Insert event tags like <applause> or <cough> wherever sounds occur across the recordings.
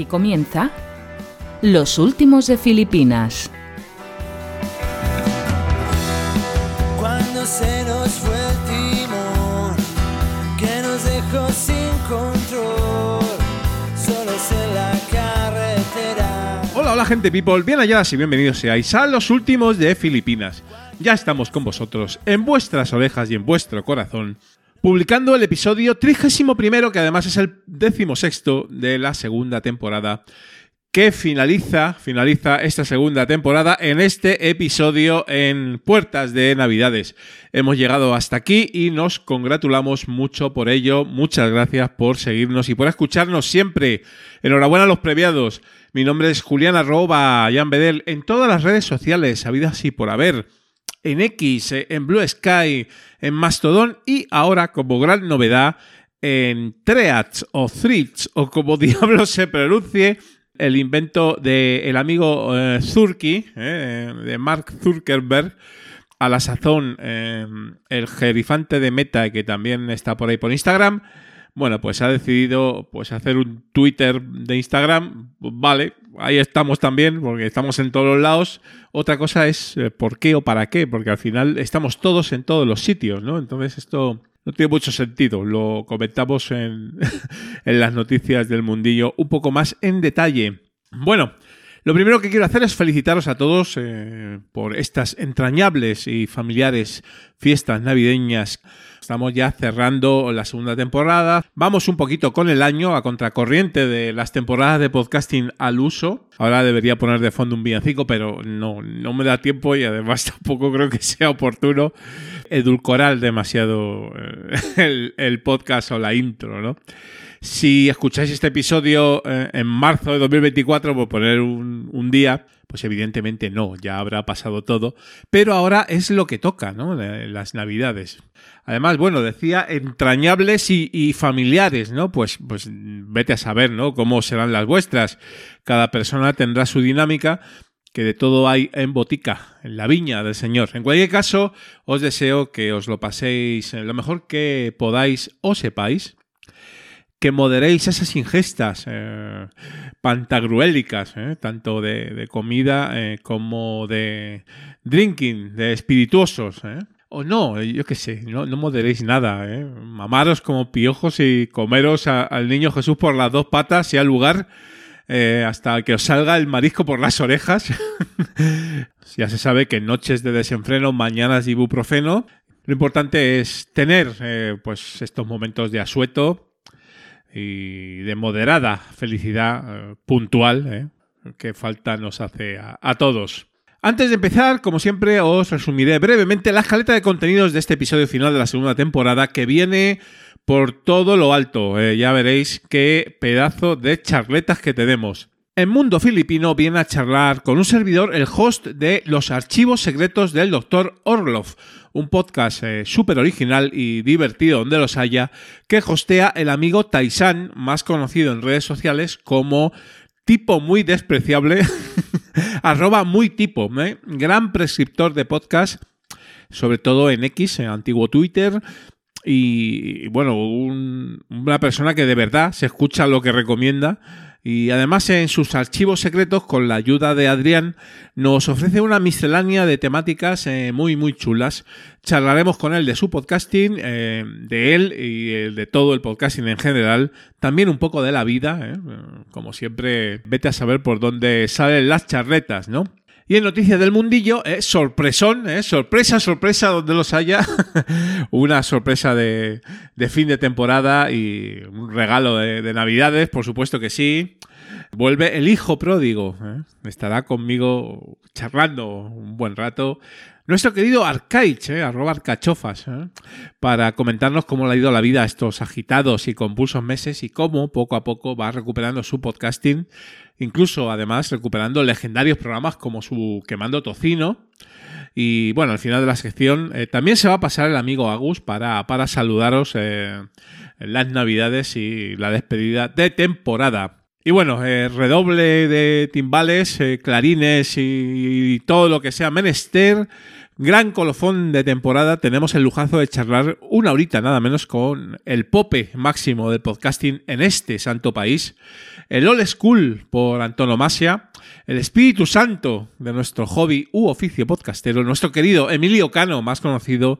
Aquí comienza Los Últimos de Filipinas. Cuando se nos fue el timón, que nos dejó sin control, solos en la carretera. Hola, hola gente people, bien halladas y bienvenidos seáis a los últimos de Filipinas. Ya estamos con vosotros, en vuestras orejas y en vuestro corazón, publicando el episodio 31 que además es el decimosexto de la segunda temporada, que finaliza, finaliza esta segunda temporada en este episodio en Puertas de Navidades. Hemos llegado hasta aquí y nos congratulamos mucho por ello. Muchas gracias por seguirnos y por escucharnos siempre. Enhorabuena a los previados. Mi nombre es Julián arroba Jan Bedel en todas las redes sociales, habidas y por haber en X, en Blue Sky, en Mastodon y ahora como gran novedad en Threads o Threads o como <laughs> diablo se pronuncie el invento del el amigo eh, Zurki, eh, de Mark Zuckerberg, a la sazón eh, el jerifante de Meta que también está por ahí por Instagram. Bueno, pues ha decidido pues hacer un Twitter de Instagram. Vale, ahí estamos también, porque estamos en todos los lados. Otra cosa es eh, por qué o para qué, porque al final estamos todos en todos los sitios, ¿no? Entonces esto no tiene mucho sentido. Lo comentamos en, <laughs> en las noticias del mundillo un poco más en detalle. Bueno, lo primero que quiero hacer es felicitaros a todos eh, por estas entrañables y familiares fiestas navideñas. Estamos ya cerrando la segunda temporada. Vamos un poquito con el año a contracorriente de las temporadas de podcasting al uso. Ahora debería poner de fondo un villancico, pero no, no me da tiempo y además <laughs> tampoco creo que sea oportuno edulcorar demasiado eh, <laughs> el, podcast o la intro, ¿no? Si escucháis este episodio eh, en marzo de 2024, por poner un, un, día, pues evidentemente no, ya habrá pasado todo. Pero ahora es lo que toca, ¿no? Las navidades. Además, bueno, decía entrañables y, familiares, ¿no? Pues, pues vete a saber, ¿no? Cómo serán las vuestras. Cada persona tendrá su dinámica que de todo hay en botica, en la viña del Señor. En cualquier caso, os deseo que os lo paséis lo mejor que podáis o sepáis que moderéis esas ingestas eh, pantagruélicas, eh, tanto de, de comida eh, como de drinking, de espirituosos. O no, yo qué sé, no, moderéis nada. ¿eh? Mamaros como piojos y comeros al niño Jesús por las dos patas al lugar eh, hasta que os salga el marisco por las orejas. <laughs> ya se sabe que noches de desenfreno, mañanas de ibuprofeno. Lo importante es tener eh, pues estos momentos de asueto, y de moderada felicidad eh, puntual que falta nos hace a, todos. Antes de empezar, como siempre, os resumiré brevemente la escaleta de contenidos de este episodio final de la segunda temporada que viene por todo lo alto. Eh, ya veréis qué pedazo de charletas que tenemos. En Mundo Filipino viene a charlar con un servidor el host de Los Archivos Secretos del Dr. Orlov, un podcast eh, súper original y divertido donde los haya, que hostea el amigo Taisan, más conocido en redes sociales como tipo muy despreciable, <laughs> <laughs> arroba muy tipo, ¿eh? gran prescriptor de podcast, sobre todo en X, en antiguo Twitter, y bueno, un, una persona que de verdad se escucha lo que recomienda y además en sus archivos secretos, con la ayuda de Adrián, nos ofrece una miscelánea de temáticas eh, muy muy chulas. Charlaremos con él de su podcasting, eh, de él y eh, de todo el podcasting en general, también un poco de la vida, eh. como siempre, vete a saber por dónde salen las charretas, ¿no? Y en Noticias del Mundillo, eh, sorpresón, eh, sorpresa, sorpresa donde los haya. <laughs> Una sorpresa de, fin de temporada y un regalo de, de, Navidades, por supuesto que sí. Vuelve el hijo pródigo. Eh. Estará conmigo charlando un buen rato. Nuestro querido Arcaich, eh, arroba arcachofas, eh, para comentarnos cómo le ha ido la vida a estos agitados y compulsos meses y cómo poco a poco va recuperando su podcasting incluso además recuperando legendarios programas como su Quemando Tocino. Y bueno, al final de la sección eh, también se va a pasar el amigo Agus para, para saludaros eh, en las navidades y la despedida de temporada. Y bueno, eh, redoble de timbales, clarines y, y todo lo que sea menester. Gran colofón de temporada, tenemos el lujazo de charlar una horita nada menos con el pope máximo del podcasting en este santo país, el old school por antonomasia, el espíritu santo de nuestro hobby u oficio podcastero, nuestro querido Emilio Cano, más conocido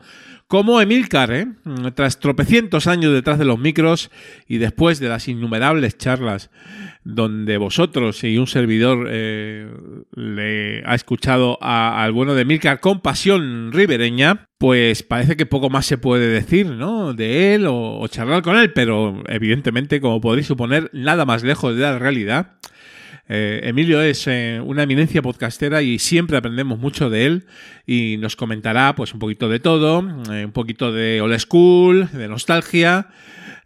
como Emilcar, ¿eh? tras tropecientos años detrás de los micros y después de las innumerables charlas donde vosotros y un servidor eh, le ha escuchado al bueno de Emilcar con pasión ribereña, pues parece que poco más se puede decir, ¿no? De él o, o charlar con él, pero evidentemente, como podréis suponer, nada más lejos de la realidad. Eh, Emilio es eh, una eminencia podcastera y siempre aprendemos mucho de él y nos comentará pues un poquito de todo, eh, un poquito de old school, de nostalgia,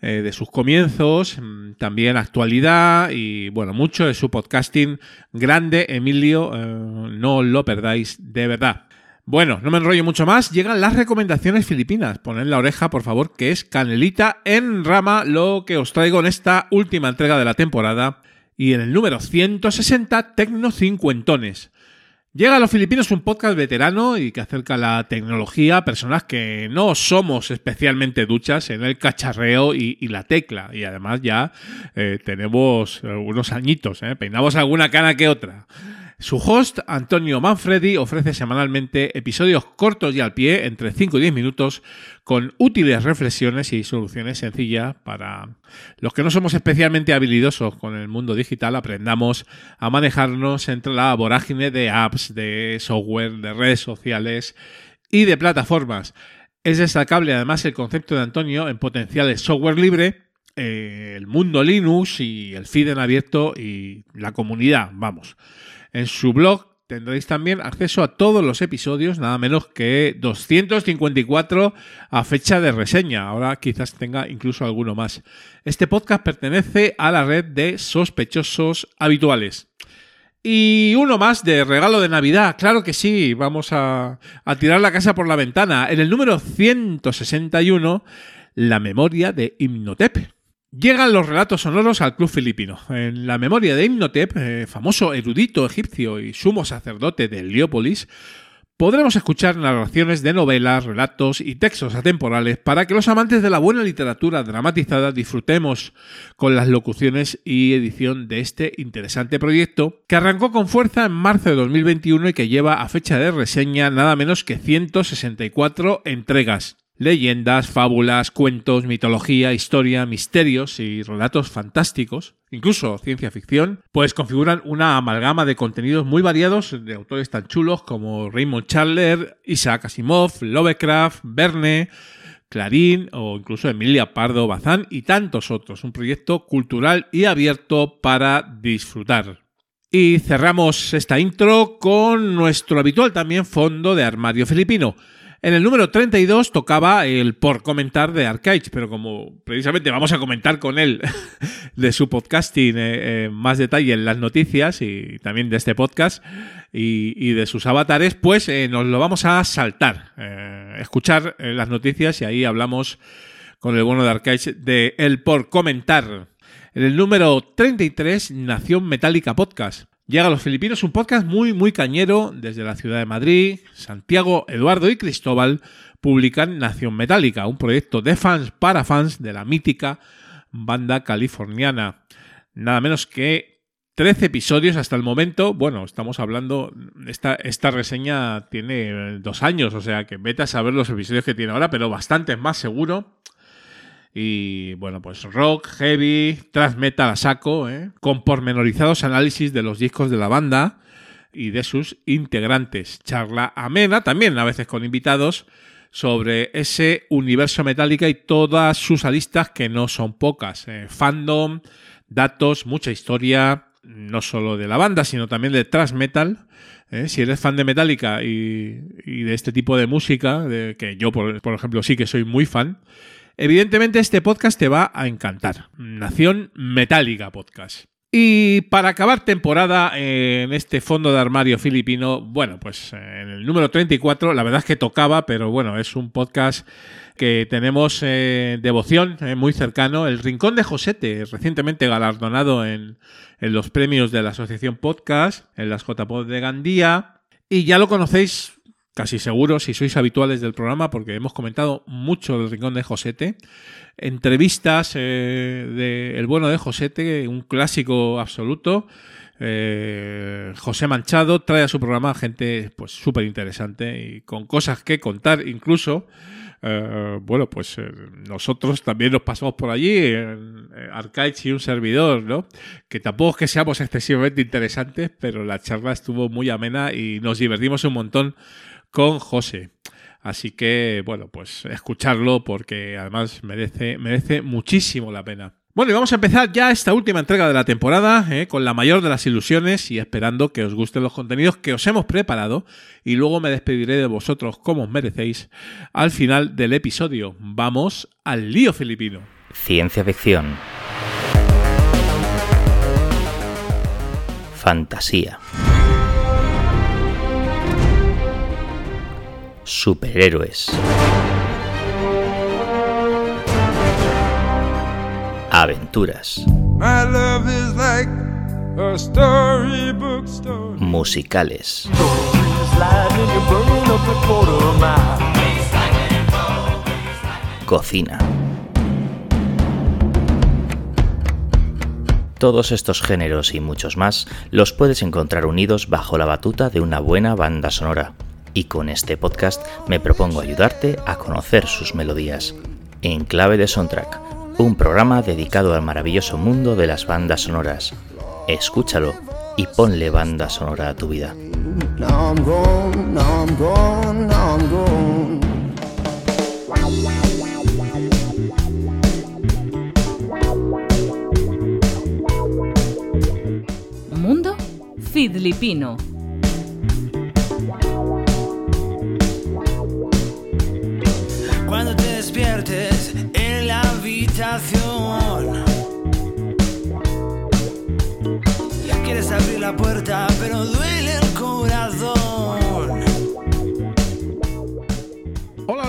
de sus comienzos, mm, también actualidad y bueno, mucho de su podcasting grande. Emilio, no lo perdáis de verdad. Bueno, no me enrollo mucho más. Llegan las recomendaciones filipinas. Poned la oreja, por favor, que es canelita en rama lo que os traigo en esta última entrega de la temporada y en el número 160, Tecno Cincuentones. Llega a los filipinos un podcast veterano y que acerca la tecnología a personas que no somos especialmente duchas en el cacharreo y, la tecla. Y además ya eh, tenemos unos añitos, ¿eh? peinamos alguna cana que otra. Su host, Antonio Manfredi, ofrece semanalmente episodios cortos y al pie, entre 5 y 10 minutos, con útiles reflexiones y soluciones sencillas para los que no somos especialmente habilidosos con el mundo digital, aprendamos a manejarnos entre la vorágine de apps, de software, de redes sociales y de plataformas. Es destacable además el concepto de Antonio en potenciales software libre, eh, el mundo Linux y el feed en abierto y la comunidad, vamos. En su blog tendréis también acceso a todos los episodios, nada menos que 254 a fecha de reseña. Ahora quizás tenga incluso alguno más. Este podcast pertenece a la red de sospechosos habituales. Y uno más de regalo de Navidad, claro que sí, vamos a, tirar la casa por la ventana. En el número 161, la memoria de Himnotep. Llegan los relatos sonoros al club filipino. En la memoria de Imhotep, eh, famoso erudito egipcio y sumo sacerdote de Heliópolis, podremos escuchar narraciones de novelas, relatos y textos atemporales para que los amantes de la buena literatura dramatizada disfrutemos con las locuciones y edición de este interesante proyecto que arrancó con fuerza en marzo de 2021 y que lleva a fecha de reseña nada menos que 164 entregas. Leyendas, fábulas, cuentos, mitología, historia, misterios y relatos fantásticos, incluso ciencia ficción, pues configuran una amalgama de contenidos muy variados de autores tan chulos como Raymond Chandler, Isaac Asimov, Lovecraft, Verne, Clarín o incluso Emilia Pardo Bazán y tantos otros. Un proyecto cultural y abierto para disfrutar. Y cerramos esta intro con nuestro habitual también fondo de armario filipino. En el número 32 tocaba el por comentar de Arcade, pero como precisamente vamos a comentar con él <laughs> de su podcasting eh, eh, más detalle en las noticias y también de este podcast y, de sus avatares, pues eh, nos lo vamos a saltar, escuchar las noticias y ahí hablamos con el bueno de Arcade de el por comentar. En el número 33, Nación Metálica Podcast. Llega a los Filipinos un podcast muy, muy cañero desde la ciudad de Madrid. Santiago, Eduardo y Cristóbal publican Nación Metálica, un proyecto de fans para fans de la mítica banda californiana. Nada menos que 13 episodios hasta el momento. Bueno, estamos hablando, esta, esta reseña tiene dos años, o sea que vete a saber los episodios que tiene ahora, pero bastantes más seguro. Y bueno, pues rock, heavy, thrash metal a saco, ¿eh? con pormenorizados análisis de los discos de la banda y de sus integrantes. Charla amena, también a veces con invitados, sobre ese universo metálica y todas sus aristas que no son pocas. ¿eh? Fandom, datos, mucha historia, no solo de la banda, sino también de thrash metal. ¿eh? Si eres fan de Metallica y, de este tipo de música, de, que yo, por ejemplo, sí que soy muy fan, Evidentemente este podcast te va a encantar. Nación Metálica Podcast. Y para acabar temporada en este fondo de armario filipino, bueno, pues en el número 34, la verdad es que tocaba, pero bueno, es un podcast que tenemos eh, devoción eh, muy cercano, El Rincón de Josete, recientemente galardonado en, en los premios de la Asociación Podcast, en las JPod de Gandía, y ya lo conocéis casi seguro si sois habituales del programa, porque hemos comentado mucho del Rincón de Josete. Entrevistas eh, de El bueno de Josete, un clásico absoluto. Eh, José Manchado trae a su programa gente pues súper interesante y con cosas que contar incluso. Eh, bueno, pues eh, nosotros también nos pasamos por allí, en Archives y un servidor, ¿no? Que tampoco es que seamos excesivamente interesantes, pero la charla estuvo muy amena y nos divertimos un montón con José. Así que, bueno, pues escucharlo porque además merece, merece muchísimo la pena. Bueno, y vamos a empezar ya esta última entrega de la temporada eh, con la mayor de las ilusiones y esperando que os gusten los contenidos que os hemos preparado y luego me despediré de vosotros como os merecéis al final del episodio. Vamos al lío filipino. Ciencia ficción. Fantasía. Superhéroes. Aventuras. My love is like. Musicales. Cocina. Todos estos géneros y muchos más los puedes encontrar unidos bajo la batuta de una buena banda sonora. Y con este podcast me propongo ayudarte a conocer sus melodías. En clave de soundtrack, un programa dedicado al maravilloso mundo de las bandas sonoras. Escúchalo y ponle banda sonora a tu vida. Now I'm en la habitación. Quieres abrir la puerta, pero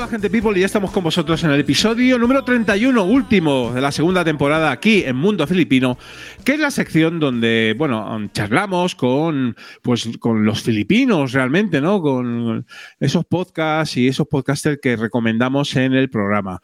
Gente people, y ya estamos con vosotros en el episodio número 31, último de la segunda temporada aquí en Mundo Filipino, que es la sección donde, bueno, charlamos con, pues, con los filipinos realmente, ¿no? Con esos podcasts y esos podcasters que recomendamos en el programa.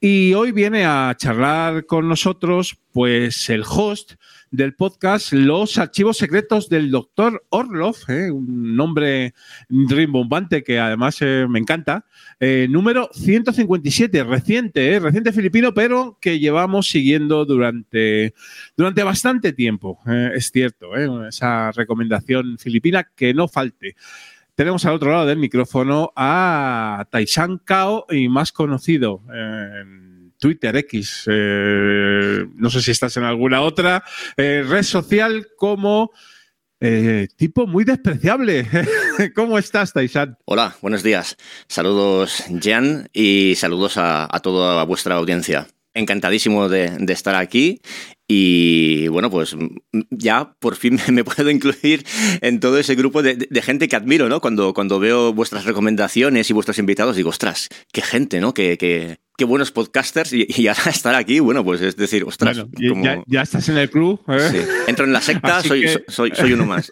Y hoy viene a charlar con nosotros, pues, el host del podcast Los Archivos Secretos del Doctor Orlov, ¿eh? un nombre rimbombante que además eh, me encanta. Eh, número 157, reciente, reciente filipino, pero que llevamos siguiendo durante, durante bastante tiempo, es cierto, esa recomendación filipina que no falte. Tenemos al otro lado del micrófono a Taisan Kao y más conocido en Twitter X, eh, no sé si estás en alguna otra eh, red social como eh, tipo muy despreciable. <laughs> ¿Cómo estás, Taisan? Hola, buenos días. Saludos, Jan, y saludos a, a toda vuestra audiencia. Encantadísimo de estar aquí y bueno, pues mm, ya por fin <laughs> me puedo incluir en todo ese grupo de, de gente que admiro, ¿no? Cuando, cuando veo vuestras recomendaciones y vuestros invitados, digo, ostras, qué gente, ¿no? Qué, qué, qué buenos podcasters y, y ahora <laughs> estar aquí, bueno, pues es decir, ostras. Bueno, como- ya, ya estás en el club. ¿eh? sí. Entro en la secta, <laughs> soy, que- soy, soy uno más.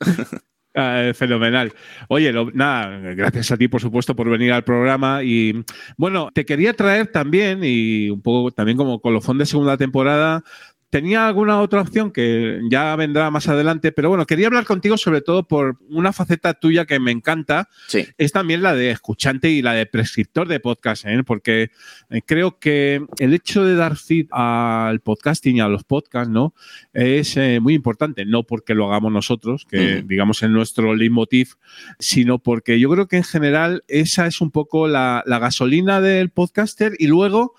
Ah, fenomenal. Oye, lo- nada, gracias a ti, por supuesto, por venir al programa. Y bueno, te quería traer también, y un poco también como colofón de segunda temporada, tenía alguna otra opción que ya vendrá más adelante, pero bueno, quería hablar contigo sobre todo por una faceta tuya que me encanta, Sí, es también la de escuchante y la de prescriptor de podcast, ¿eh? porque eh, creo que el hecho de dar feed al podcasting y a los podcasts, ¿no? Es eh, muy importante, no porque lo hagamos nosotros, que Mm. digamos en nuestro leitmotiv, sino porque yo creo que en general esa es un poco la, la gasolina del podcaster y luego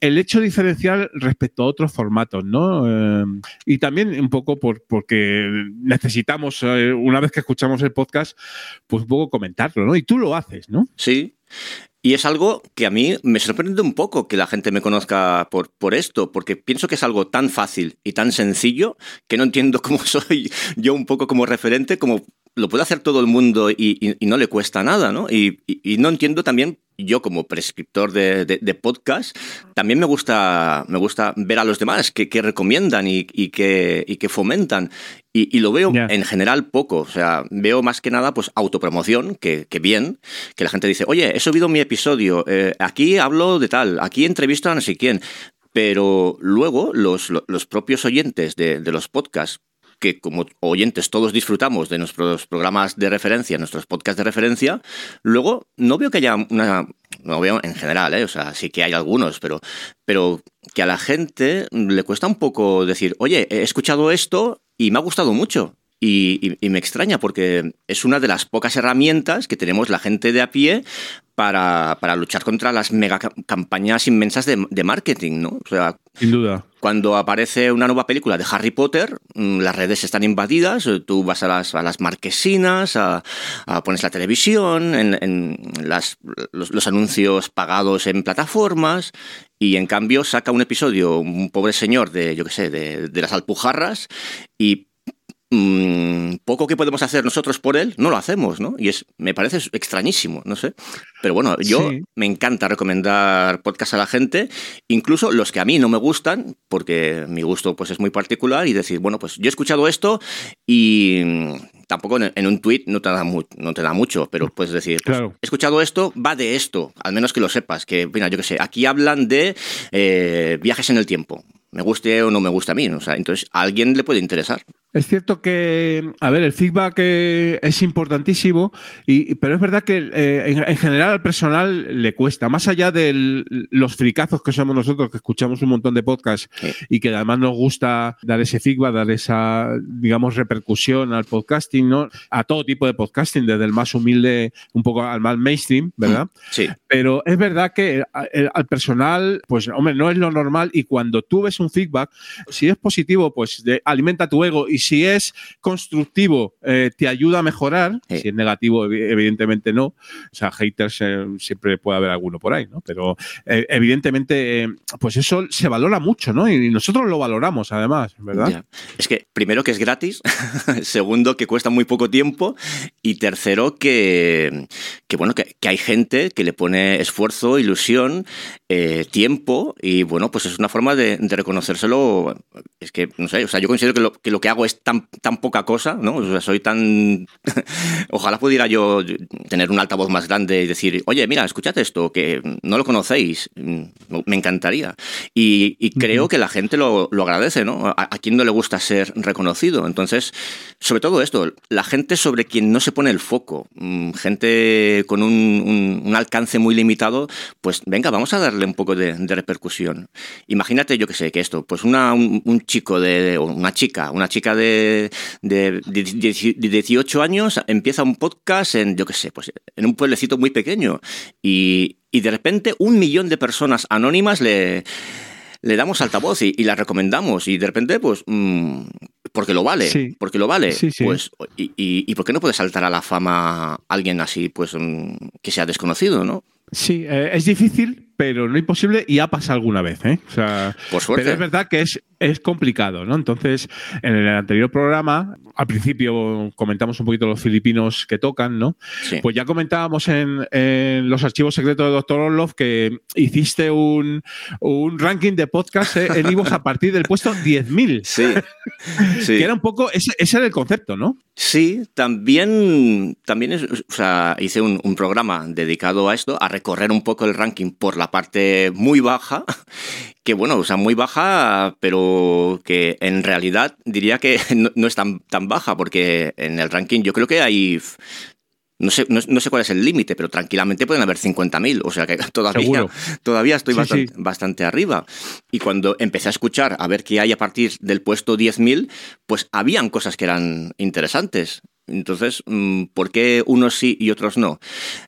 el hecho diferencial respecto a otros formatos, ¿no? Eh, y también un poco por, porque necesitamos, eh, una vez que escuchamos el podcast, pues un poco comentarlo, ¿no? Y tú lo haces, ¿no? sí. Y es algo que a mí me sorprende un poco que la gente me conozca por, por esto, porque pienso que es algo tan fácil y tan sencillo que no entiendo <laughs> cómo soy yo un poco como referente, como lo puede hacer todo el mundo y, no le cuesta nada, ¿no? Y, no entiendo también, yo como prescriptor de, podcast, también me gusta, me gusta ver a los demás que, recomiendan y, que, que fomentan. Y, lo veo en general poco, o sea, veo más que nada pues autopromoción, que, bien, que la gente dice, oye, he subido mi episodio, eh, aquí hablo de tal, aquí entrevisto a no sé quién, pero luego los, los propios oyentes de, de, los podcasts que como oyentes todos disfrutamos de nuestros programas de referencia, nuestros podcasts de referencia, luego no veo que haya una, no veo en general, ¿eh? o sea, sí que hay algunos, pero, pero que a la gente le cuesta un poco decir, oye, he escuchado esto y me ha gustado mucho. Y, me extraña porque es una de las pocas herramientas que tenemos la gente de a pie para, para luchar contra las mega campañas inmensas de, de, marketing, ¿no? O sea, Sin duda. Cuando aparece una nueva película de Harry Potter, mm, las redes están invadidas, eh, tú vas a las, a las marquesinas, a, pones la televisión, en, las, los, anuncios pagados en plataformas, y en cambio saca un episodio, un pobre señor de, yo qué sé, de, de las Alpujarras, y Mm, poco que podemos hacer nosotros por él, no lo hacemos, ¿no? Y es, me parece extrañísimo, no sé. Pero bueno, yo me encanta recomendar podcasts a la gente, incluso los que a mí no me gustan, porque mi gusto pues es muy particular, y decir, bueno, pues yo he escuchado esto y mm, tampoco en, un tweet no te da, no te da mucho, pero puedes decir, pues, he escuchado esto, va de esto, al menos que lo sepas, que, mira, yo qué sé, aquí hablan de eh, viajes en el tiempo me guste o no me guste a mí. O sea, entonces a alguien le puede interesar. Es cierto que, a ver, el feedback eh, es importantísimo, y, pero es verdad que eh, en, general al personal le cuesta, más allá de los fricazos que somos nosotros, que escuchamos un montón de podcasts y que además nos gusta dar ese feedback, dar esa, digamos, repercusión al podcasting, ¿no? A todo tipo de podcasting, desde el más humilde un poco al más mainstream, ¿verdad? Sí. Pero es verdad que eh, al personal, pues, hombre, no es lo normal y cuando tú ves un feedback, si es positivo, pues alimenta tu ego y si es constructivo, eh, te ayuda a mejorar. Si es negativo, evidentemente no. O sea, haters eh, siempre puede haber alguno por ahí, ¿no? Pero eh, evidentemente, pues eso se valora mucho, ¿no? Y nosotros lo valoramos además, ¿verdad? Es que primero que es gratis, <laughs> segundo que cuesta muy poco tiempo y tercero que, que bueno, que, hay gente que le pone esfuerzo, ilusión, tiempo y bueno, pues es una forma de, de conocérselo, es que, no sé, o sea, yo considero que lo que, lo que hago es tan, tan poca cosa, ¿no? O sea, soy tan... <laughs> Ojalá pudiera yo tener un altavoz más grande y decir, oye, mira, escuchad esto, que no lo conocéis, me encantaría. Y, creo que la gente lo, lo agradece, ¿no? A, a, quien no le gusta ser reconocido. Entonces, sobre todo esto, la gente sobre quien no se pone el foco, mm, gente con un, un, alcance muy limitado, pues venga, vamos a darle un poco de, de repercusión. Imagínate, yo que sé, esto, pues una, un, chico de, una chica, una chica de, de, 18 años empieza un podcast en, yo qué sé, pues en un pueblecito muy pequeño y, de repente un millón de personas anónimas le, le damos altavoz y, y la recomendamos y de repente pues mm, porque lo vale porque lo vale pues y, y, por qué no puede saltar a la fama alguien así pues mm, que sea desconocido no sí eh, es difícil pero no imposible y ha pasado alguna vez. ¿eh? O sea, Pero es verdad que es, es complicado, ¿no? Entonces, en el anterior programa, al principio comentamos un poquito los filipinos que tocan, ¿no? Pues ya comentábamos en, los archivos secretos de Dr. Orlov que hiciste un, ranking de podcast eh, en Ivos a partir del puesto 10.000. <laughs> Sí. sí. que era un poco, ese, ese, era el concepto, ¿no? Sí, también, también es, o sea, hice un, un programa dedicado a esto, a recorrer un poco el ranking por la parte muy baja, <laughs> que bueno, o sea, muy baja, pero que en realidad diría que <laughs> no, es tan, tan baja, porque en el ranking yo creo que hay no sé, no, sé cuál es el límite, pero tranquilamente pueden haber 50.000, o sea que <laughs> todavía, todavía estoy bastante, bastante, arriba. Y cuando empecé a escuchar, a ver qué hay a partir del puesto 10.000, pues habían cosas que eran interesantes. Entonces, mm, ¿por qué unos sí y otros no?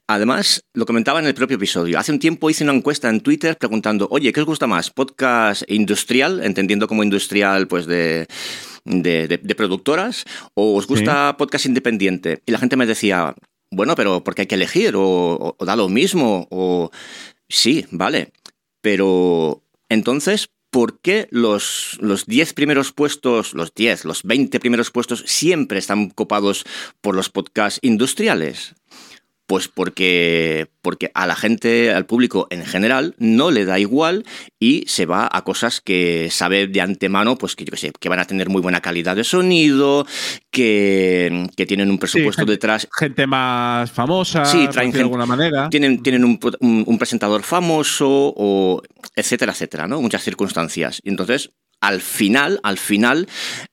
Además, lo comentaba en el propio episodio. Hace un tiempo hice una encuesta en Twitter preguntando, oye, ¿qué os gusta más? ¿Podcast industrial, entendiendo como industrial, pues de, de, productoras? ¿O os gusta podcast independiente? Y la gente me decía, bueno, pero porque hay que elegir, o da lo mismo, o sí, vale. Pero entonces, ¿por qué los, los 10 primeros puestos, los 10, los 20 primeros puestos siempre están copados por los podcasts industriales? Pues porque, porque a la gente, al público en general, no le da igual y se va a cosas que sabe de antemano, pues que yo que sé, que van a tener muy buena calidad de sonido, que, que tienen un presupuesto Sí, gente- detrás. Gente más famosa, Sí, traen de alguna manera. Tienen, tienen un, un- un presentador famoso, o etcétera, etcétera, ¿no? Muchas circunstancias. Y entonces, al final, al final,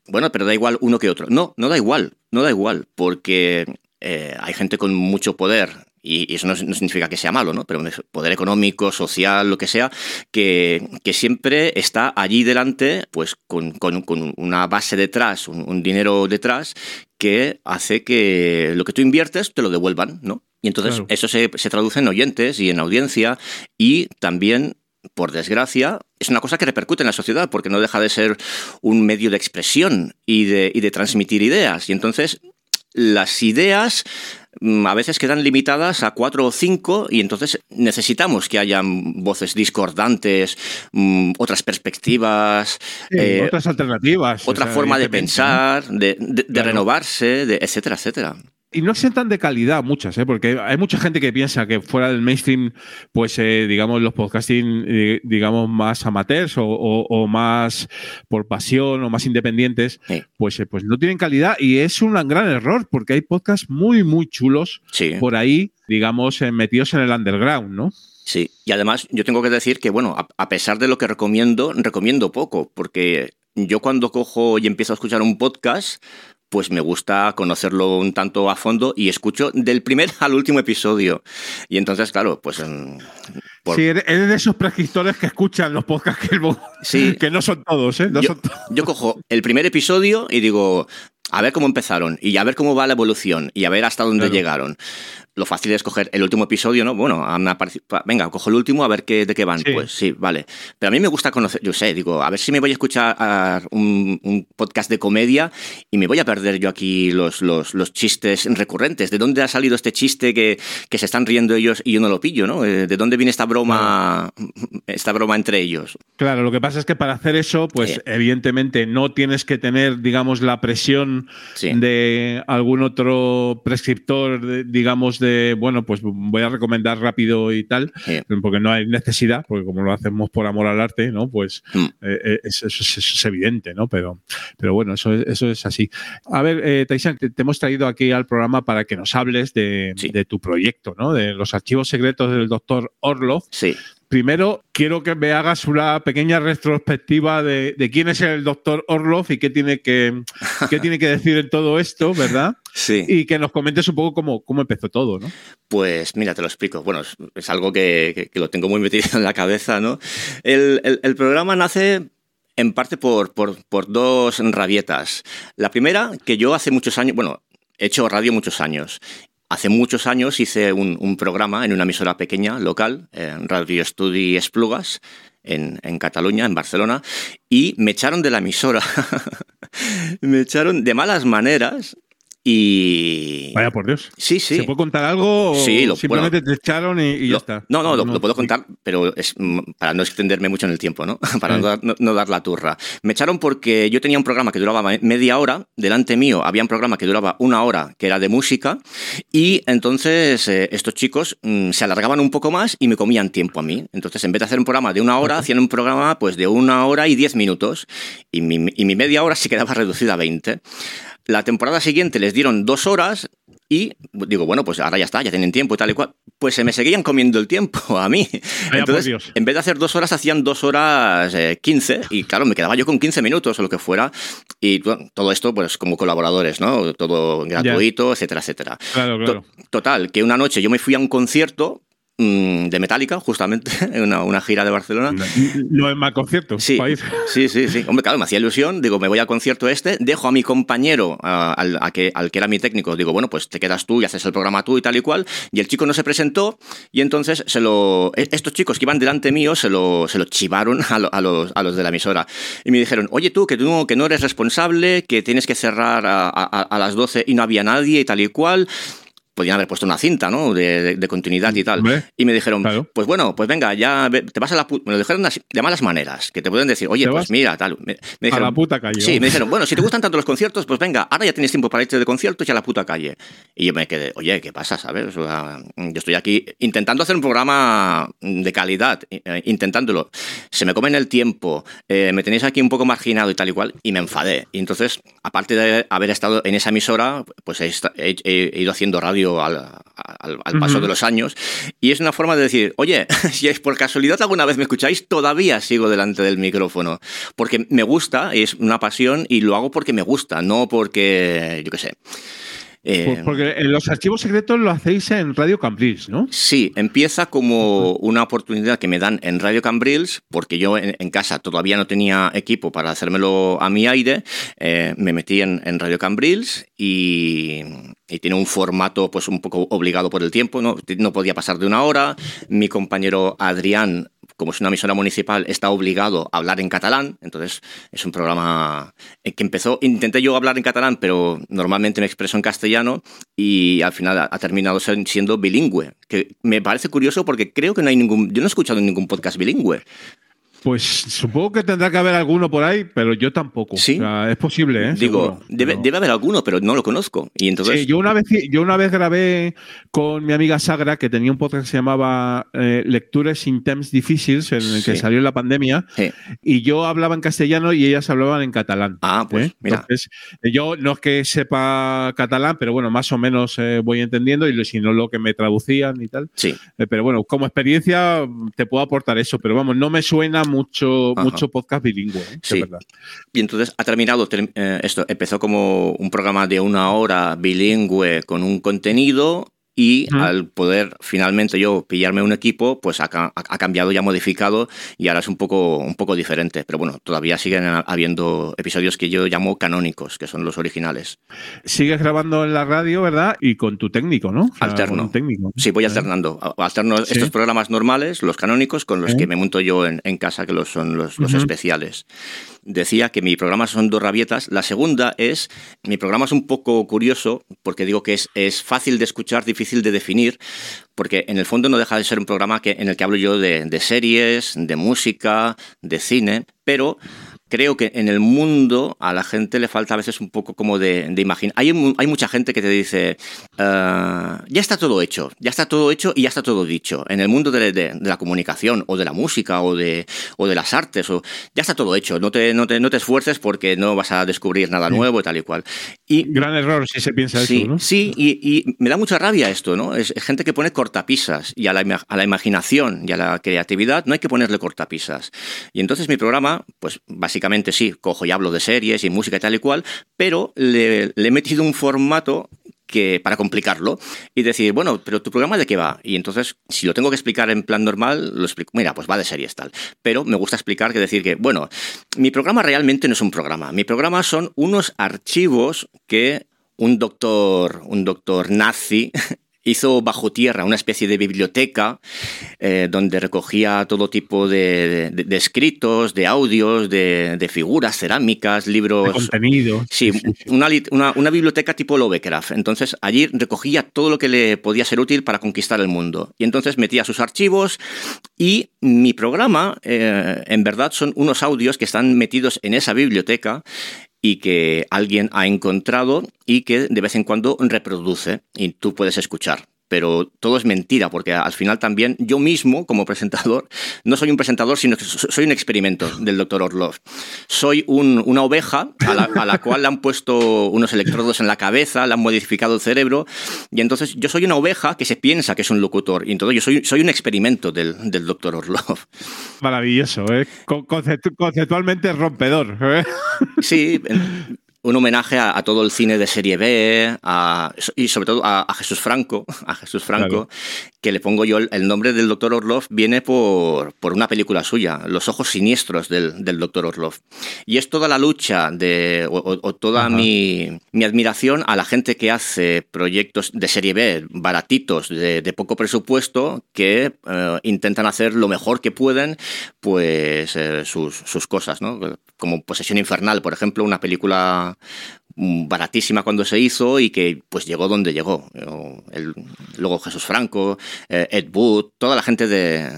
bueno, pero da igual uno que otro. No, no da igual, no da igual, porque eh, hay gente con mucho poder. Y eso no, no significa que sea malo, ¿no? Pero poder económico, social, lo que sea, que, que siempre está allí delante, pues con, con- con una base detrás, un, un dinero detrás, que hace que lo que tú inviertes te lo devuelvan, ¿no? Y entonces Claro. eso se, se traduce en oyentes y en audiencia y también, por desgracia, es una cosa que repercute en la sociedad porque no deja de ser un medio de expresión y de, y de transmitir ideas. Y entonces las ideas mm, a veces quedan limitadas a cuatro o cinco y entonces necesitamos que hayan voces discordantes, mm, otras perspectivas, Sí, eh, otras alternativas. otra o sea, forma de pensar, de, de- de Claro. renovarse, de, etcétera, etcétera. Y no sientan de calidad muchas, ¿eh? porque hay mucha gente que piensa que fuera del mainstream, pues eh, digamos los podcasting, eh, digamos más amateurs o, o- o más por pasión o más independientes, Sí. pues, eh, pues no tienen calidad y es un gran error porque hay podcasts muy muy chulos Sí. por ahí, digamos metidos en el underground, ¿no? Sí, y además yo tengo que decir que, bueno, a, a pesar de lo que recomiendo, recomiendo poco, porque yo cuando cojo y empiezo a escuchar un podcast, pues me gusta conocerlo un tanto a fondo y escucho del primer al último episodio. Y entonces, claro, pues... mm, por- Sí, eres, de esos prescriptores que escuchan los podcasts que, Sí. <laughs> que no son todos, ¿eh? No yo, son todos. yo cojo el primer episodio y digo, a ver cómo empezaron y a ver cómo va la evolución y a ver hasta dónde Claro. llegaron. Lo fácil es coger el último episodio, ¿no? Bueno, venga, cojo el último a ver qué, de qué van. Sí. Pues sí, vale. Pero a mí me gusta conocer, yo sé, digo, a ver si me voy a escuchar a un, un podcast de comedia y me voy a perder yo aquí los, los, los chistes recurrentes. ¿De dónde ha salido este chiste que, que se están riendo ellos y yo no lo pillo, ¿no? Eh, ¿De dónde viene esta broma, esta broma entre ellos? Claro, lo que pasa es que para hacer eso, pues Sí. evidentemente no tienes que tener, digamos, la presión Sí. de algún otro prescriptor, digamos, de, bueno, pues voy a recomendar rápido y tal, Sí. porque no hay necesidad, porque como lo hacemos por amor al arte, ¿no? Pues Mm. eh, eh, eso, eso es- eso es evidente, ¿no? Pero, pero bueno, eso, es- eso es así. A ver, eh, Taisan, te, te hemos traído aquí al programa para que nos hables de, Sí. de tu proyecto, ¿no? De los archivos secretos del doctor Orlov. Sí. Primero, quiero que me hagas una pequeña retrospectiva de, de quién es el doctor Orlov y qué tiene que, qué <laughs> tiene que decir en todo esto, ¿verdad? Sí. Y que nos comentes un poco cómo, cómo empezó todo, ¿no? Pues mira, te lo explico. Bueno, es, es algo que, que- que lo tengo muy metido en la cabeza, ¿no? El, el- el programa nace en parte por, por- por dos rabietas. La primera, que yo hace muchos años, bueno, he hecho radio muchos años. Hace muchos años hice un, programa en una emisora pequeña, local, en Radio Estudi Esplugas, en Cataluña, en Barcelona, y me echaron de la emisora. <laughs> me echaron de malas maneras y... Vaya por Dios. Sí, sí. ¿Se puede contar algo? o Sí, lo- simplemente te echaron y, y ya Lo- está. No, no, lo, lo puedo contar, pero es mm, para no extenderme mucho en el tiempo, ¿no? <laughs> Para no, dar, no- no dar la turra. Me echaron porque yo tenía un programa que duraba me- media hora, delante mío había un programa que duraba una hora, que era de música, y entonces eh, estos chicos mm, se alargaban un poco más y me comían tiempo a mí. Entonces, en vez de hacer un programa de una hora, hacían un programa pues de una hora y diez minutos, y mi, y mi media hora se quedaba reducida a 20. La temporada siguiente les dieron dos horas y digo, bueno, pues ahora ya está, ya tienen tiempo y tal y cual. Pues se me seguían comiendo el tiempo <laughs> a mí. Entonces, en vez de hacer dos horas, hacían dos horas eh, 15 y claro, me quedaba yo con 15 minutos o lo que fuera. Y bueno, todo esto, pues como colaboradores, ¿no? Todo gratuito, etcétera, etcétera. Claro, claro. To- Total, que una noche yo me fui a un concierto de Metallica, justamente, <laughs> en una, una gira de Barcelona. No es mal concierto. Sí, ir. sí, sí, sí. Hombre, claro, me hacía ilusión. Digo, me voy al concierto este, dejo a mi compañero, a- al, a que, al que era mi técnico, digo, bueno, pues te quedas tú y haces el programa tú y tal y cual. Y el chico no se presentó y entonces se lo, e- estos chicos que iban delante mío se lo, se lo chivaron a, lo- a los, a los de la emisora. Y me dijeron, oye tú, que tú no, que no eres responsable, que tienes que cerrar a, a- a las 12 y no había nadie y tal y cual. Podían haber puesto una cinta, ¿no? De, de- de continuidad y tal. Y me dijeron, claro. pues bueno, pues venga, ya te vas a la puta. Me lo dijeron de malas maneras, que te pueden decir, oye, ¿Te pues vas? mira, tal. Me, me a la puta calle. Sí, me dijeron, bueno, si te gustan <laughs> tanto los conciertos, pues venga, ahora ya tienes tiempo para irte de conciertos y a la puta calle. Y yo me quedé, oye, ¿qué pasa, sabes? O sea, yo estoy aquí intentando hacer un programa de calidad, eh, intentándolo. Se me comen el tiempo, eh, me tenéis aquí un poco marginado y tal y cual, y me enfadé. Y entonces, aparte de haber estado en esa emisora, pues he, he- he ido haciendo radio al, al- al paso Ujú. de los años. Y es una forma de decir, oye, <laughs> si es por casualidad alguna vez me escucháis, todavía sigo delante del micrófono. Porque me gusta, es una pasión y lo hago porque me gusta, no porque, yo qué sé. Eh, Pues porque en los archivos secretos lo hacéis en Radio Cambrils, ¿no? Sí, empieza como una oportunidad que me dan en Radio Cambrils, porque yo en, en casa todavía no tenía equipo para hacérmelo a mi aire. eh, me metí en, en Radio Cambrils y, y tiene un formato pues un poco obligado por el tiempo, ¿no? no podía pasar de una hora. Mi compañero Adrián como es una emisora municipal, está obligado a hablar en catalán. Entonces, es un programa eh, que empezó. Intenté yo hablar en catalán, pero normalmente me expreso en castellano y al final ha, terminado siendo bilingüe. Que me parece curioso porque creo que no hay ningún. Yo no he escuchado ningún podcast bilingüe. Pues supongo que tendrá que haber alguno por ahí, pero yo tampoco. Sí. O sea, es posible, ¿eh? Digo, debe, pero- debe haber alguno, pero no lo conozco. Y entonces. Sí, yo una vez yo una vez grabé con mi amiga Sagra que tenía un podcast que se llamaba eh, Lectures in Temps Difíciles en el que Sí. salió en la pandemia Sí. y yo hablaba en castellano y ellas hablaban en catalán. Ah, pues ¿eh? mira. Entonces, yo no es que sepa catalán, pero bueno, más o menos eh, voy entendiendo y si no lo que me traducían y tal. Sí. Eh, pero bueno, como experiencia te puedo aportar eso, pero vamos, no me suena mucho, Ajá. mucho podcast bilingüe. ¿eh? Sí. Verdad. Y entonces ha terminado ter- eh, esto. Empezó como un programa de una hora bilingüe con un contenido. Y al poder finalmente yo pillarme un equipo, pues ha, ha cambiado y ha modificado y ahora es un poco, un poco diferente. Pero bueno, todavía siguen ha- habiendo episodios que yo llamo canónicos, que son los originales. Sigues grabando en la radio, ¿verdad? Y con tu técnico, ¿no? O sea, Alterno. técnico. Sí, voy ¿Eh? alternando. Alterno Sí. estos programas normales, los canónicos, con los Sí. que me monto yo en, en casa, que los son los, los Ujú. especiales. Decía que mi programa son dos rabietas. La segunda es, mi programa es un poco curioso, porque digo que es, es fácil de escuchar, difícil de definir, porque en el fondo no deja de ser un programa que, en el que hablo yo de, de series, de música, de cine, pero creo que en el mundo a la gente le falta a veces un poco como de, de imaginar. Hay, hay mucha gente que te dice, "Ah, ya está todo hecho, ya está todo hecho y ya está todo dicho. En el mundo de, de- de la comunicación o de la música o de, o de las artes, o, ya está todo hecho, no te, no, te, no te esfuerces porque no vas a descubrir nada nuevo y tal y cual. Y Gran error si se piensa Sí, eso, ¿no? sí y, y me da mucha rabia esto, ¿no? Es, gente que pone cortapisas y a la, a la imaginación y a la creatividad no hay que ponerle cortapisas. Y entonces mi programa, pues básicamente sí, cojo y hablo de series y música y tal y cual, pero le, he metido un formato que para complicarlo y decir, bueno, pero tu programa de qué va? Y entonces, si lo tengo que explicar en plan normal, lo explico, mira, pues va de series tal. Pero me gusta explicar que decir que, bueno, mi programa realmente no es un programa. Mi programa son unos archivos que un doctor, un doctor nazi hizo bajo tierra una especie de biblioteca eh, donde recogía todo tipo de, de- de escritos, de audios, de, de figuras cerámicas, De libros. contenido. Sí, una- una biblioteca tipo Lovecraft. Entonces allí recogía todo lo que le podía ser útil para conquistar el mundo. Y entonces metía sus archivos y mi programa, eh, en verdad, son unos audios que están metidos en esa biblioteca y que alguien ha encontrado y que de vez en cuando reproduce y tú puedes escuchar. Pero todo es mentira, porque al final también yo mismo, como presentador, no soy un presentador, sino que so- soy un experimento del doctor Orlov. Soy un- una oveja a la, a la cual le han puesto unos electrodos en la cabeza, le han modificado el cerebro, y entonces yo soy una oveja que se piensa que es un locutor, y entonces yo soy, soy un experimento del, del doctor Orlov. Maravilloso, ¿eh? Con- conceptu- conceptualmente rompedor. ¿eh? Sí, un homenaje a, a todo el cine de serie B a- y sobre todo a, a Jesús Franco, <laughs> a Jesús Franco, Claro. que le pongo yo el, el nombre del doctor Orlov viene por, por una película suya, Los ojos siniestros del, del doctor Orlov. Y es toda la lucha de, o, o- o toda mi, mi admiración a la gente que hace proyectos de serie B, baratitos, de, de poco presupuesto, que eh, intentan hacer lo mejor que pueden, pues eh, sus, sus cosas, ¿no? Como Posesión Infernal, por ejemplo, una película baratísima cuando se hizo y que pues llegó donde llegó. Luego Jesús Franco, eh, Ed Wood, toda la gente de,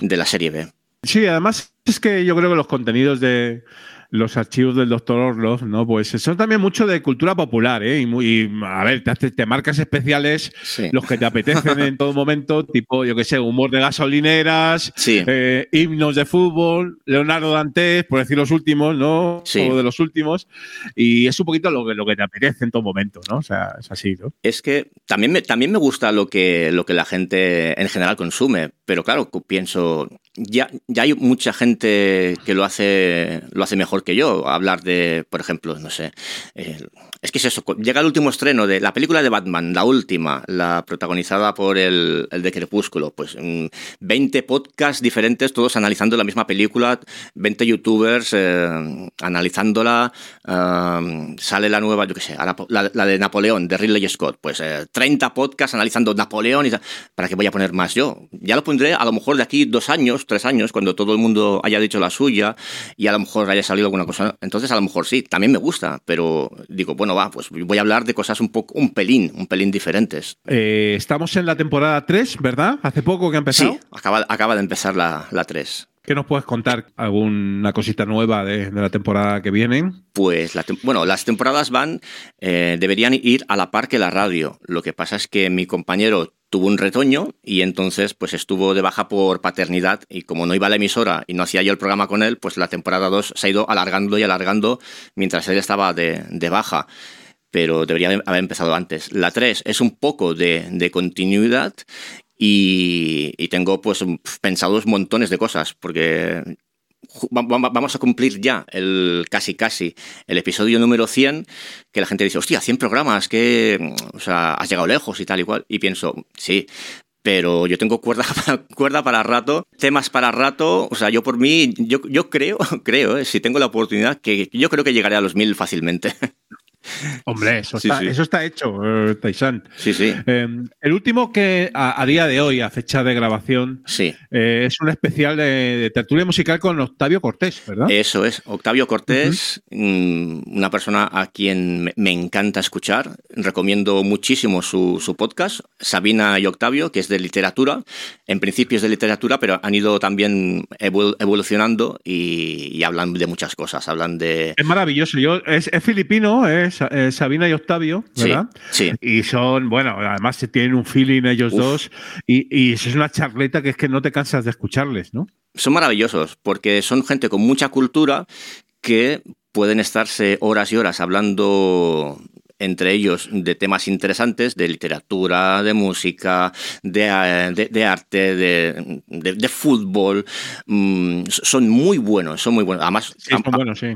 de la serie B. Sí, además es que yo creo que los contenidos de, los archivos del doctor Orlov, ¿no? Pues son también mucho de cultura popular, ¿eh? Y, muy, a ver, te, marcas especiales, los que te apetecen en todo momento, tipo, yo qué sé, humor de gasolineras, eh, himnos de fútbol, Leonardo Dantes, por decir los últimos, ¿no? O de los últimos. Y es un poquito lo que, lo que te apetece en todo momento, ¿no? O sea, es así, ¿no? Es que también me, también me gusta lo que, lo que la gente en general consume, pero claro, pienso, ya, ya hay mucha gente que lo hace, lo hace mejor que yo. Hablar de, por ejemplo, no sé. Es que es eso. Llega el último estreno de la película de Batman, la última, la protagonizada por el, de Crepúsculo. Pues 20 mm, podcasts diferentes, todos analizando la misma película, 20 youtubers eh, analizándola. Eh, sale la nueva, yo qué sé, la, de Napoleón, de Ridley Scott. Pues 30 eh, podcasts analizando Napoleón. Y, ¿Para qué voy a poner más yo? Ya lo pondré a lo mejor de aquí dos años tres años, cuando todo el mundo haya dicho la suya y a lo mejor haya salido alguna cosa. Entonces, a lo mejor sí, también me gusta, pero digo, bueno, va, pues voy a hablar de cosas un poco, un pelín, un pelín diferentes. Eh, estamos en la temporada 3, ¿verdad? Hace poco que ha empezado. Sí, acaba, acaba de empezar la, la 3. ¿Qué nos puedes contar? ¿Alguna cosita nueva de, la temporada que viene? Pues, bueno, las temporadas van, eh, deberían ir a la par que la radio. Lo que pasa es que mi compañero tuvo un retoño y entonces pues estuvo de baja por paternidad y como no iba a la emisora y no hacía yo el programa con él, pues la temporada 2 se ha ido alargando y alargando mientras él estaba de, baja pero debería haber empezado antes. La 3 es un poco de, de continuidad y, tengo pues pensados montones de cosas, porque vamos a cumplir ya el casi casi el episodio número 100, que la gente dice, hostia, 100 programas, que o sea, has llegado lejos y tal y cual. Y pienso, sí, pero yo tengo cuerda, <laughs> cuerda para rato, temas para rato, o sea, yo por mí, yo, yo creo, <laughs> creo, eh, si tengo la oportunidad, que yo creo que llegaré a los mil fácilmente. <laughs> Hombre, eso, está, eso está hecho, eh, Taisan. Sí, sí. Em, el último que a, día de hoy, a fecha de grabación, sí. Eh, es un especial de, tertulia musical con Octavio Cortés, ¿verdad? Eso es, Octavio Cortés, mm, una persona a quien me, encanta escuchar. Recomiendo muchísimo su, podcast, Sabina y Octavio, que es de literatura. En principio es de literatura, pero han ido también evolucionando y, hablan de muchas cosas. Hablan de. Es maravilloso. Yo, es, es filipino, es Sabina y Octavio, ¿verdad? Sí, Y son, bueno, además tienen un feeling ellos dos y, y es una charleta que es que no te cansas de escucharles, ¿no? Son maravillosos porque son gente con mucha cultura que pueden estarse horas y horas hablando entre ellos de temas interesantes, de literatura, de música, de, eh, arte, de, fútbol. Mm, son muy buenos, son muy buenos. Además,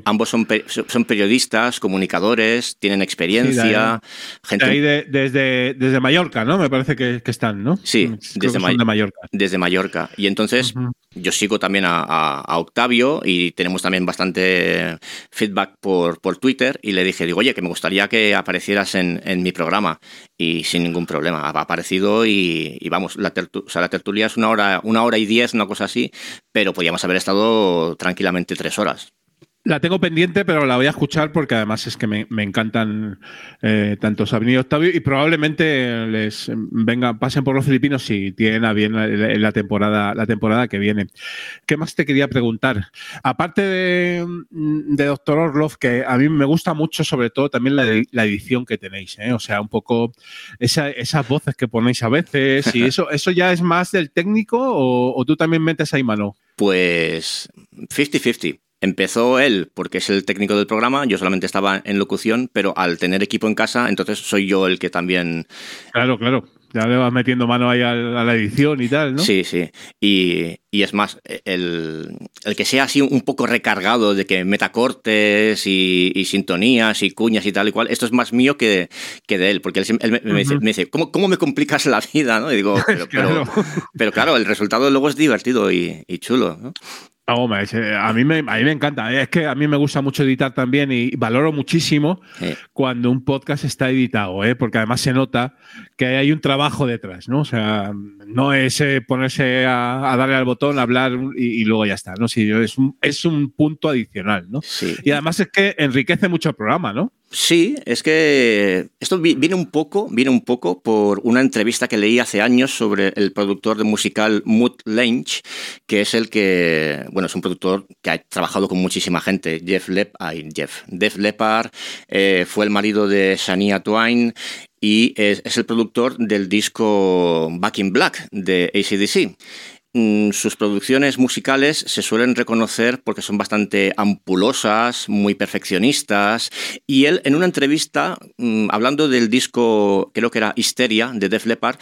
ambos son, son, periodistas, comunicadores, tienen experiencia. gente... desde, desde Mallorca, ¿no? Me parece que, están, ¿no? Sí, desde Mallorca. Desde Mallorca. Y entonces yo sigo también a, Octavio y tenemos también bastante feedback por, por Twitter y le dije, digo, oye, que me gustaría que aparecieras en, mi programa y sin ningún problema. Ha aparecido y, vamos, la, la tertulia es una hora, una hora y diez, una cosa así, pero podíamos haber estado tranquilamente tres horas. La tengo pendiente, pero la voy a escuchar porque además es que me, encantan eh, tanto Sabine y Octavio y probablemente les vengan, pasen por los filipinos si tienen a bien la, temporada, la temporada que viene. ¿Qué más te quería preguntar? Aparte de, Doctor Orlov, que a mí me gusta mucho, sobre todo también la, edición que tenéis, ¿eh? o sea, un poco esas voces que ponéis a veces y eso, <laughs> ¿eso ya es más del técnico o, o tú también metes ahí mano? Pues 50-50 Empezó él porque es el técnico del programa, yo solamente estaba en locución, pero al tener equipo en casa, entonces soy yo el que también... Claro, claro. Ya le vas metiendo mano ahí a la edición y tal, ¿no? Sí, sí. Y, es más, el, que sea así un poco recargado de que meta cortes y, sintonías y cuñas y tal y cual, esto es más mío que, que de él, porque él, me, dice, ¿cómo, ¿cómo, me complicas la vida? ¿no? Y digo, <laughs> pero claro. Pero, claro, el resultado luego es divertido y, y chulo. ¿no? A, mí me, a mí me encanta. Es que a mí me gusta mucho editar también y valoro muchísimo cuando un podcast está editado, ¿eh? porque además se nota que hay un trabajo detrás, ¿no? O sea, no es eh, ponerse a, darle al botón, hablar y, luego ya está, ¿no? Sí, es, un, es un punto adicional, ¿no? Sí. Y además es que enriquece mucho el programa, ¿no? Sí, es que esto viene un poco, viene un poco por una entrevista que leí hace años sobre el productor de musical Mood Lange, que es el que, bueno, es un productor que ha trabajado con muchísima gente. Jeff Lep, ay, Jeff, Leppard, eh, fue el marido de Shania Twain y es, es, el productor del disco Back in Black de ACDC. Mm, sus producciones musicales se suelen reconocer porque son bastante ampulosas, muy perfeccionistas, y él en una entrevista, mm, hablando del disco, creo que era Histeria, de Def Leppard,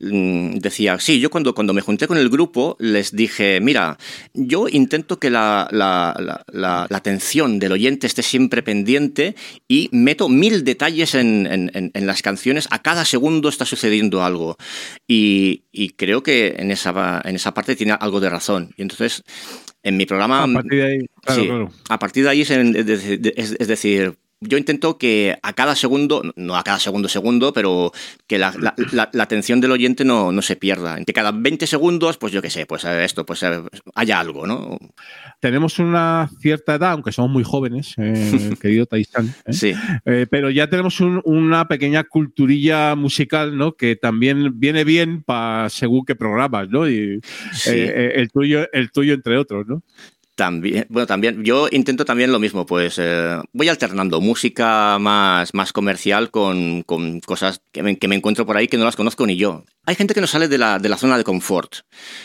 decía, sí, yo cuando, cuando me junté con el grupo les dije, mira, yo intento que la, la, atención del oyente esté siempre pendiente y meto mil detalles en, las canciones, a cada segundo está sucediendo algo. Y, creo que en esa, en esa parte tiene algo de razón. Y entonces, en mi programa... A partir de ahí, A partir de ahí es decir, yo intento que a cada segundo, no a cada segundo segundo, pero que la, atención del oyente no, no, se pierda. Que cada 20 segundos, pues yo qué sé, pues eh, esto, pues eh, haya algo, ¿no? Tenemos una cierta edad, aunque somos muy jóvenes, eh, <laughs> querido Taisán, sí. pero ya tenemos una pequeña culturilla musical, ¿no? Que también viene bien para según qué programas, ¿no? Y el, tuyo, el tuyo entre otros, ¿no? También, bueno, también, yo intento también lo mismo, pues eh, voy alternando música más, más comercial con, con cosas que me, que me, encuentro por ahí que no las conozco ni yo. Hay gente que no sale de la, de la zona de confort.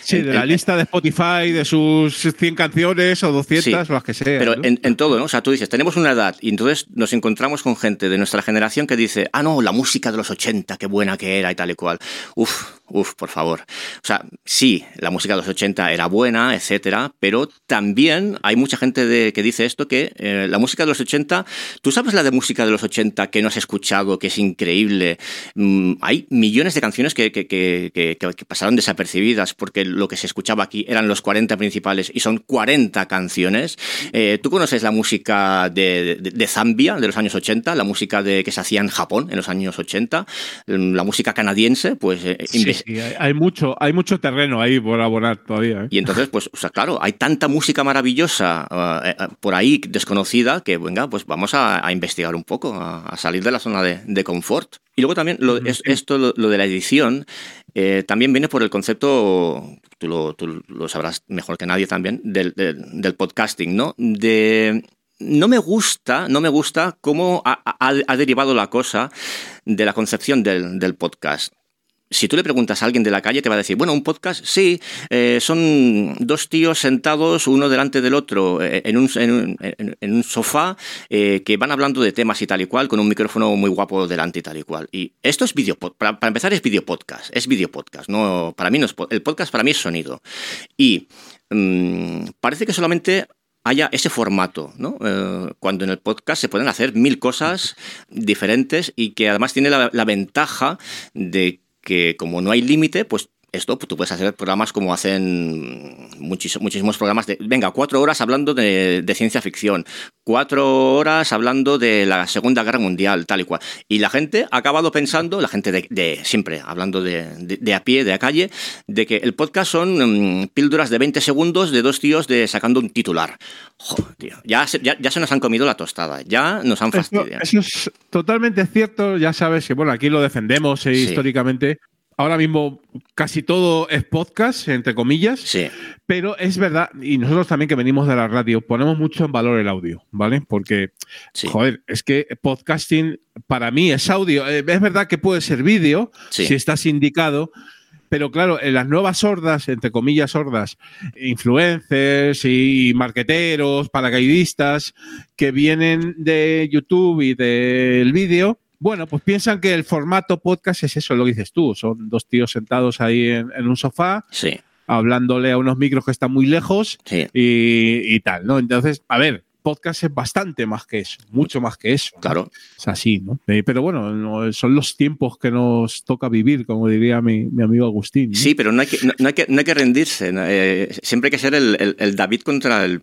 Sí, de la lista de Spotify, de sus 100 canciones o 200 o las que sea. Pero en, en, todo, ¿no? O sea, tú dices, tenemos una edad y entonces nos encontramos con gente de nuestra generación que dice, ah, no, la música de los 80, qué buena que era y tal y cual. Uf, uf, por favor. O sea, sí, la música de los 80 era buena, etcétera, pero también hay mucha gente de, que dice esto, que eh, la música de los 80, ¿tú sabes la de música de los 80 que no has escuchado, que es increíble? Mm, hay millones de canciones que, que que, pasaron desapercibidas porque lo que se escuchaba aquí eran los 40 principales y son 40 canciones. Eh, ¿Tú conoces la música de, Zambia de los años 80, la música de, que se hacía en Japón en los años 80, mm, la música canadiense? Pues eh, hay, mucho, hay mucho terreno ahí por abonar todavía. ¿eh? Y entonces, pues, o sea, claro, hay tanta música maravillosa por ahí desconocida que, venga, pues vamos a, investigar un poco, a, salir de la zona de confort. Y luego también lo, esto, lo, de la edición, eh, también viene por el concepto, tú lo, sabrás mejor que nadie también, del, podcasting, ¿no? De, no me gusta, no me gusta cómo ha, derivado la cosa de la concepción del, del podcast si tú le preguntas a alguien de la calle, te va a decir, bueno, un podcast, sí, eh, son dos tíos sentados uno delante del otro eh, en, un, en, un, sofá eh, que van hablando de temas y tal y cual, con un micrófono muy guapo delante y tal y cual. Y esto es video, para, para empezar es video podcast, es video podcast, no, para mí no es, el podcast para mí es sonido. Y mm, parece que solamente haya ese formato, ¿no? cuando en el podcast se pueden hacer mil cosas diferentes y que además tiene la, la ventaja de que como no hay límite, pues esto pues, tú puedes hacer programas como hacen muchísimos programas de, venga, cuatro horas hablando de, ciencia ficción, cuatro horas hablando de la Segunda Guerra Mundial, tal y cual. Y la gente ha acabado pensando, la gente de, siempre hablando de, a pie, de a calle, de que el podcast son mm, píldoras de 20 segundos de dos tíos de sacando un titular. Joder, tío, ya se, ya, se nos han comido la tostada, ya nos han fastidiado. Eso, es totalmente cierto, ya sabes que, bueno, aquí lo defendemos eh, históricamente ahora mismo casi todo es podcast, entre comillas. Sí. Pero es verdad, y nosotros también que venimos de la radio, ponemos mucho en valor el audio, ¿vale? Porque, joder, es que podcasting para mí es audio. Eh, es verdad que puede ser vídeo, si estás indicado. Pero claro, en las nuevas sordas, entre comillas sordas, influencers y marqueteros, paracaidistas, que vienen de YouTube y del vídeo, bueno, pues piensan que el formato podcast es eso, lo que dices tú. Son dos tíos sentados ahí en, un sofá. Sí. Hablándole a unos micros que están muy lejos y, tal, ¿no? Entonces, a ver, podcast es bastante más que eso, mucho más que eso. Claro. Es así, ¿no? Eh, pero bueno, son los tiempos que nos toca vivir, como diría mi, amigo Agustín. Sí, pero no hay que, no, hay que, no hay que rendirse. Eh, siempre hay que ser el, David contra el,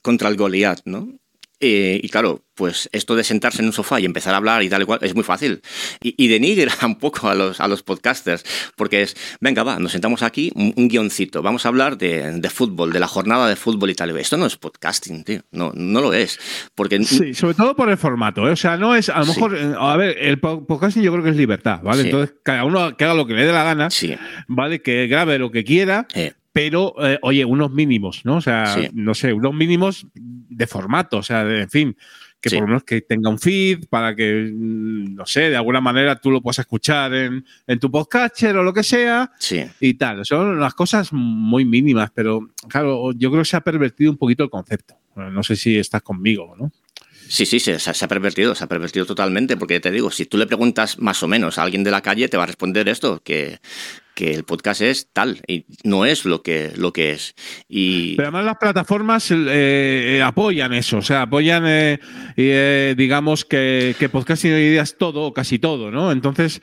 contra el Goliat, ¿no? Eh, y claro, pues esto de sentarse en un sofá y empezar a hablar y tal y cual es muy fácil. Y, y denigra <laughs> un poco a los, a los podcasters, porque es, venga, va, nos sentamos aquí, un, un guioncito, vamos a hablar de, de, fútbol, de la jornada de fútbol y tal. Esto no es podcasting, tío, no, no lo es. Porque... Sí, sobre todo por el formato, ¿eh? o sea, no es, a lo mejor, eh, a ver, el podcasting yo creo que es libertad, ¿vale? Sí. Entonces, cada uno que haga lo que le dé la gana, sí. ¿vale? Que grabe lo que quiera. Eh pero eh, oye, unos mínimos, ¿no? O sea, sí. no sé, unos mínimos de formato, o sea, de, en fin, que sí. por lo menos que tenga un feed para que, mm, no sé, de alguna manera tú lo puedas escuchar en, en tu podcatcher o lo que sea sí. y tal. Son las cosas muy mínimas, pero claro, yo creo que se ha pervertido un poquito el concepto. No sé si estás conmigo, ¿no? Sí, sí, se, se, ha pervertido, se ha pervertido totalmente, porque te digo, si tú le preguntas más o menos a alguien de la calle, te va a responder esto, que, que el podcast es tal y no es lo que, lo que es. Y... Pero además las plataformas eh, apoyan eso, o sea, apoyan, eh, eh, digamos, que, que podcasting hoy día es todo o casi todo, ¿no? Entonces,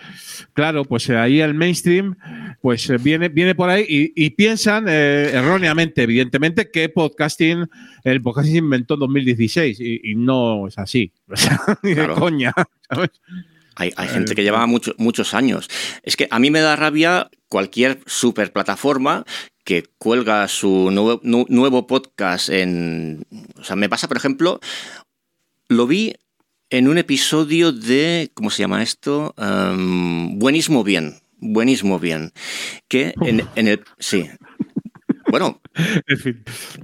claro, pues ahí el mainstream pues viene, viene por ahí y, y piensan erróneamente, evidentemente, que podcasting, el podcasting se inventó en 2016 y, y no es así, o <laughs> sea, ni claro. de coña, <laughs> ¿sabes? Hay, hay, gente que llevaba mucho, muchos años. Es que a mí me da rabia cualquier super plataforma que cuelga su nuevo, nu, nuevo podcast en... O sea, me pasa, por ejemplo, lo vi en un episodio de... ¿Cómo se llama esto? Um, Buenísimo Bien. Buenísimo Bien. Que en, en el... Sí. Bueno, en fin.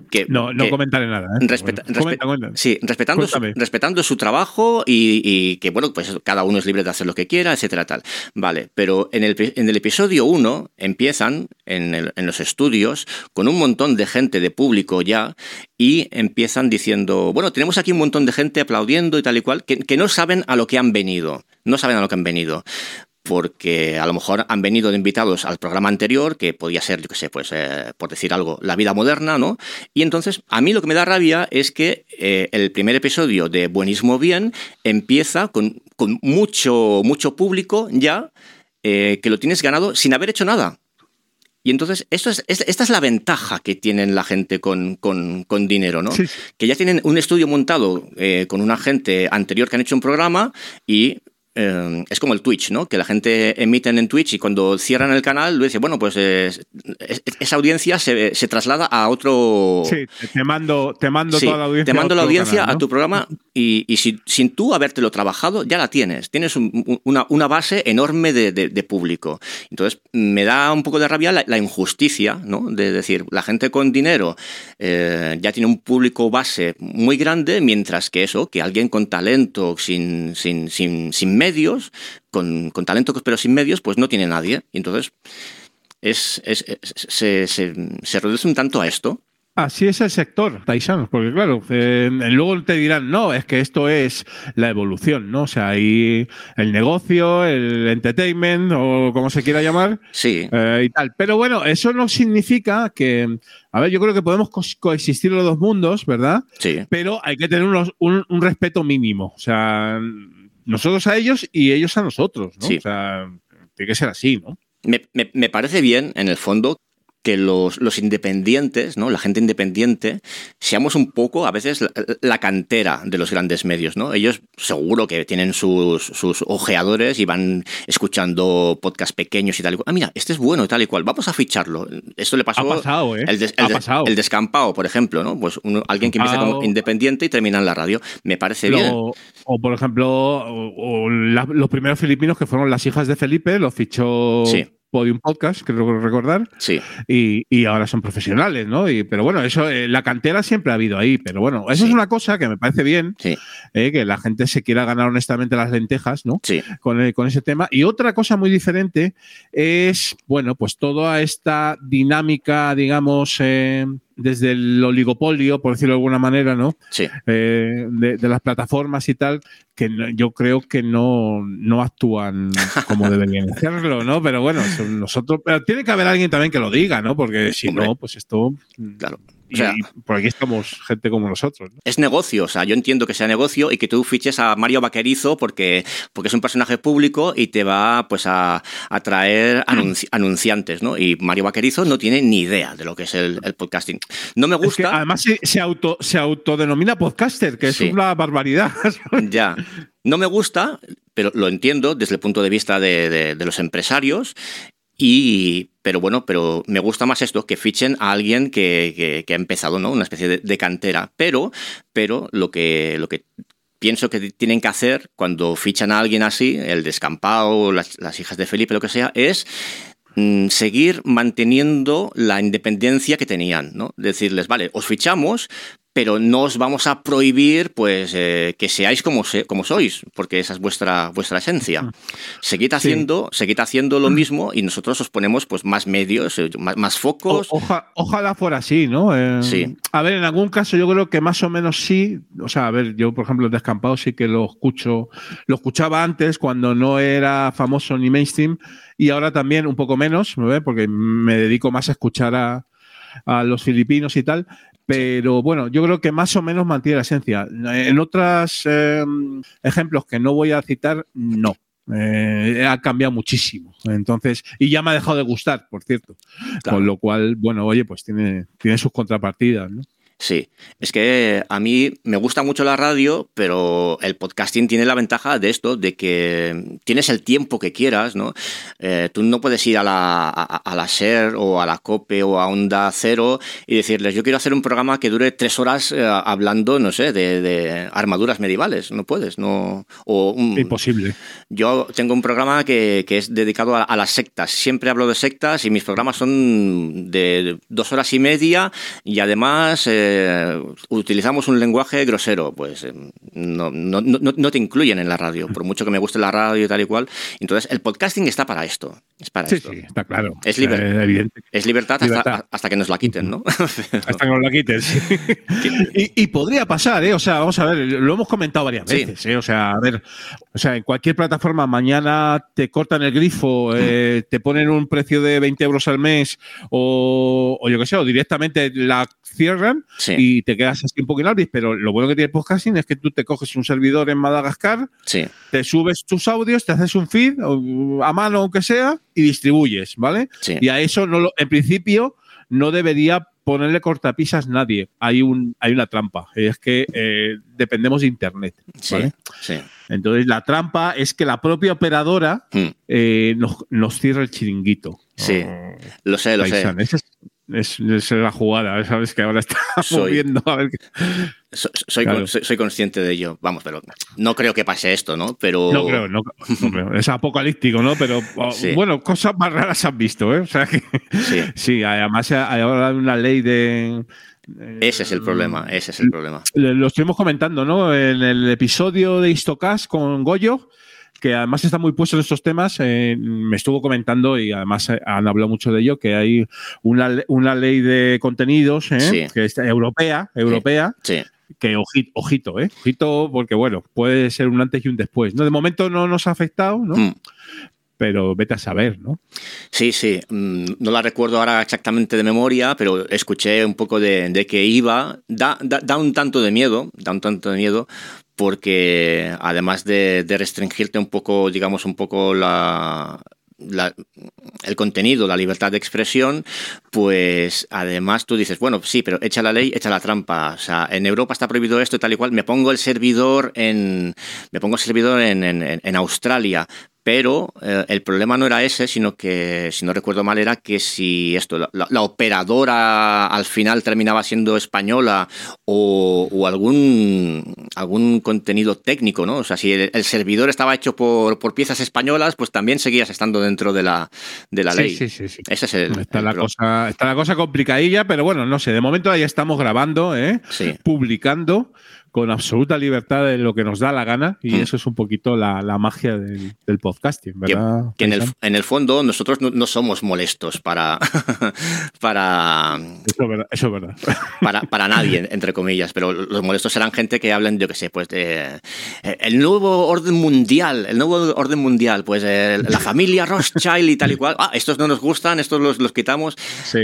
Que, no, no que comentaré nada. ¿eh? Respeta, comenta. Sí, respetando su, respetando su trabajo y, y, que, bueno, pues cada uno es libre de hacer lo que quiera, etcétera, tal. Vale, pero en el, en el episodio 1 empiezan en, el, en, los estudios con un montón de gente de público ya y empiezan diciendo, bueno, tenemos aquí un montón de gente aplaudiendo y tal y cual, que, que no saben a lo que han venido. No saben a lo que han venido porque a lo mejor han venido de invitados al programa anterior, que podía ser, yo qué sé, pues eh, por decir algo, la vida moderna, ¿no? Y entonces, a mí lo que me da rabia es que eh, el primer episodio de Buenísimo Bien empieza con, con mucho, mucho público ya eh, que lo tienes ganado sin haber hecho nada. Y entonces, esto es, esta es la ventaja que tienen la gente con, con, con dinero, ¿no? Sí. Que ya tienen un estudio montado con una gente anterior que han hecho un programa y eh, es como el Twitch, ¿no? Que la gente emiten en Twitch y cuando cierran el canal, dice, bueno, pues es, es, esa audiencia se, se, traslada a otro. Sí, te mando, te mando sí, toda la audiencia. Te mando a la audiencia canal, ¿no? a tu programa y, y sin, sin, tú habértelo trabajado, ya la tienes. Tienes un, una, una, base enorme de, de, de, público. Entonces, me da un poco de rabia la, la injusticia, ¿no? De decir, la gente con dinero eh, ya tiene un público base muy grande, mientras que eso, que alguien con talento, sin, sin, sin, sin medios, con, con, talento pero sin medios, pues no tiene nadie. Y entonces es, es, es se, se, se, reduce un tanto a esto. Así es el sector, paisanos, porque claro, eh, luego te dirán, no, es que esto es la evolución, ¿no? O sea, ahí el negocio, el entertainment, o como se quiera llamar, sí. Eh, y tal. Pero bueno, eso no significa que, a ver, yo creo que podemos co coexistir los dos mundos, ¿verdad? Sí. Pero hay que tener unos, un, un respeto mínimo. O sea, nosotros a ellos y ellos a nosotros, ¿no? Sí. O sea, tiene que ser así, ¿no? Me, me, me, parece bien, en el fondo, que los, los, independientes, ¿no? La gente independiente, seamos un poco, a veces, la, la, cantera de los grandes medios, ¿no? Ellos seguro que tienen sus, sus ojeadores y van escuchando podcasts pequeños y tal y cual. Ah, mira, este es bueno y tal y cual. Vamos a ficharlo. Esto le pasó. Ha pasado, ¿eh? El, des, el, ha pasado. el descampado, por ejemplo, ¿no? Pues alguien que empieza como independiente y termina en la radio. Me parece Lo, bien. O, por ejemplo, o, o la, los primeros filipinos que fueron las hijas de Felipe, lo fichó. Sí. Podium Podcast, creo recordar. Sí. Y, y, ahora son profesionales, ¿no? Y, pero bueno, eso, eh, la cantera siempre ha habido ahí. Pero bueno, eso sí. es una cosa que me parece bien, sí. eh, que la gente se quiera ganar honestamente las lentejas, ¿no? Sí. Con, eh, con ese tema. Y otra cosa muy diferente es, bueno, pues toda esta dinámica, digamos, eh, desde el oligopolio, por decirlo de alguna manera, ¿no? Sí. Eh, de, de, las plataformas y tal, que no, yo creo que no, no actúan como <laughs> deberían hacerlo, ¿no? Pero bueno, nosotros, pero tiene que haber alguien también que lo diga, ¿no? Porque si Hombre. no, pues esto. Claro. O sea- y por aquí estamos gente como nosotros. ¿no? es negocio, o sea, yo entiendo que sea negocio y que tú fiches a Mario Vaquerizo porque, porque es un personaje público y te va pues a, a traer anunci- anunciantes, ¿no? Y Mario Vaquerizo no tiene ni idea de lo que es el, el podcasting. No me Es que gusta. además se, se auto, se autodenomina podcaster, que Sí. es una barbaridad. <laughs> Ya. No me gusta, pero lo entiendo desde el punto de vista de, de- de los empresarios. Y, pero bueno, pero me gusta más esto, que fichen a alguien que, que- ha empezado, ¿no? Una especie de, de cantera. Pero, pero lo que, lo que pienso que tienen que hacer cuando fichan a alguien así, el descampado, las, las hijas de Felipe, lo que sea, es mm, seguir manteniendo la independencia que tenían, ¿no? Decirles, vale, os fichamos, pero no os vamos a prohibir pues eh, que seáis como, se- como sois, porque esa es vuestra, vuestra esencia. Seguid haciendo, seguid haciendo lo mismo y nosotros os ponemos pues más medios, eh, más, más focos. O- oja- ojalá fuera así, ¿no? Eh, Sí. A ver, en algún caso yo creo que más o menos sí. O sea, a ver, yo por ejemplo el descampado sí que lo escucho, lo escuchaba antes cuando no era famoso ni mainstream y ahora también un poco menos, ¿no porque me dedico más a escuchar a, a los filipinos y tal. Pero bueno, yo creo que más o menos mantiene la esencia. En otros ejemplos que no voy a citar, no. Eh, ha cambiado muchísimo. Entonces, y ya me ha dejado de gustar, por cierto. Claro. Con lo cual, bueno, oye, pues tiene, tiene sus contrapartidas, ¿no? Sí, es que a mí me gusta mucho la radio, pero el podcasting tiene la ventaja de esto, de que tienes el tiempo que quieras, ¿no? Eh, tú no puedes ir a la, a, a la SER o a la COPE o a Onda Cero y decirles, yo quiero hacer un programa que dure tres horas eh, hablando, no sé, de, de armaduras medievales. No puedes, no. O un- Imposible. yo tengo un programa que, que es dedicado a, a las sectas. Siempre hablo de sectas y mis programas son de dos horas y media y además eh, utilizamos un lenguaje grosero. Pues eh, no, no, no, no te incluyen en la radio, por mucho que me guste la radio y tal y cual. Entonces, el podcasting está para esto. Es para Sí, esto. sí, está claro. Es liber- Eh, evidente. Es libertad hasta, Libertad. hasta que nos la quiten, ¿no? <laughs> Hasta que nos la quiten, sí. <laughs> y, y podría pasar, ¿eh? O sea, vamos a ver, lo hemos comentado varias Sí. veces, ¿eh? O sea, a ver, o sea, en cualquier plataforma mañana te cortan el grifo, eh, te ponen un precio de 20 euros al mes o, o yo qué sé, o directamente la cierran Sí. y te quedas así un poco inhábil, pero lo bueno que tiene el podcasting es que tú te coges un servidor en Madagascar, te subes tus audios, te haces un feed a mano aunque sea y distribuyes, ¿vale? Sí. Y a eso no lo, en principio no debería ponerle cortapisas nadie. Hay un hay una trampa, es que eh, dependemos de internet. ¿vale? sí. Entonces la trampa es que la propia operadora Mm. eh, nos, nos cierra el chiringuito. Sí. Oh, Lo sé, lo sé. Es, es- la jugada, sabes que ahora está <laughs> Soy- moviendo a ver qué- So- soy, Claro. soy, soy consciente de ello. Vamos, pero no creo que pase esto, ¿no? Pero. No creo, no, no creo. Es apocalíptico, ¿no? Pero oh, Sí. bueno, cosas más raras han visto, ¿eh? O sea que Sí. <laughs> sí, además hay ahora una ley de. eh, Ese es el problema, ese es el problema. Lo estuvimos comentando, ¿no? En el episodio de Histocast con Goyo, que además está muy puesto en estos temas, eh, me estuvo comentando y además eh, han hablado mucho de ello, que hay una, una ley de contenidos ¿eh? Sí. que es europea, europea, Sí, que ojito, ojito, ¿eh? Ojito, porque bueno, puede ser un antes y un después. ¿no? De momento no nos ha afectado, ¿no? Mm. Pero vete a saber, ¿no? sí, sí. Mm, No la recuerdo ahora exactamente de memoria, pero escuché un poco de, de que iba. Da, da, da un tanto de miedo, da un tanto de miedo, porque además de, restringirte un poco, digamos, un poco la, la- el contenido, la libertad de expresión, pues además tú dices, bueno, sí, pero echa la ley, echa la trampa. O sea, en Europa está prohibido esto y tal y cual. Me pongo el servidor en, me pongo el servidor en, en- en Australia. Pero eh, el problema no era ese, sino que, si no recuerdo mal, era que si esto, la, la- operadora al final terminaba siendo española o, o algún, algún contenido técnico, ¿no? O sea, si el, el servidor estaba hecho por, por piezas españolas, pues también seguías estando dentro de la, de la Sí, ley. sí, sí, sí. Ese es el, Está el la, cosa, está la cosa complicadilla, pero bueno, no sé, de momento ahí estamos grabando, ¿eh? Sí. publicando, con absoluta libertad de lo que nos da la gana y Mm. eso es un poquito la, la magia del, del podcasting, Que, ¿verdad? que en, el, en el fondo nosotros no, no somos molestos para, <laughs> para, Eso es verdad. Eso es verdad. para, para <laughs> nadie, entre comillas, pero los molestos serán gente que hablan, yo qué sé, pues de eh, el nuevo orden mundial, el nuevo orden mundial, pues eh, la <laughs> familia Rothschild y tal y cual. Ah, estos no nos gustan, estos los, los quitamos. Sí.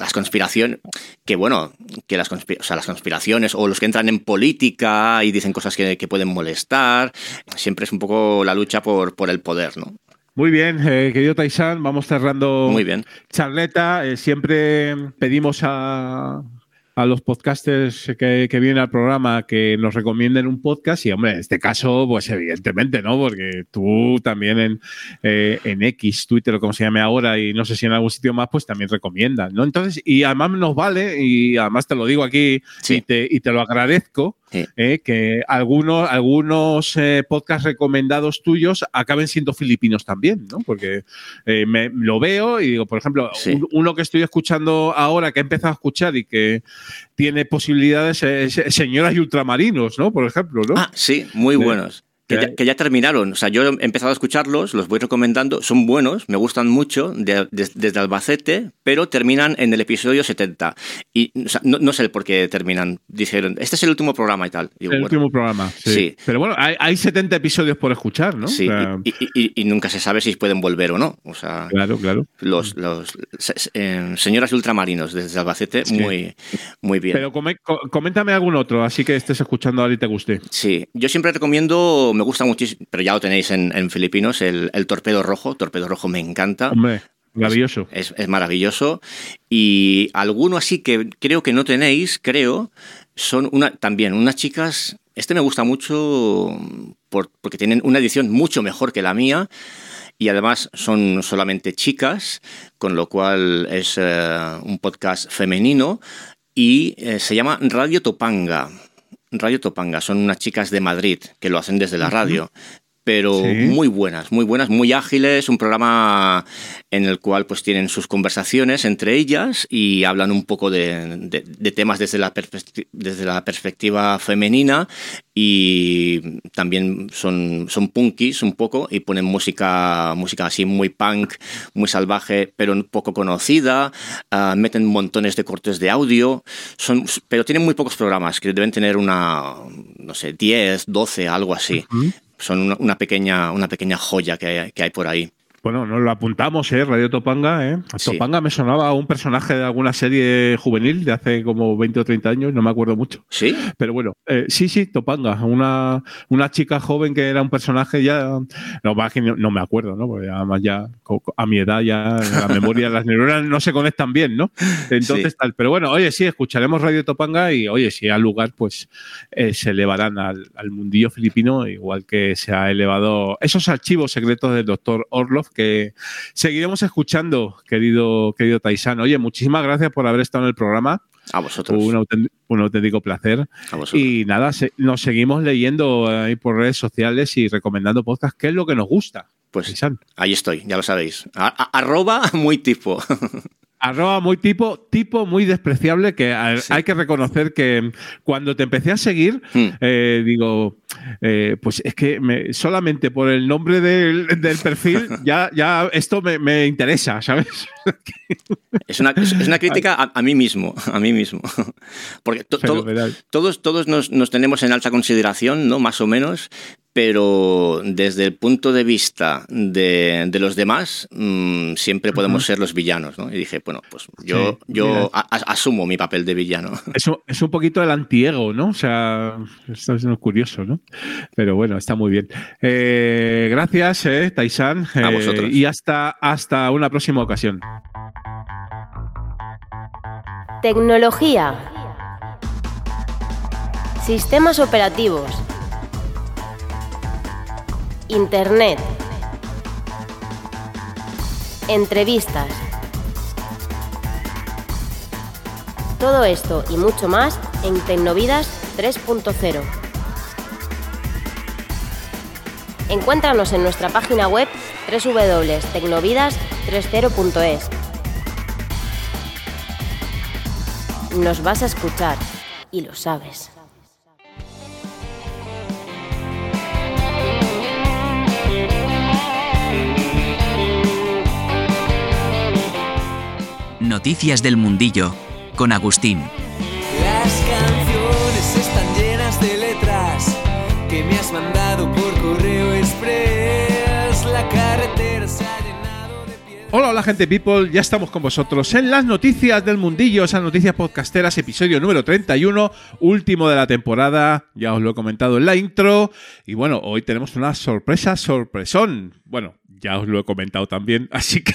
Las conspiraciones, que bueno, que las, conspi- o sea, las conspiraciones o los que entran en política y dicen cosas que, que pueden molestar, siempre es un poco la lucha por, por el poder, ¿no? Muy bien, eh, querido Taisan, vamos cerrando Muy bien. charleta. Eh, siempre pedimos a, a los podcasters que, que vienen al programa que nos recomienden un podcast y, hombre, en este caso, pues evidentemente, ¿no? Porque tú también en, eh, en X, Twitter o como se llame ahora y no sé si en algún sitio más, pues también recomiendan, ¿no? Entonces, y además nos vale, y además te lo digo aquí Sí. y, te, y te lo agradezco, Sí. eh, que algunos, algunos eh, podcasts recomendados tuyos acaben siendo filipinos también, ¿no? Porque eh, me, lo veo y digo, por ejemplo, Sí. un- uno que estoy escuchando ahora, que he empezado a escuchar y que tiene posibilidades, es, es Señoras y Ultramarinos, ¿no? Por ejemplo, ¿no? Ah, sí, muy buenos. Que ya, que ya terminaron. O sea, yo he empezado a escucharlos, los voy recomendando, son buenos, me gustan mucho, de- de- desde Albacete, pero terminan en el episodio 70. Y o sea, no, no sé el por qué terminan. Dijeron, este es el último programa y tal. Digo, el bueno, último programa. Sí. Sí. Pero bueno, hay, hay 70 episodios por escuchar, ¿no? sí, O sea, y, y- nunca se sabe si pueden volver o no. O sea, claro, claro. los, los eh, señoras ultramarinos desde Albacete, Sí. muy, muy bien. Pero coméntame algún otro, así que estés escuchando ahora y te guste. Sí, yo siempre recomiendo, me gusta muchísimo, pero ya lo tenéis en, en Filipinos, el, el Torpedo Rojo. Torpedo Rojo me encanta. Hombre, maravilloso. Es, es maravilloso. Y alguno así que creo que no tenéis, creo, son una, también unas chicas. Este me gusta mucho por- porque tienen una edición mucho mejor que la mía. Y además son solamente chicas, con lo cual es eh, un podcast femenino. Y eh, se llama Radio Topanga. Radio Topanga, son unas chicas de Madrid que lo hacen desde la radio pero Sí. muy buenas, muy buenas, muy ágiles, un programa en el cual pues tienen sus conversaciones entre ellas y hablan un poco de, de- de temas desde la, desde la perspectiva femenina y también son, son punkis un poco y ponen música, música así muy punk, muy salvaje, pero un poco conocida, ah, meten montones de cortes de audio, son, pero tienen muy pocos programas, que deben tener una, no sé, 10, 12, algo así son una, una pequeña, una pequeña joya que que hay por ahí. Bueno, nos lo apuntamos, ¿eh? Radio Topanga, ¿eh? Sí. Topanga me sonaba a un personaje de alguna serie juvenil de hace como 20 o 30 años, no me acuerdo mucho. ¿Sí? Pero bueno, eh, sí, sí, Topanga, una, una chica joven que era un personaje ya, no, va que no, no me acuerdo, ¿no? Porque además ya a mi edad ya la memoria, las neuronas no se conectan bien, ¿no? Entonces Sí. tal, pero bueno, oye, sí, escucharemos Radio Topanga y oye, si hay lugar, pues eh, se elevarán al, al mundillo filipino, igual que se ha elevado esos archivos secretos del doctor Orlov que seguiremos escuchando, querido, querido Taisán. Oye, muchísimas gracias por haber estado en el programa. A vosotros. Un, auténtico- un auténtico placer. a vosotros. Y nada, se- nos seguimos leyendo ahí por redes sociales y recomendando podcasts, que es lo que nos gusta. pues ahí estoy, ya lo sabéis. A- a- arroba <laughs> muy tipo. <laughs> Arroba muy tipo, tipo muy despreciable, que Sí. hay que reconocer que cuando te empecé a seguir, Hmm. eh, digo, eh, pues es que me- solamente por el nombre del, del perfil, <laughs> ya, ya esto me, me interesa, ¿sabes? Es una, es una crítica a, a mí mismo, a mí mismo. <laughs> Porque to- todos, todos nos, nos tenemos en alta consideración, ¿no? Más o menos, pero desde el punto de vista de, de los demás, mm, siempre podemos ser los villanos, ¿no? Y dije, bueno, pues yo, Sí, yo mira. a- a- asumo mi papel de villano. <laughs> Es un, es un poquito el antiego, ¿no? O sea, esto es curioso, ¿no? Pero bueno, está muy bien. Eh, gracias, eh, Taisan. A eh, vosotros. y hasta, hasta una próxima ocasión. Tecnología. Sistemas operativos. Internet. Entrevistas. Todo esto y mucho más en Tecnovidas 3.0. Encuéntranos en nuestra página web www.tecnovidas30.es. Nos vas a escuchar y lo sabes. Noticias del Mundillo, con Agustín. Las canciones están llenas de letras que me has mandado por correo express. La carretera se ha llenado de piedras. Hola, hola gente people, ya estamos con vosotros en las noticias del mundillo, esas noticias podcasteras, episodio número 31, último de la temporada, ya os lo he comentado en la intro, y bueno, hoy tenemos una sorpresa, sorpresón, bueno, ya os lo he comentado también, <laughs> así que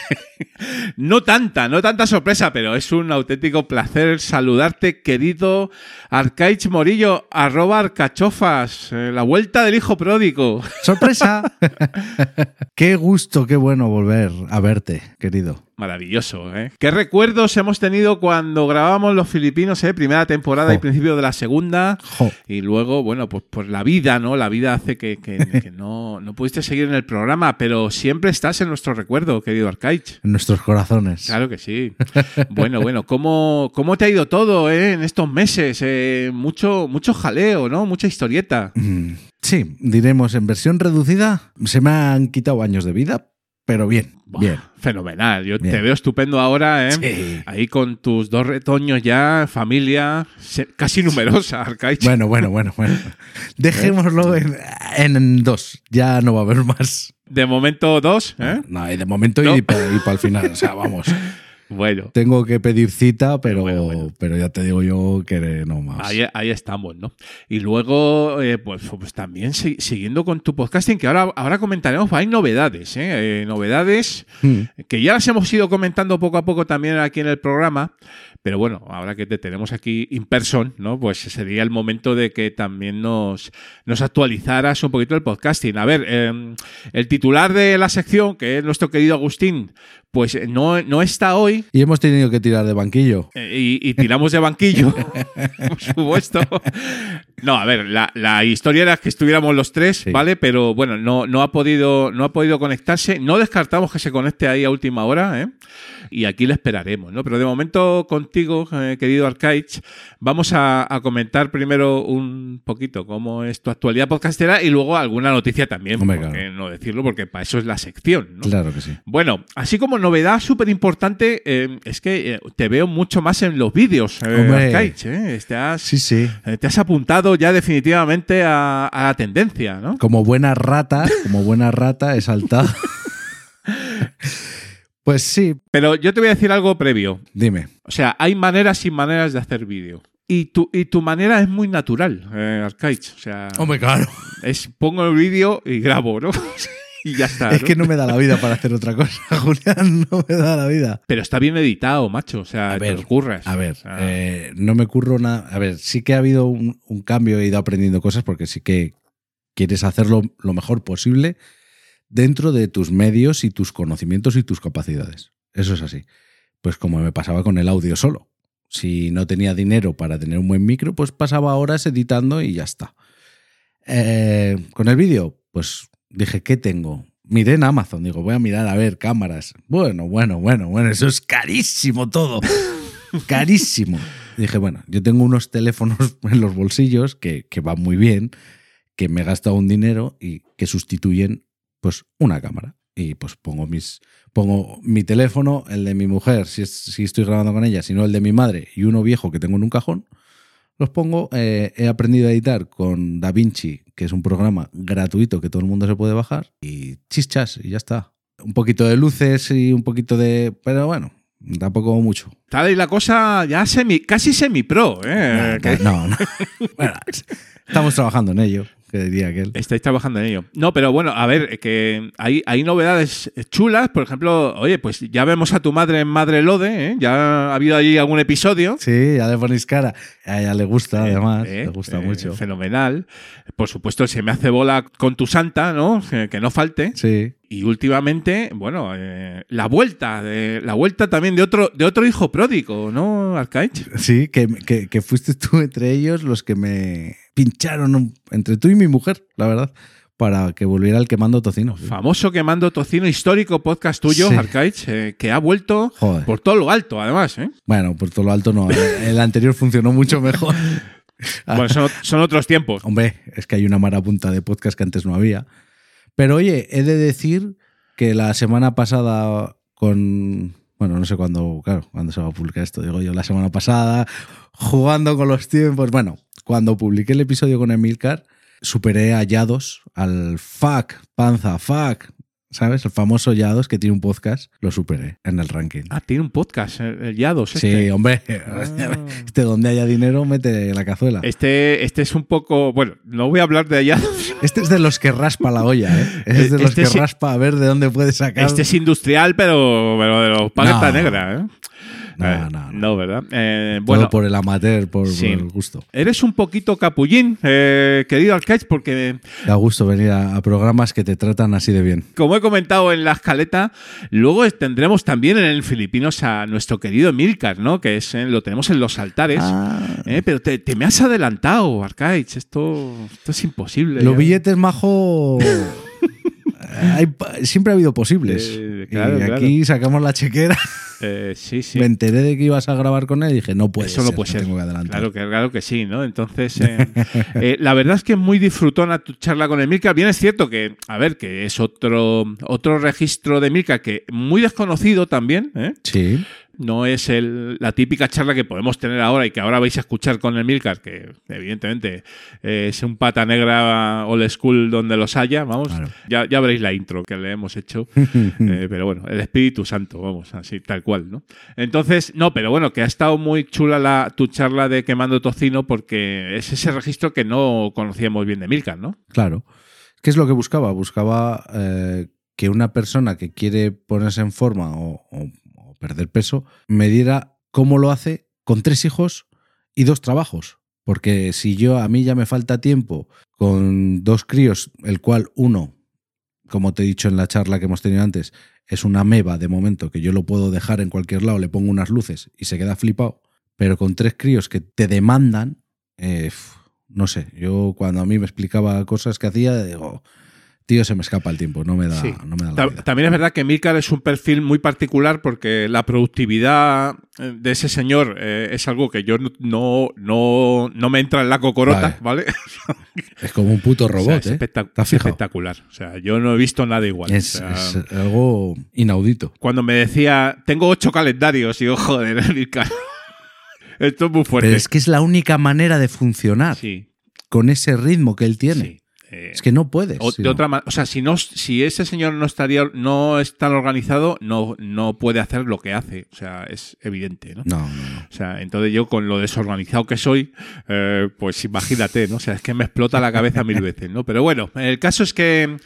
no tanta, no tanta sorpresa, pero es un auténtico placer saludarte, querido Arcaich Morillo, arroba arcachofas, eh, la vuelta del hijo pródigo. ¡Sorpresa! <laughs> qué gusto, qué bueno volver a verte, querido. Maravilloso, ¿eh? ¿Qué recuerdos hemos tenido cuando grabamos Los Filipinos, eh? Primera temporada y principio de la segunda. Jo. Y luego, bueno, pues, pues la vida, ¿no? La vida hace que, que- <laughs> que no, no pudiste seguir en el programa, pero siempre estás en nuestro recuerdo, querido Arcaich. En nuestros corazones. Claro que sí. <laughs> Bueno, bueno, ¿cómo, cómo te ha ido todo eh, en estos meses? Eh, mucho, mucho jaleo, ¿no? Mucha historieta. Mm, Sí, diremos en versión reducida, se me han quitado años de vida, pero bien, bien. Fenomenal. Yo Bien. te veo estupendo ahora, ¿eh? Sí. Ahí con tus dos retoños ya, familia, casi numerosa. Bueno, bueno, bueno, bueno. <laughs> Dejémoslo en, en dos, ya no va a haber más. De momento dos, ¿eh? No, y de momento No. y para el final, o sea, vamos. <laughs> Bueno, Tengo que pedir cita, pero, Bueno, bueno. pero ya te digo yo que no más. ahí, ahí estamos, ¿no? Y luego, eh, pues, pues también si- siguiendo con tu podcasting, que ahora, ahora comentaremos, hay novedades, ¿eh? Eh, Novedades Mm. que ya las hemos ido comentando poco a poco también aquí en el programa, pero bueno, ahora que te tenemos aquí in person, ¿no? Pues sería el momento de que también nos, nos actualizaras un poquito el podcasting. A ver, eh, el titular de la sección, que es nuestro querido Agustín, pues eh, no, no está hoy. Y hemos tenido que tirar de banquillo. eh, Y, y tiramos de banquillo, <laughs> por supuesto. No, a ver, la, la historia era que estuviéramos los tres, Sí. ¿vale? Pero bueno, no, no, ha podido, no ha podido conectarse. No descartamos que se conecte ahí a última hora, ¿eh? Y aquí le esperaremos, ¿no? Pero de momento contigo, eh, querido Arcaich, vamos a, a comentar primero un poquito cómo es tu actualidad podcastera y luego alguna noticia también, Hombre, porque claro. no decirlo, porque para eso es la sección, ¿no? Claro que sí. Bueno, así como novedad súper importante, eh, es que eh, te veo mucho más en los vídeos. Arcaich, ¿eh? Sí, sí. te has apuntado ya definitivamente a, a la tendencia, ¿no? Como buena rata, como buena rata, he saltado. Pues sí, Pero yo te voy a decir algo previo. dime. O sea, hay maneras y maneras de hacer vídeo. Y tu, y tu manera es muy natural, eh, Arcaich. O sea, claro. es pongo el vídeo y grabo, ¿no? <laughs> <laughs> y ya está. Es que no me da la vida para hacer otra cosa, <laughs> Julián, no me da la vida. Pero está bien editado, macho. O sea, A te ver, lo curras. A ver, eh, no me curro nada. A ver, sí que ha habido un, un cambio, he ido aprendiendo cosas porque sí que quieres hacerlo lo mejor posible dentro de tus medios y tus conocimientos y tus capacidades. Eso es así. Pues como me pasaba con el audio solo. Si no tenía dinero para tener un buen micro, pues pasaba horas editando y ya está. Eh, con el vídeo, pues dije, ¿qué tengo? Miré en Amazon, digo, voy a mirar a ver cámaras. Bueno, bueno, bueno, bueno, eso es carísimo todo. <laughs> carísimo. Dije, bueno, yo tengo unos teléfonos <laughs> en los bolsillos que, que van muy bien, que me he gastado un dinero y que sustituyen pues una cámara. Y pues pongo mis pongo mi teléfono, el de mi mujer, si, es- si estoy grabando con ella, si no el de mi madre y uno viejo que tengo en un cajón. Los pongo, eh, he aprendido a editar con DaVinci, que es un programa gratuito que todo el mundo se puede bajar, y chichas, y ya está. Un poquito de luces y un poquito de... Pero bueno, tampoco mucho. Está ahí la cosa ya semi, casi semi-pro, ¿eh? No, no. <laughs> Bueno, estamos trabajando en ello, que diría aquel. Estáis trabajando en ello. No, pero bueno, a ver, que hay, hay novedades chulas. Por ejemplo, oye, pues ya vemos a tu madre en Madre Lode, ¿eh? Ya ha habido allí algún episodio. Sí, ya le ponéis cara. A ella le gusta, además. Eh, le gusta eh, mucho. Fenomenal. Por supuesto, se me hace bola con tu santa, ¿no? Que, que no falte. Sí. Y últimamente, bueno, eh, la vuelta, de, la vuelta también de otro, de otro hijo pródigo, ¿no, Arcaich? Sí, que, que- que fuiste tú entre ellos los que me pincharon, entre tú y mi mujer, la verdad, para que volviera el quemando tocino. Famoso quemando tocino histórico podcast tuyo, Sí. Arcaich, eh, que ha vuelto Joder. por todo lo alto, además, ¿eh? Bueno, por todo lo alto no. El, el anterior funcionó mucho mejor. <laughs> Bueno, son, son otros tiempos. Hombre, es que hay una marapunta de podcast que antes no había. Pero oye, he de decir que la semana pasada con Bueno, no sé cuándo, claro, cuándo se va a publicar esto. Digo yo, la semana pasada, jugando con los tiempos. Bueno, cuando publiqué el episodio con Emilcar, superé a Yados, al fuck, panza, fuck, ¿sabes? El famoso Yados que tiene un podcast, lo superé en el ranking. Ah, tiene un podcast, el, Yados. sí, Este. hombre, Ah. <laughs> este donde haya dinero mete la cazuela. Este, este es un poco. Bueno, no voy a hablar de Yados. <laughs> Este es de los que raspa la olla, ¿eh? Es de los Este que sí- raspa a ver de dónde puede sacar. Este es industrial, pero, pero de los paquetas No. negras, ¿eh? No, Eh, no, no. No, ¿verdad? Eh, Todo bueno, por el amateur, por, el gusto. eres un poquito capullín, eh, querido Arcade, porque Da gusto venir a, a programas que te tratan así de bien. como he comentado en la escaleta, luego tendremos también en el Filipinos a nuestro querido Emilcar, ¿no? Que es, eh, lo tenemos en los altares. Ah. Pero te, te me has adelantado, Arcade. Esto, esto es imposible. Los ¿eh? billetes majo. <laughs> hay pa- siempre ha habido posibles. Eh, claro, y claro. aquí sacamos la chequera. Eh, sí, sí. Me enteré de que ibas a grabar con él y dije, no puede Eso ser. no puede ser. Tengo que adelantar. Claro que, claro que sí, ¿no? Entonces, eh, <laughs> eh, la verdad es que muy disfrutona tu charla con Emilcar. Bien es cierto que, a ver, que es otro, otro registro de Emilcar que muy desconocido también, ¿eh? Sí. No es el- la típica charla que podemos tener ahora y que ahora vais a escuchar con Emilcar, que evidentemente eh, es un pata negra old school donde los haya, vamos. Claro. Ya, ya veréis la intro que le hemos hecho. <laughs> Eh, pero bueno, el Espíritu Santo, vamos, así, tal cual, ¿no? Entonces, no, pero bueno, que ha estado muy chula la, tu charla de Quemando Tocino porque es ese registro que no conocíamos bien de Milcar, ¿no? Claro. ¿Qué es lo que buscaba? Buscaba eh, que una persona que quiere ponerse en forma o perder peso me diera cómo lo hace con tres hijos y dos trabajos. Porque si yo a mí ya me falta tiempo con dos críos, el cual uno, como te he dicho en la charla que hemos tenido antes, es una meba de momento que yo lo puedo dejar en cualquier lado, le pongo unas luces y se queda flipado. Pero con tres críos que te demandan, eh, no sé, yo cuando a mí me explicaba cosas que hacía, digo, tío, se me escapa el tiempo, no me da, Sí. no me da la Ta- vida. También es verdad que Milcar es un perfil muy particular porque la productividad eh, de ese señor eh, es algo que yo no, no, no, me entra en la cocorota, ¿vale? <laughs> Es como un puto <laughs> O sea, robot, es ¿eh? espectacular. O sea, yo no he visto nada igual. Es, O sea, es algo inaudito. Cuando me decía, tengo ocho calendarios, y digo, joder, <laughs> Milcar. Esto es muy fuerte. Pero es que es la única manera de funcionar Sí, con ese ritmo que él tiene. sí. Eh, Es que no puedes. o, de otra o sea, si no, si ese señor no estaría, no es tan organizado, no, no puede hacer lo que hace. O sea, es evidente, ¿no? No, no, no. O sea, entonces yo con lo desorganizado que soy, eh, pues imagínate, ¿no? O sea, es que me explota la cabeza mil veces, ¿no? Pero bueno, el caso es que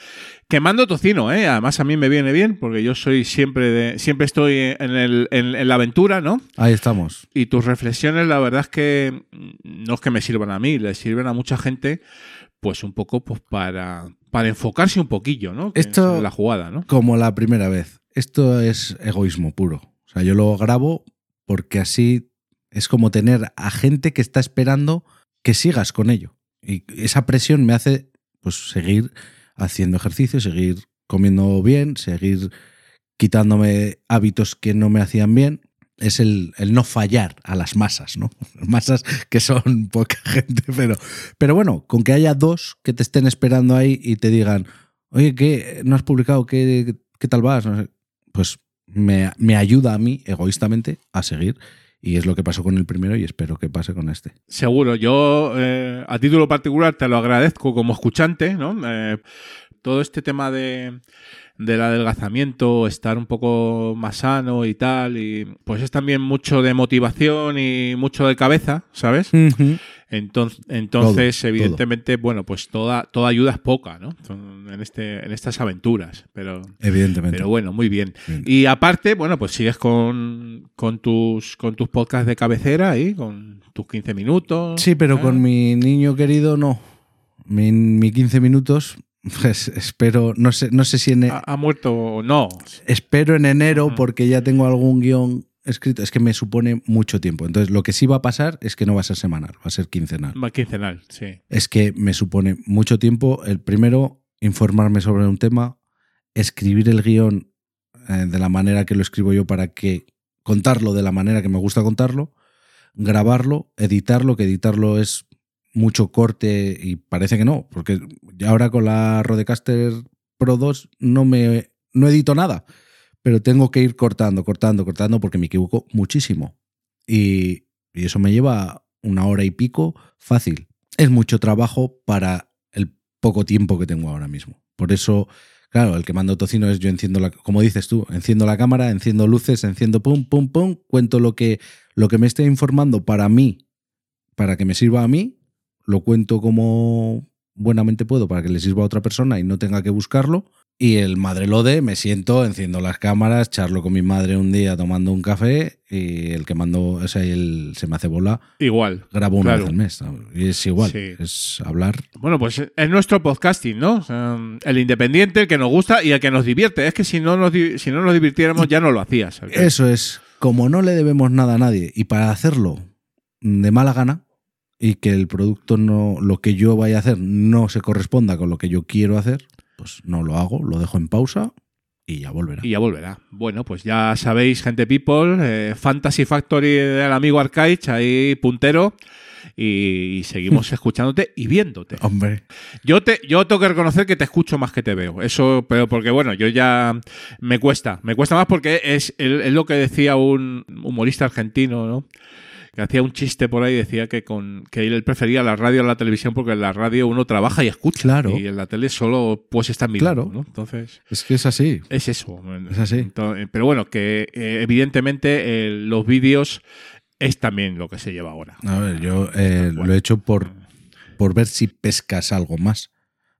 quemando tocino, ¿eh? Además a mí me viene bien porque yo soy siempre de, siempre estoy en, el, en, en la aventura, ¿no? Ahí estamos. Y tus reflexiones, la verdad es que mm, no es que me sirvan a mí, le sirven a mucha gente, pues un poco pues para, para enfocarse un poquillo, ¿no? Esto- es la jugada, ¿no? Como la primera vez. Esto es egoísmo puro. O sea, yo lo grabo porque así es como tener a gente que está esperando que sigas con ello. Y esa presión me hace pues seguir haciendo ejercicio, seguir comiendo bien, seguir quitándome hábitos que no me hacían bien. Es el, el no fallar a las masas, ¿no? <laughs> Masas que son <laughs> poca gente, pero, pero bueno, con que haya dos que te estén esperando ahí y te digan, oye, ¿qué? ¿No has publicado? ¿Qué, qué tal vas? No sé. Pues me, me ayuda a mí, egoístamente, a seguir. Y es lo que pasó con el primero y espero que pase con este. Seguro, yo eh, a título particular te lo agradezco como escuchante, ¿no? Eh, todo este tema de, del adelgazamiento, estar un poco más sano y tal, y pues es también mucho de motivación y mucho de cabeza, ¿sabes? Entonces, entonces Todo, evidentemente, bueno, pues toda, toda ayuda es poca, ¿no? En, este, en estas aventuras, pero... Evidentemente. Pero bueno, muy bien. Bien. Y aparte, bueno, pues sigues con, con tus con tus podcasts de cabecera ahí, con tus 15 minutos. Sí, pero ¿eh? con mi niño querido no. Mi, mi 15 minutos, pues espero, no sé, no sé si en, ¿Ha, ha muerto o no? espero en enero porque ya tengo algún guion escrito. Es que me supone mucho tiempo. Entonces, lo que sí va a pasar es que no va a ser semanal, va a ser quincenal. Más quincenal, sí. Es que me supone mucho tiempo. El primero, informarme sobre un tema, escribir el guion eh, de la manera que lo escribo yo para que contarlo de la manera que me gusta contarlo, grabarlo, editarlo, que editarlo es mucho corte y parece que no, porque ahora con la Rodecaster Pro 2 no me no edito nada, pero tengo que ir cortando, cortando, cortando porque me equivoco muchísimo. Y, y eso me lleva una hora y pico fácil. Es mucho trabajo para el poco tiempo que tengo ahora mismo. Por eso, claro, el que mando tocino es yo enciendo la, como dices tú, enciendo la cámara, enciendo luces, enciendo pum, pum, pum, cuento lo que, lo que me esté informando para mí, para que me sirva a mí, lo cuento como buenamente puedo para que le sirva a otra persona y no tenga que buscarlo. Y el madre lode, me siento, enciendo las cámaras, charlo con mi madre un día tomando un café y el que mando, o sea, él se me hace bola, Igual. grabo una Claro. vez al mes. Y es igual, Sí. es hablar. Bueno, pues es nuestro podcasting, ¿no? El independiente, el que nos gusta y el que nos divierte. Es que si no nos, si no nos divirtiéramos ya no lo hacías. Eso es, como no le debemos nada a nadie y para hacerlo de mala gana y que el producto no, lo que yo vaya a hacer no se corresponda con lo que yo quiero hacer, pues no lo hago, lo dejo en pausa y ya volverá. Y ya volverá. Bueno, pues ya sabéis, gente people, eh, Fantasy Factory del amigo Arcaich, ahí puntero. Y, y seguimos <laughs> escuchándote y viéndote. Hombre, Yo te, yo tengo que reconocer que te escucho más que te veo. Eso, pero porque bueno, yo ya me cuesta. Me cuesta más porque es, es lo que decía un humorista argentino, ¿no? Que hacía un chiste por ahí, decía que con que él prefería la radio a la televisión porque en la radio uno trabaja y escucha. Claro. Y en la tele solo pues está mirando, Claro. ¿no? Entonces. es que es así. Es eso. Es así. Entonces, pero bueno, que eh, evidentemente eh, los vídeos es también lo que se lleva ahora. A ver, yo eh, lo he hecho por, por ver si pescas algo más.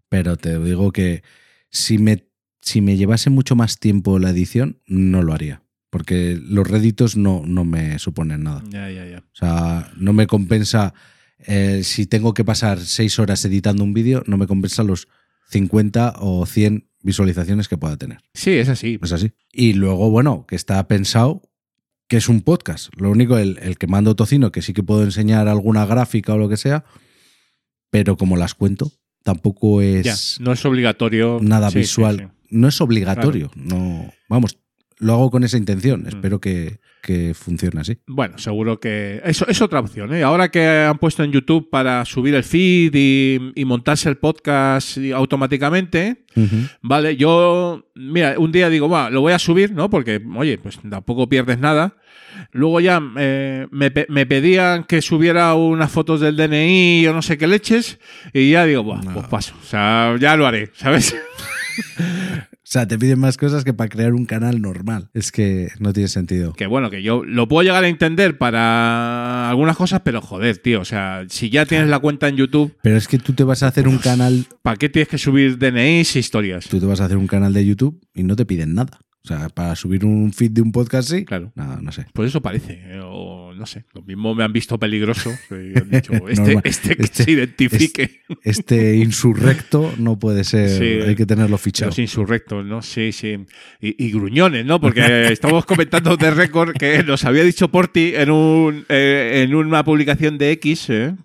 Pero te digo que si me, si me llevase mucho más tiempo la edición, no lo haría. Porque los réditos no, no me suponen nada. Ya, ya, ya. O sea, no me compensa. eh, si tengo que pasar seis horas editando un vídeo, no me compensa los 50 o 100 visualizaciones que pueda tener. Sí, es así. Es así. Y luego, bueno, que está pensado que es un podcast. Lo único, el, el que mando tocino, que sí que puedo enseñar alguna gráfica o lo que sea, pero como las cuento, tampoco Ya, es no es obligatorio. nada Sí, visual. sí. No es obligatorio. No, vamos, lo hago con esa intención. Mm. Espero que, que funcione así. Bueno, seguro que eso es otra opción. ¿eh? Ahora que han puesto en YouTube para subir el feed y, y montarse el podcast automáticamente, Ujú. vale, yo, mira, un día digo, va, lo voy a subir, ¿no? Porque, oye, pues tampoco pierdes nada. Luego ya eh, me, me pedían que subiera unas fotos del DNI o no sé qué leches y ya digo, "Buah, pues paso. O sea, ya lo haré, ¿sabes? <laughs> O sea, te piden más cosas que para crear un canal normal. Es que no tiene sentido. Que bueno, que yo lo puedo llegar a entender para algunas cosas, pero joder, tío, o sea, si ya tienes la cuenta en YouTube, Pero es que tú te vas a hacer un canal, ¿para qué tienes que subir DNIs e historias? tú te vas a hacer un canal de YouTube y no te piden nada. O sea, para subir un feed de un podcast sí. Claro. No, no sé. Pues eso parece, eh, o no sé, lo mismo me han visto peligroso <laughs> y han dicho, <laughs> este, este que Este- se identifique. Este <laughs> insurrecto no puede ser. Sí. hay que tenerlo fichado. Los insurrectos, ¿no? Sí, sí. Y, y gruñones, ¿no? Porque estamos comentando de récord que nos había dicho Porti en, un, eh, en una publicación de X, ¿eh?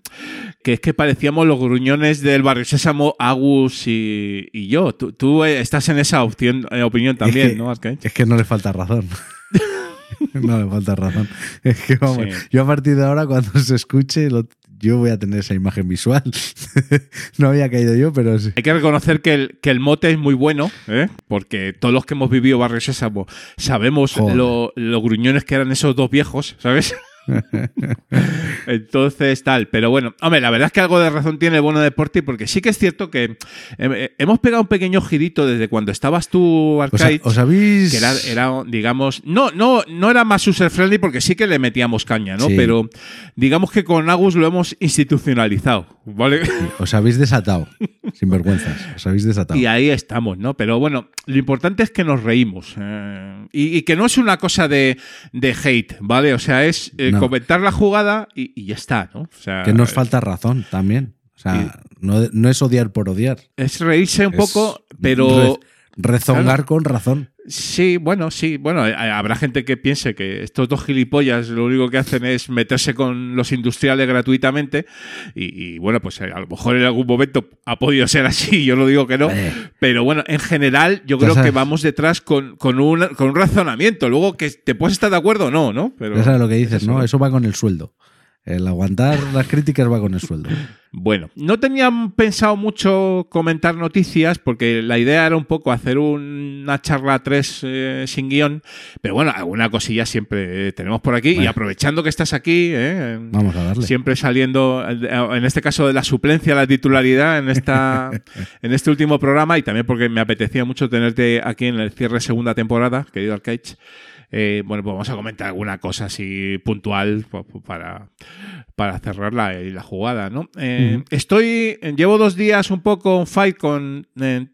que es que parecíamos los gruñones del barrio Sésamo, Agus y, y yo. Tú, tú, eh, estás en esa opción, eh, opinión también, Es que- Es que no le falta razón. <laughs> no le falta razón. Es que vamos, Sí. yo a partir de ahora, cuando se escuche, lo- yo voy a tener esa imagen visual. <laughs> no había caído yo, pero sí. Hay que reconocer que el, que el mote es muy bueno, ¿eh? porque todos los que hemos vivido Barrio Sésamo sabemos lo gruñones que eran esos dos viejos, ¿sabes? <laughs> Entonces, tal. Pero bueno, hombre, la verdad es que algo de razón tiene el bueno de Porti, porque sí que es cierto que eh, hemos pegado un pequeño girito desde cuando estabas tú, Arcade. ¿Os habéis.? que era, era, digamos, no, no, no era más user friendly porque sí que le metíamos caña, ¿no? Sí. Pero digamos que con Agus lo hemos institucionalizado, ¿vale? Os habéis desatado. sin vergüenzas. Os habéis desatado. Y ahí estamos, ¿no? Pero bueno, lo importante es que nos reímos. eh, y, y que no es una cosa de, de hate, ¿vale? O sea, es eh, No. Comentar la jugada y, y ya está, ¿no? O sea, que nos falta razón también. O sea, no, no es odiar por odiar. Es reírse un Es poco, pero. Re- rezongar Claro. con razón. Sí, bueno, sí. Bueno, eh, habrá gente que piense que estos dos gilipollas lo único que hacen es meterse con los industriales gratuitamente. Y, y, bueno, pues eh, a lo mejor en algún momento ha podido ser así, yo no digo que no. Eh. Pero bueno, en general, yo creo que vamos detrás con, con, un, con un razonamiento. Luego que te puedes estar de acuerdo o no, ¿no? Pero Ya sabes lo que dices, eso. ¿no? Eso va con el sueldo. El aguantar las críticas va con el sueldo. Bueno, no tenía pensado mucho comentar noticias porque la idea era un poco hacer una charla 3 eh, sin guion, pero bueno, alguna cosilla siempre tenemos por aquí y aprovechando que estás aquí, eh, Vamos a darle. siempre saliendo, eh, en este caso de la suplencia a la titularidad en, esta, <laughs> en este último programa y también porque me apetecía mucho tenerte aquí en el cierre de segunda temporada, querido Arcade. Eh, bueno, pues vamos a comentar alguna cosa así puntual pues, para, para cerrar la, la jugada, ¿no? Eh. Estoy, llevo dos días un poco on fight con eh,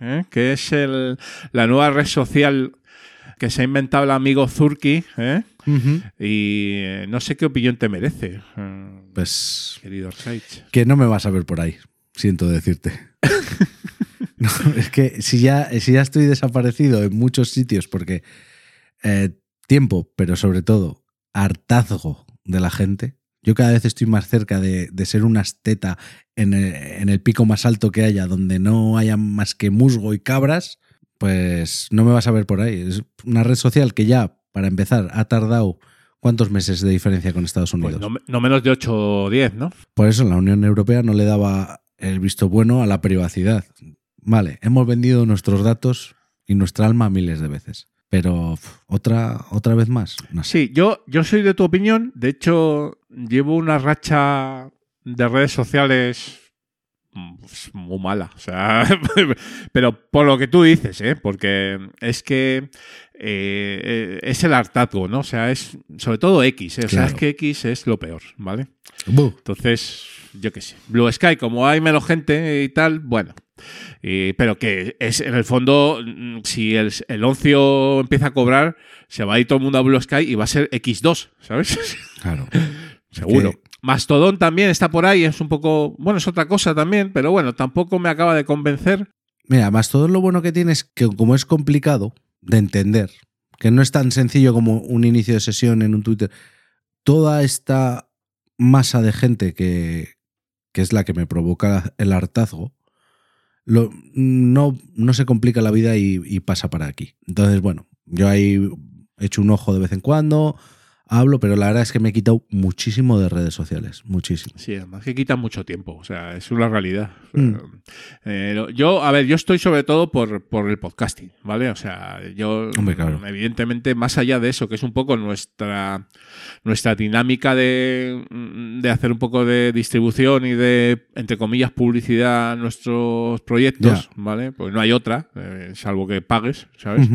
¿eh? que es el- la nueva red social que se ha inventado el amigo Zurki, ¿eh? Y eh, no sé qué opinión te merece, eh, Pues querido Arcade. que no me vas a ver por ahí, siento decirte. <laughs> No, es que si ya, si ya estoy desaparecido en muchos sitios porque eh, tiempo, pero sobre todo hartazgo de la gente, yo cada vez estoy más cerca de, de ser una esteta en el, en el pico más alto que haya, donde no haya más que musgo y cabras, pues no me vas a ver por ahí. Es una red social que ya, para empezar, ha tardado ¿cuántos meses de diferencia con Estados Unidos? Pues no, no menos de 8 o 10, ¿no? Por eso la Unión Europea no le daba el visto bueno a la privacidad. Vale, hemos vendido nuestros datos y nuestra alma miles de veces. Pero otra, otra vez más. No sé. Sí, yo, yo soy de tu opinión. De hecho, llevo una racha de redes sociales mm, pues, muy mala. O sea, <laughs> pero por lo que tú dices, ¿eh? Porque es que eh, eh, es el hartazgo, ¿no? O sea, es sobre todo X, ¿eh? O sea, es que X es lo peor, ¿vale? Entonces, yo qué sé. Blue Sky, como hay menos gente y tal, bueno. Y- pero que es en el fondo, mm, si el, el oncio empieza a cobrar, se va a ir todo el mundo a Blue Sky y va a ser X2, ¿sabes? <laughs> Claro. <laughs> Seguro. que- Mastodon también está por ahí, es un poco. Bueno, es otra cosa también, pero bueno, tampoco me acaba de convencer. Mira, más todo lo bueno que tiene es que como es complicado de entender, que no es tan sencillo como un inicio de sesión en un Twitter, toda esta masa de gente que, que es la que me provoca el hartazgo, lo- no, no se complica la vida y, y pasa para aquí. Entonces, bueno, yo ahí echo un ojo de vez en cuando, hablo, pero la verdad es que me he quitado muchísimo de redes sociales, muchísimo. Sí, además que quita mucho tiempo, o sea, es una realidad. Mm. Eh, yo, a ver, yo estoy sobre todo por, por el podcasting, ¿vale? O sea, yo, Hombre, claro. evidentemente, más allá de eso, que es un poco nuestra, nuestra dinámica de, mm, de hacer un poco de distribución y de, entre comillas, publicidad a nuestros proyectos, ¿vale? Pues no hay otra, eh, salvo que pagues, ¿sabes?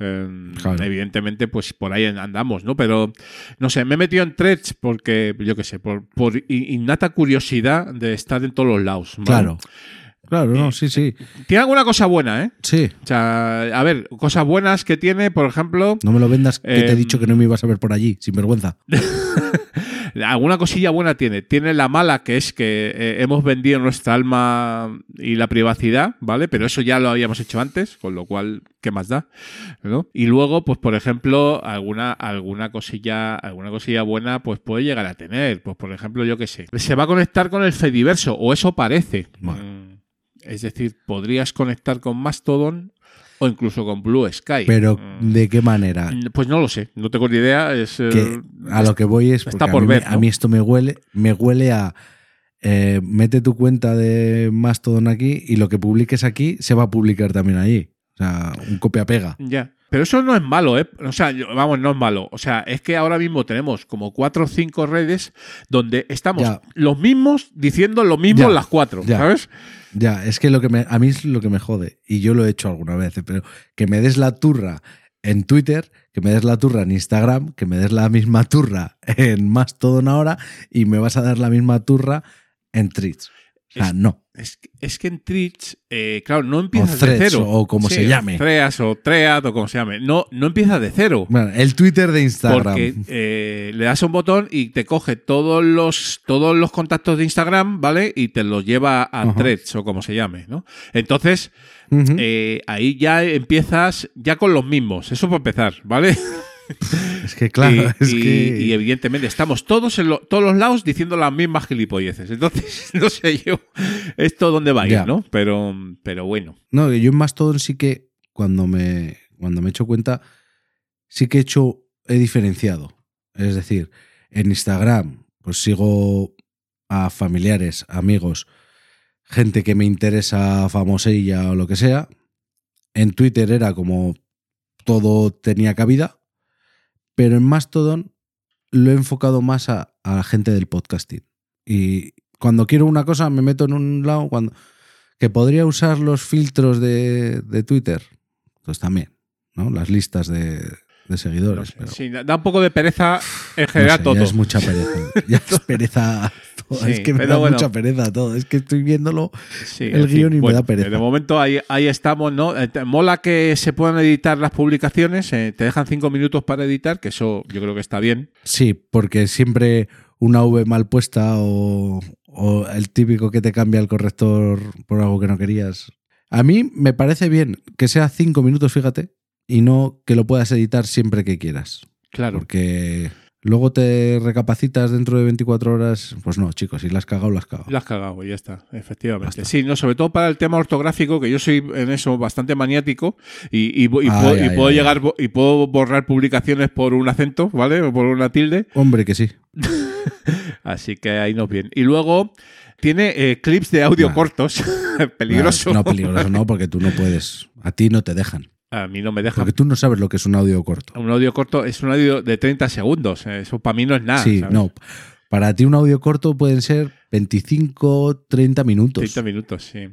Eh, Claro. Evidentemente, pues por ahí andamos, ¿no? Pero, no sé, me he metido en threads porque, yo qué sé, por, por innata curiosidad de estar en todos los lados. ¿vale? Claro. Claro, no, sí, sí. Tiene alguna cosa buena, ¿eh? Sí, O sea, a ver, cosas buenas que tiene, por ejemplo, No me lo vendas, que te he Em, dicho que no me ibas a ver por allí, sin vergüenza. <laughs> alguna cosilla buena tiene. Tiene la mala, que es que eh, hemos vendido nuestra alma y la privacidad, ¿vale? Pero eso ya lo habíamos hecho antes, con lo cual, ¿qué más da? ¿No? Y luego, pues, por ejemplo, alguna, alguna cosilla, alguna cosilla buena, pues puede llegar a tener. Pues, por ejemplo, yo qué sé. Se va a conectar con el Fediverso, o eso parece. Bueno. Es decir, podrías conectar con Mastodon o incluso con Blue Sky. Pero, Mm. ¿de qué manera? Pues no lo sé, no tengo ni idea. Es, eh, Que a lo que voy es está porque a, por mí, ver, a mí esto me huele, me huele a eh, mete tu cuenta de Mastodon aquí y lo que publiques aquí se va a publicar también allí. O sea, un copia-pega. Ya. Pero eso no es malo, ¿eh? O sea, vamos, no es malo. O sea, es que ahora mismo tenemos como cuatro o cinco redes donde estamos Ya. los mismos diciendo lo mismo Ya. en las cuatro, Ya. ¿sabes? Ya, es que lo que me, a mí es lo que me jode, y yo lo he hecho alguna vez, pero que me des la turra en Twitter, que me des la turra en Instagram, que me des la misma turra en Mastodon ahora, y me vas a dar la misma turra en Twitch. Es- no. Es, que- es que en Twitch, eh, claro, no empiezas Threads, de cero. o como se llame. Treas o Tread o como se llame. No, no empieza de cero. Bueno, el Twitter de Instagram. Porque eh, le das a un botón y te coge todos los, todos los contactos de Instagram, ¿vale? Y te los lleva a. Threads o como se llame, ¿no? Entonces, eh, ahí ya empiezas ya con los mismos. Eso para empezar, ¿vale? <laughs> es que claro, y, es y- que... y evidentemente estamos todos en lo- todos los lados diciendo las mismas gilipolleces. Entonces, <laughs> no sé yo esto dónde va a ir, Ya. ¿no? Pero, pero bueno. No, yo en Mastodon sí que cuando me, cuando me he hecho cuenta, sí que he hecho, he diferenciado. Es decir, En Instagram, pues sigo a familiares, amigos, gente que me interesa, famosilla o lo que sea. En Twitter era como todo tenía cabida, pero en Mastodon lo he enfocado más a, a la gente del podcasting. Y cuando quiero una cosa me meto en un lado, cuando que podría usar los filtros de, de Twitter, pues también, ¿no? Las listas de, de seguidores. pero- Sí, da un poco de pereza en no general sé, todo. Ya es mucha pereza. <laughs> Ya es pereza. todo. Sí, es que me da bueno. mucha pereza todo. Es que estoy viéndolo. Sí, el guion y me da pereza. De momento ahí, ahí estamos, ¿no? Eh, Mola que se puedan editar las publicaciones, eh, te dejan cinco minutos para editar, que eso yo creo que está bien. Sí, porque siempre una V mal puesta o, o el típico que te cambia el corrector por algo que no querías. A mí me parece bien que sea cinco minutos, fíjate, y no que lo puedas editar siempre que quieras. Claro. Porque luego te recapacitas dentro de 24 horas. Pues no, chicos, si la has cagado, la has cagado. La has cagado ya está, efectivamente. Basta. Sí, no, sobre todo para el tema ortográfico, que yo soy en eso bastante maniático y, y- y Ay, puedo, y ay, puedo ay, llegar y puedo borrar publicaciones por un acento, ¿vale? O por una tilde. Hombre, que sí. <laughs> Así que ahí nos bien. Y luego tiene eh, clips de audio Nah. cortos, <laughs> peligroso. No, peligroso no, porque tú no puedes. A ti no te dejan. A mí no me deja. Porque tú no sabes lo que es un audio corto. Un audio corto es un audio de 30 segundos. eh, Eso para mí no es nada. sí, ¿sabes? no. Para ti un audio corto pueden ser 25, 30 minutos. 30 minutos, sí. Eh,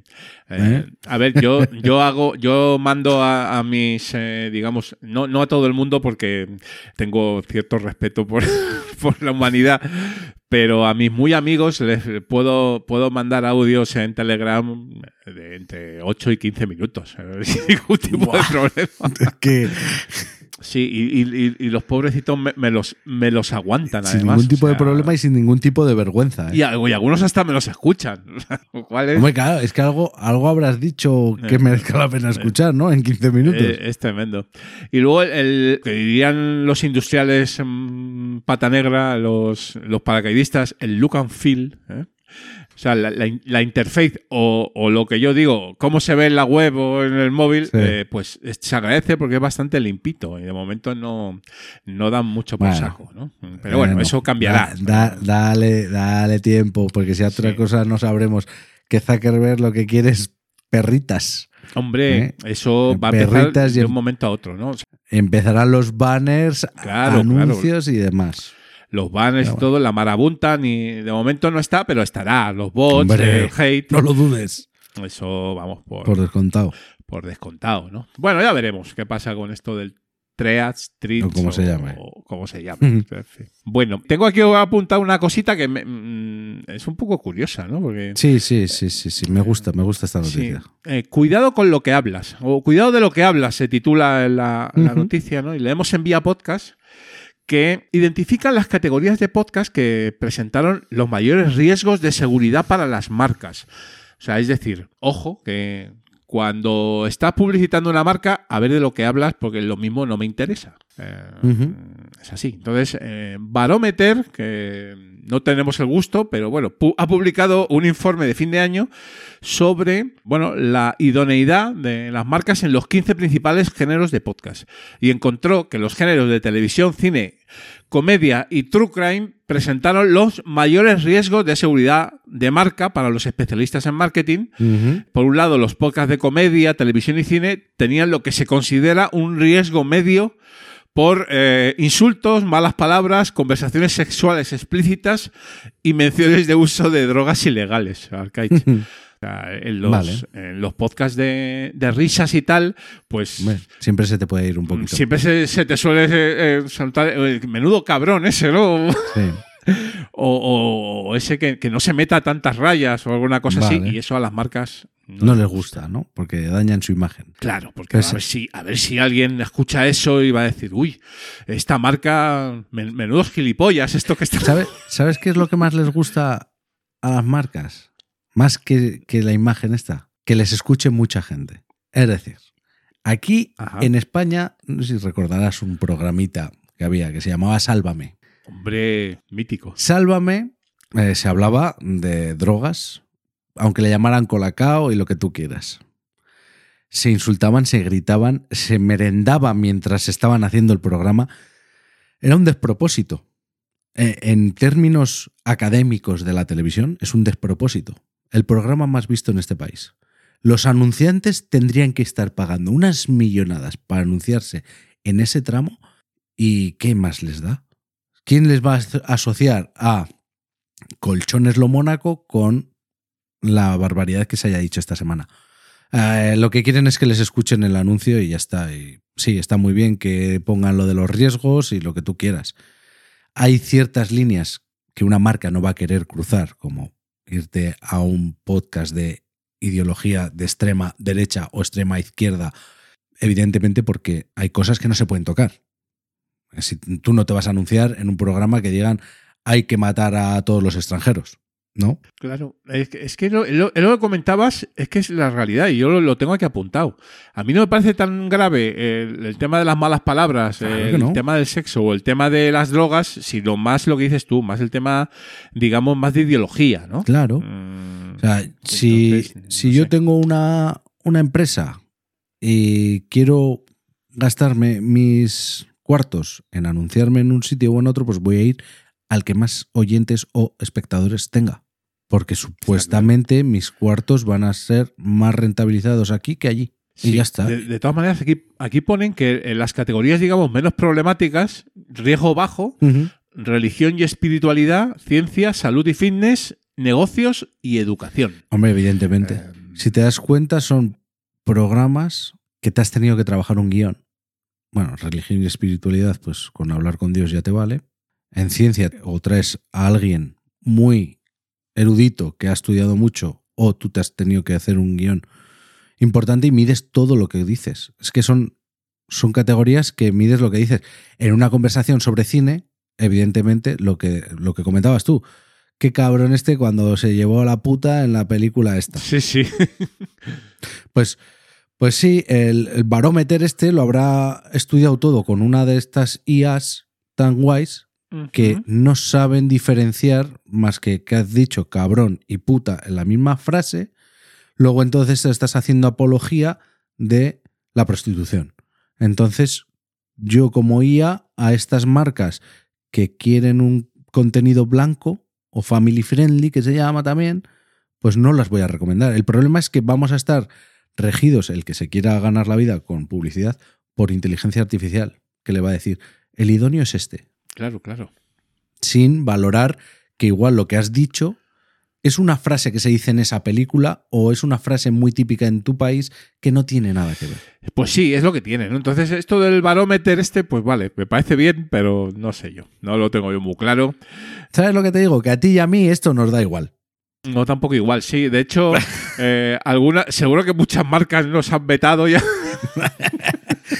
¿Eh? A ver, yo, yo hago, yo mando a, a mis, eh, digamos, no, no a todo el mundo porque tengo cierto respeto por, <laughs> por la humanidad, pero a mis muy amigos les puedo, puedo mandar audios en Telegram de entre 8 y 15 minutos, eh, <laughs> sin ningún tipo de problema. <laughs> que Sí, y, y- los pobrecitos me, me los, me los aguantan, sin además. ningún tipo o de problema y sin ningún tipo de vergüenza. ¿eh? y, algunos hasta me los escuchan. <laughs> Lo cual es- Hombre, claro, es que algo, algo habrás dicho que Eh, merezca la pena escuchar, ¿no? En 15 minutos. Eh, es tremendo. Y luego el, el- que dirían los industriales mm, pata negra, los, los paracaidistas, el look and feel. ¿eh? O sea, la, la, in- la interface o, o lo que yo digo, cómo se ve en la web o en el móvil, Sí. eh, pues es- se agradece porque es bastante limpito y de momento no, no dan mucho por Bueno. saco. ¿no? Pero bueno, Bueno, eso cambiará. da- da- dale, dale tiempo, porque si otra Sí. cosa no sabremos que Zuckerberg lo que quiere es perritas. Hombre, ¿Eh? eso va a empezar de un momento a otro, ¿no? O sea, Empezarán los banners, Claro, anuncios y demás. Los banners y todo, la marabunta, ni de momento no está, pero estará. Los bots, Hombre, el hate. No lo dudes, Eso vamos por, por descontado. por descontado, ¿no? Bueno, ya veremos qué pasa con esto del Treats, Treats. O como se llame. O como se llame. <laughs> Bueno, tengo aquí apuntado una cosita que me- mm, es un poco curiosa, ¿no? Porque. Sí, sí, sí, sí, sí. Me gusta, me gusta esta Sí. noticia. Eh, cuidado con lo que hablas, o cuidado de lo que hablas, se titula la, noticia, ¿no? Y leemos en Vía Podcast que identifican las categorías de podcast que presentaron los mayores riesgos de seguridad para las marcas. O sea, es decir, ojo, que cuando estás publicitando una marca, a ver de lo que hablas, porque lo mismo no me interesa. Eh. Es así. Entonces, eh, Barometer, que no tenemos el gusto, pero bueno, pu- ha publicado un informe de fin de año sobre bueno, la idoneidad de las marcas en los 15 principales géneros de podcast. Y encontró que los géneros de televisión, cine, comedia y true crime presentaron los mayores riesgos de seguridad de marca para los especialistas en marketing. Por un lado, los podcasts de comedia, televisión y cine tenían lo que se considera un riesgo medio por eh, insultos, malas palabras, conversaciones sexuales explícitas y menciones de uso de drogas ilegales. Arcaich. <laughs> En, los, Vale. en los podcasts de, de risas y tal, pues siempre se te puede ir un poquito. siempre se, se te suele eh, eh, saltar eh, menudo cabrón ese, ¿no? Sí. <laughs> O, o- o ese que, que no se meta tantas rayas o alguna cosa Vale. así, y eso a las marcas No les gusta, ¿no? Porque dañan su imagen. Claro, porque a, ver si, a ver si alguien escucha eso y va a decir, uy, esta marca, men- menudos gilipollas, esto que está... ¿Sabes, ¿Sabes qué es lo que más les gusta a las marcas? Más que, que la imagen esta. Que les escuche mucha gente. Es decir, aquí Ajá. en España, no sé si recordarás un programita que había que se llamaba Sálvame. Hombre, mítico. Sálvame eh, se hablaba de drogas, aunque le llamaran colacao y lo que tú quieras. Se insultaban, se gritaban, se merendaban mientras estaban haciendo el programa. Era un despropósito. eh, en términos académicos de la televisión, es un despropósito. El programa más visto en este país. Los anunciantes tendrían que estar pagando unas millonadas para anunciarse en ese tramo. ¿Y qué más les da? ¿Quién les va a asociar a Colchones Lo Mónaco con la barbaridad que se haya dicho esta semana? Eh, lo que quieren es que les escuchen el anuncio y ya está. Sí, está muy bien que pongan lo de los riesgos y lo que tú quieras. Hay ciertas líneas que una marca no va a querer cruzar, como irte a un podcast de ideología de extrema derecha o extrema izquierda, evidentemente porque hay cosas que no se pueden tocar. Si tú no te vas a anunciar en un programa que digan hay que matar a todos los extranjeros. ¿No? Claro, es que, es que lo, lo, comentabas es que es la realidad y yo lo, lo, tengo aquí apuntado. A mí no me parece tan grave el, el tema de las malas palabras, Claro el no. tema del sexo o el tema de las drogas, sino más lo que dices tú, más el tema, digamos, más de ideología, ¿no? Claro. Mm, O sea, si, no si yo tengo una, una empresa y quiero gastarme mis cuartos en anunciarme en un sitio o en otro, pues voy a ir al que más oyentes o espectadores tenga. Porque supuestamente mis cuartos van a ser más rentabilizados aquí que allí. y ya está. De, de todas maneras, aquí, aquí ponen que en las categorías, digamos, menos problemáticas, riesgo bajo, religión y espiritualidad, ciencia, salud y fitness, negocios y educación. Hombre, evidentemente. Eh, Si te das cuenta, son programas que te has tenido que trabajar un guion. Bueno, religión y espiritualidad, pues con hablar con Dios ya te vale. En ciencia, o traes a alguien muy erudito que ha estudiado mucho, o tú te has tenido que hacer un guion importante y mides todo lo que dices. Es que son, son categorías que mides lo que dices. En una conversación sobre cine, evidentemente, lo que, lo que comentabas tú. Qué cabrón este cuando se llevó a la puta en la película esta. Sí, sí. <laughs> Pues, pues sí, el, el barómetro este lo habrá estudiado todo con una de estas IAs tan guays que no saben diferenciar más que que has dicho cabrón y puta en la misma frase. Luego entonces estás haciendo apología de la prostitución. Entonces, yo como IA a estas marcas que quieren un contenido blanco o family friendly, que se llama también, pues no las voy a recomendar. El problema es que vamos a estar regidos, el que se quiera ganar la vida con publicidad, por inteligencia artificial, que le va a decir, el idóneo es este, Claro, claro. sin valorar que igual lo que has dicho es una frase que se dice en esa película o es una frase muy típica en tu país que no tiene nada que ver. Pues sí, es lo que tiene, ¿no? Entonces, esto del barómetro este, pues vale, me parece bien, pero no sé yo. No lo tengo yo muy claro. ¿Sabes lo que te digo? Que a ti y a mí esto nos da igual. No, tampoco igual, sí. De hecho, <laughs> eh, alguna, seguro que muchas marcas nos han vetado ya. <laughs>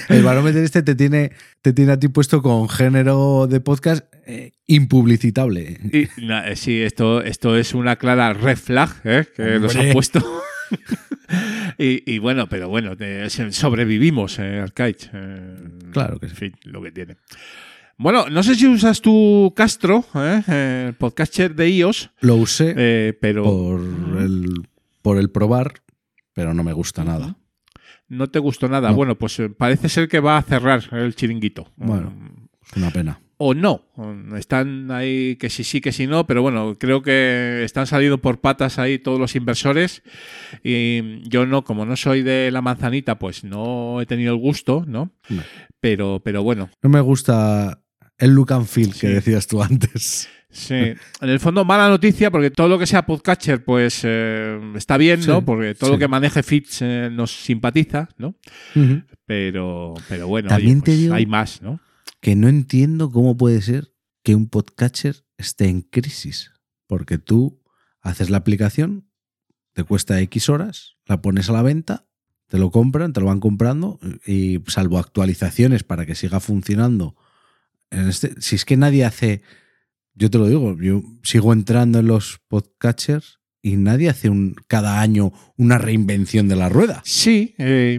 El barómetro este te tiene, te tiene a ti puesto con género de podcast eh, impublicitable. Y, na- eh, sí, esto, esto es una clara red flag ¿eh? que nos han puesto. <laughs> y, y bueno, pero bueno, sobrevivimos, eh, Arcaich. eh, Claro que sí. En fin, lo que tiene. Bueno, no sé si usas tu Castro, el podcaster de iOS, Lo usé eh, pero por, el, por el probar, pero no me gusta nada. No te gustó nada. No. Bueno, pues eh, parece ser que va a cerrar el chiringuito. Bueno. Mm, Es una pena. o no. Están ahí que sí, sí, que sí, no, pero bueno, creo que están saliendo por patas ahí todos los inversores y yo no, como no soy de la manzanita, pues no he tenido el gusto, ¿no? No. Pero, pero bueno, No me gusta el look and feel que decías tú antes. Sí. En el fondo, mala noticia porque todo lo que sea podcatcher, pues eh, está bien, Sí, ¿no? Porque todo sí. lo que maneje feeds eh, nos simpatiza, ¿no? Pero, pero bueno, También oye, te pues digo- hay más, ¿no? que no entiendo cómo puede ser que un podcatcher esté en crisis. Porque tú haces la aplicación, te cuesta X horas, la pones a la venta, te lo compran, te lo van comprando y salvo actualizaciones para que siga funcionando. En este, si es que nadie hace, yo te lo digo, yo sigo entrando en los podcatchers y nadie hace un, cada año una reinvención de la rueda. Sí. eh,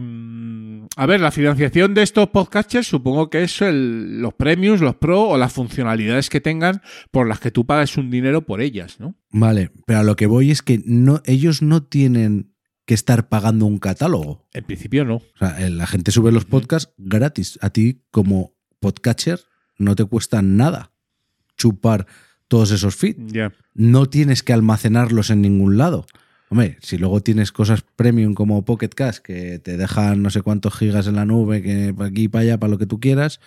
a ver, la financiación de estos podcasters supongo que es el- los premiums, los pro o las funcionalidades que tengan por las que tú pagas un dinero por ellas, ¿no? Vale, pero a lo que voy es que no, ellos no tienen que estar pagando un catálogo. En principio no. O sea, eh, la gente sube los podcasts gratis. A ti, como podcatcher, no te cuesta nada. Chupar todos esos feeds. No tienes que almacenarlos en ningún lado. Hombre, si luego tienes cosas premium como Pocket Cash que te dejan no sé cuántos gigas en la nube, que para aquí y para allá, para lo que tú quieras,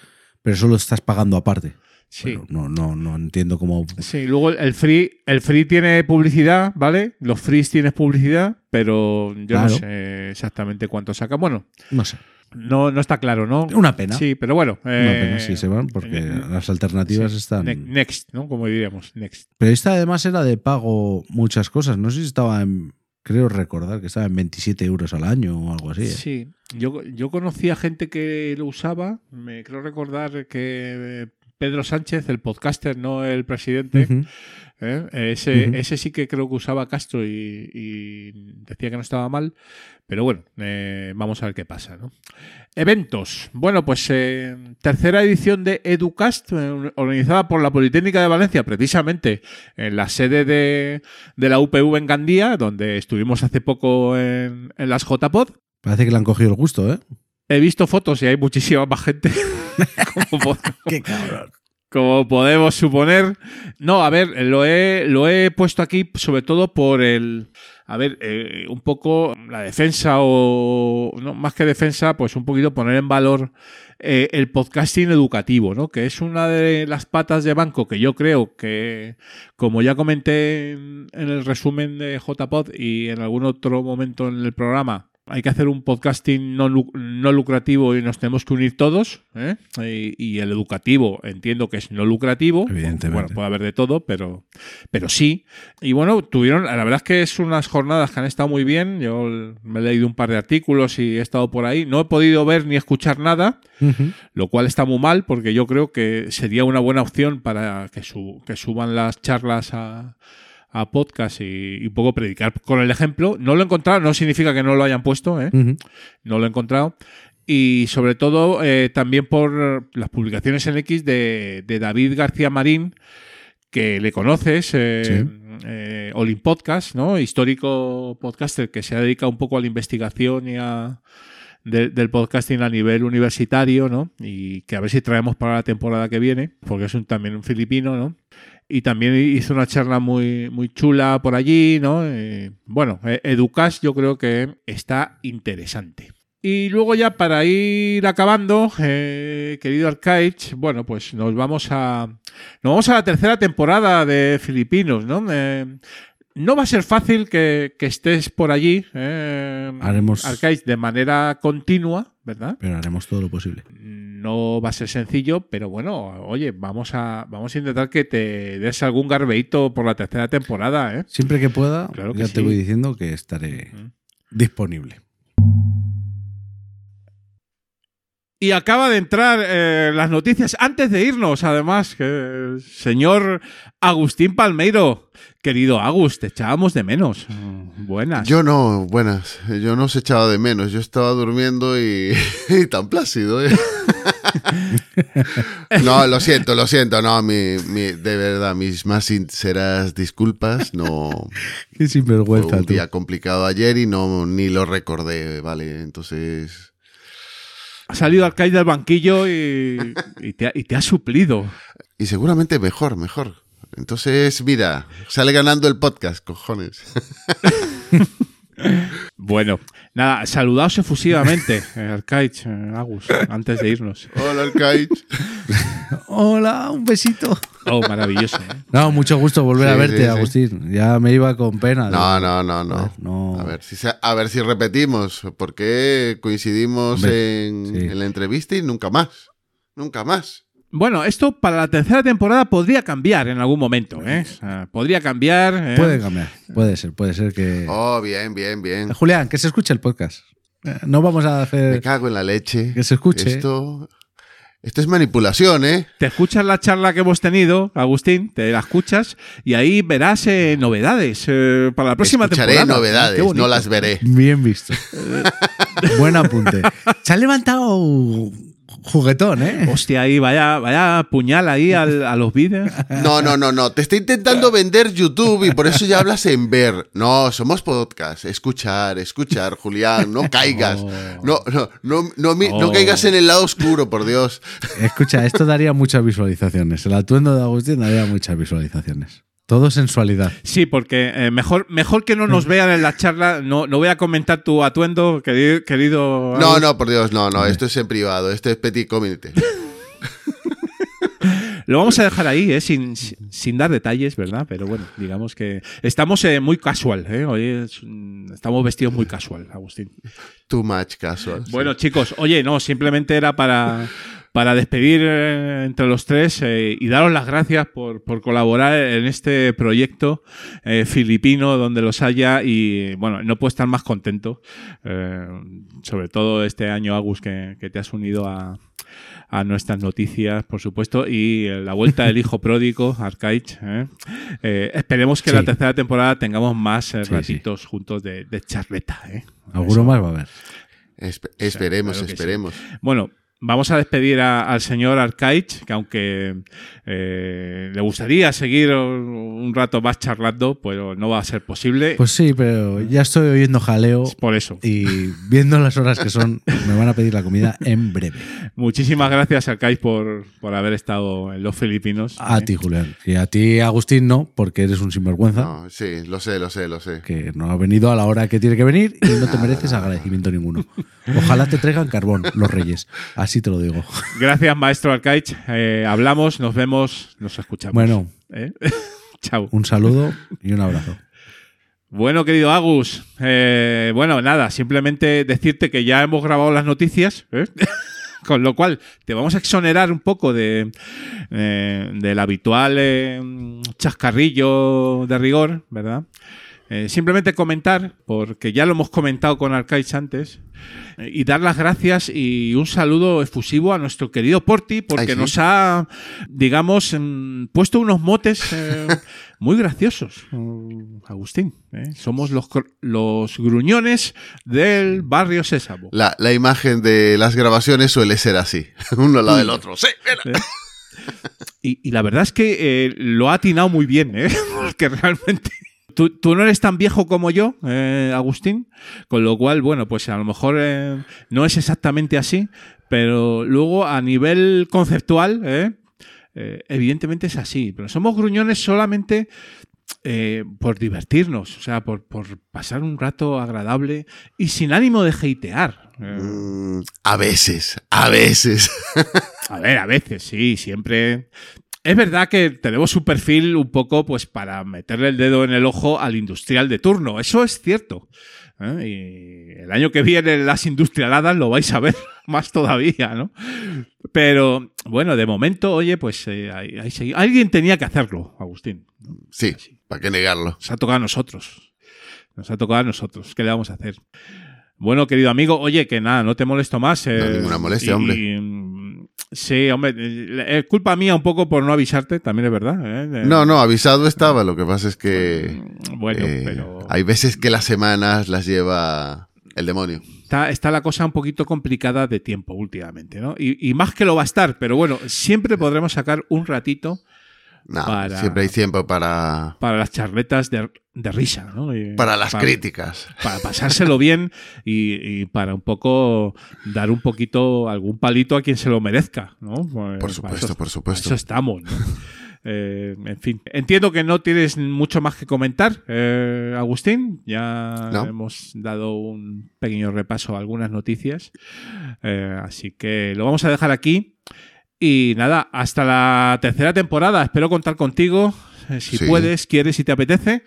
pero solo estás pagando aparte. Sí. Pero no, no, no entiendo cómo. Sí, luego el free, el free tiene publicidad, ¿vale? Los frees tienes publicidad, pero yo Claro. no sé exactamente cuánto saca. Bueno, No sé. No, no está claro, ¿no? Una pena. Sí, pero bueno. Una eh, pena si se van, porque eh, las alternativas sí. están. Ne- Next, ¿no? Como diríamos, next. Pero esta además era de pago muchas cosas. No sé si estaba en. Creo recordar que estaba en 27 euros al año o algo así. ¿eh? Sí, yo, yo conocía gente que lo usaba. Me creo recordar que eh, Pedro Sánchez, el podcaster, no el presidente. ¿eh? ese, ese sí que creo que usaba Castro y, y decía que no estaba mal. Pero bueno, eh, vamos a ver qué pasa. ¿no? Eventos. Bueno, pues eh, tercera edición de Educast, organizada por la Politécnica de Valencia, precisamente en la sede de, de la UPV en Gandía, donde estuvimos hace poco en, en las JPod. Parece que le han cogido el gusto, ¿eh? He visto fotos y hay muchísima más gente. <laughs> como, po- <laughs> Qué cabrón. como podemos suponer. No, a ver, lo he, lo he puesto aquí sobre todo por el. A ver, eh, un poco la defensa o. No, más que defensa, pues un poquito poner en valor eh, el podcasting educativo, ¿no? Que es una de las patas de banco que yo creo que, como ya comenté en, en el resumen de JPod y en algún otro momento en el programa, hay que hacer un podcasting no, no lucrativo y nos tenemos que unir todos. ¿eh? Y, y el educativo entiendo que es no lucrativo. Evidentemente. Bueno, puede haber de todo, pero, pero sí. Y bueno, tuvieron, la verdad es que es unas jornadas que han estado muy bien. Yo me he leído un par de artículos y he estado por ahí. No he podido ver ni escuchar nada, Ujú. lo cual está muy mal porque yo creo que sería una buena opción para que, su- que suban las charlas a, a podcast y, y un poco predicar con el ejemplo. No lo he encontrado, no significa que no lo hayan puesto, ¿eh? No lo he encontrado. Y sobre todo eh, también por las publicaciones en X de, de David García Marín, que le conoces, eh, Sí. eh, Olin Podcast, ¿no? histórico podcaster que se ha dedicado un poco a la investigación y a de- del podcasting a nivel universitario, ¿no? Y que a ver si traemos para la temporada que viene, porque es un, también un filipino, ¿no? Y también hizo una charla muy, muy chula por allí, ¿no? Eh, bueno, eh, Educas yo creo que está interesante. Y luego ya para ir acabando, eh, querido Arcaich, bueno, pues nos vamos a nos vamos a la tercera temporada de Filipinos, ¿no? Eh, no va a ser fácil que, que estés por allí, eh, Haremos- Arcaich, de manera continua, ¿verdad? Pero haremos todo lo posible. No va a ser sencillo, pero bueno, oye, vamos a, vamos a intentar que te des algún garbeito por la tercera temporada, ¿eh? Siempre que pueda, Claro que ya sí. te voy diciendo que estaré Mm. disponible. Y acaba de entrar eh, las noticias antes de irnos, además, que el señor Agustín Palmeiro, querido Agus, te echábamos de menos. Mm, Buenas. Yo no, buenas. Yo no os echaba de menos. Yo estaba durmiendo y, <laughs> y tan plácido. ¿eh? <laughs> no, lo siento, lo siento. No, mi, mi- de verdad, mis más sinceras disculpas. No, <laughs> Qué fue sinvergüenza, un tú. día complicado ayer y no ni lo recordé, ¿vale? Entonces, Ha salido Arcade del banquillo y, <laughs> y te, ha, y te ha suplido. y seguramente mejor, mejor. Entonces, mira, sale ganando el podcast, cojones. <laughs> Bueno, nada, saludaos efusivamente, eh, Arcaich, eh, Agus, antes de irnos. Hola, Arcaich. <laughs> Hola, un besito. Oh, maravilloso. ¿eh? No, mucho gusto volver a verte, sí, sí. Agustín. Ya me iba con pena. No, de- no, no, no. Joder, no. A ver si se- a ver si repetimos, porque coincidimos Hombre, en, sí. en la entrevista y nunca más. Nunca más. Bueno, esto para la tercera temporada podría cambiar en algún momento, ¿eh? O sea, podría cambiar. ¿eh? Puede cambiar. Puede ser, puede ser que. Oh, bien, bien, bien. Julián, que se escuche el podcast. Eh, No vamos a Me hacer. cago en la leche. Que se escuche. Esto, esto es manipulación, ¿eh? Te escuchas la charla que hemos tenido, Agustín, te la escuchas y ahí verás eh, novedades eh, para la próxima Escucharé temporada. novedades, Qué bonito. no las veré. Bien visto. <laughs> Buen apunte. Se ha levantado Juguetón, ¿eh? Hostia, ahí, vaya, vaya puñal ahí al- a los vídeos. <laughs> No, no, no, no. Te está intentando vender YouTube y por eso ya hablas en ver. No, somos podcast. Escuchar, escuchar, Julián. No <laughs> caigas. No, no, no, no, no Oh. caigas en el lado oscuro, por Dios. Escucha, esto daría muchas visualizaciones. El atuendo de Agustín daría muchas visualizaciones. Todo sensualidad. Sí, porque eh, mejor, mejor que no nos vean en la charla. No, no voy a comentar tu atuendo, querido. querido No, no, por Dios, no, no. Esto es en privado. Esto es petit community. <laughs> Lo vamos a dejar ahí, ¿eh? sin, sin dar detalles, ¿verdad? Pero bueno, digamos que estamos eh, muy casual. ¿eh? Hoy es estamos vestidos muy casual, Agustín. Too much casual. sí. Bueno, chicos, oye, no, simplemente era para, para despedir eh, entre los tres eh, y daros las gracias por, por colaborar en este proyecto eh, filipino donde los haya y bueno, no puedo estar más contento, eh, sobre todo este año, Agus, que, que te has unido a, a nuestras noticias, por supuesto, y la vuelta del hijo <laughs> pródigo, Arcaich. ¿eh? Eh, esperemos que Sí. la tercera temporada tengamos más eh, Sí, sí. ratitos juntos de, de charleta. ¿eh? Alguno más va a haber. Espe- esperemos, claro que sí. esperemos. Bueno, vamos a despedir a- al señor Arcaich, que aunque eh, le gustaría seguir un rato más charlando, pero no va a ser posible. Pues sí, pero ya estoy oyendo jaleo por eso. y viendo las horas que son, me van a pedir la comida en breve. Muchísimas gracias, Arcaich, por, por haber estado en los Filipinos. A ¿eh? ti, Julián. Y a ti, Agustín, no, porque eres un sinvergüenza. No, sí, lo sé, lo sé, lo sé. Que no ha venido a la hora que tiene que venir y no te mereces agradecimiento ninguno. Ojalá te traigan carbón, los reyes. Así <laughs> te lo digo. <laughs> Gracias, maestro Arcaich. Eh, hablamos, nos vemos, nos escuchamos. Bueno. ¿Eh? <laughs> Chao. Un saludo y un abrazo. Bueno, querido Agus, eh, bueno, nada, simplemente decirte que ya hemos grabado las noticias, ¿eh? <laughs> con lo cual te vamos a exonerar un poco de, eh, del habitual chascarrillo de rigor, ¿verdad? Eh, simplemente comentar, porque ya lo hemos comentado con Arcais antes, eh, y dar las gracias y un saludo efusivo a nuestro querido Porti, porque Ay, sí. nos ha, digamos, mm, puesto unos motes eh, <laughs> muy graciosos, mm, Agustín. Somos los, los gruñones del barrio Sésamo. La, la imagen de las grabaciones suele ser así. <laughs> Uno al lado del Uy. otro. Sí. Y, y la verdad es que lo ha atinado muy bien, ¿eh? <laughs> porque realmente... Tú, tú no eres tan viejo como yo, eh, Agustín, con lo cual, bueno, pues a lo mejor eh, no es exactamente así, pero luego a nivel conceptual, ¿eh? Evidentemente es así, pero somos gruñones solamente eh, por divertirnos, o sea, por, por pasar un rato agradable y sin ánimo de hatear. Mm, a veces, a veces. <laughs> a ver, a veces, sí, siempre. Es verdad que tenemos un perfil un poco, pues, para meterle el dedo en el ojo al industrial de turno. Eso es cierto. ¿eh? Y el año que viene las industrialadas lo vais a ver <laughs> más todavía, ¿no? Pero, bueno, de momento, oye, pues eh, ahí- alguien tenía que hacerlo, Agustín. Sí, ¿para qué negarlo? Nos ha tocado a nosotros. Nos ha tocado a nosotros. ¿Qué le vamos a hacer? Bueno, querido amigo, oye, que nada, no te molesto más. eh, ninguna molestia, y- hombre. y, sí, hombre, eh, es culpa mía un poco por no avisarte, también es verdad. ¿eh? Eh, No, no, avisado estaba. Lo que pasa es que Bueno, eh, pero hay veces que las semanas las lleva el demonio. está, está la cosa un poquito complicada de tiempo últimamente, ¿no? Y, y más que lo va a estar, pero bueno, siempre podremos sacar un ratito No, Para- siempre hay tiempo para, para las charletas de, de risa, ¿no? Y para las críticas. para pasárselo <laughs> bien y, y para un poco dar un poquito algún palito a quien se lo merezca, ¿no? Pues, Por supuesto, eso- por supuesto. Eso estamos, ¿no? <laughs> Eh, en fin, entiendo que no tienes mucho más que comentar, eh, Agustín. Ya No. hemos dado un pequeño repaso a algunas noticias, Eh, así que lo vamos a dejar aquí. Y nada, hasta la tercera temporada. Espero contar contigo, eh, si Sí. puedes, quieres y te apetece.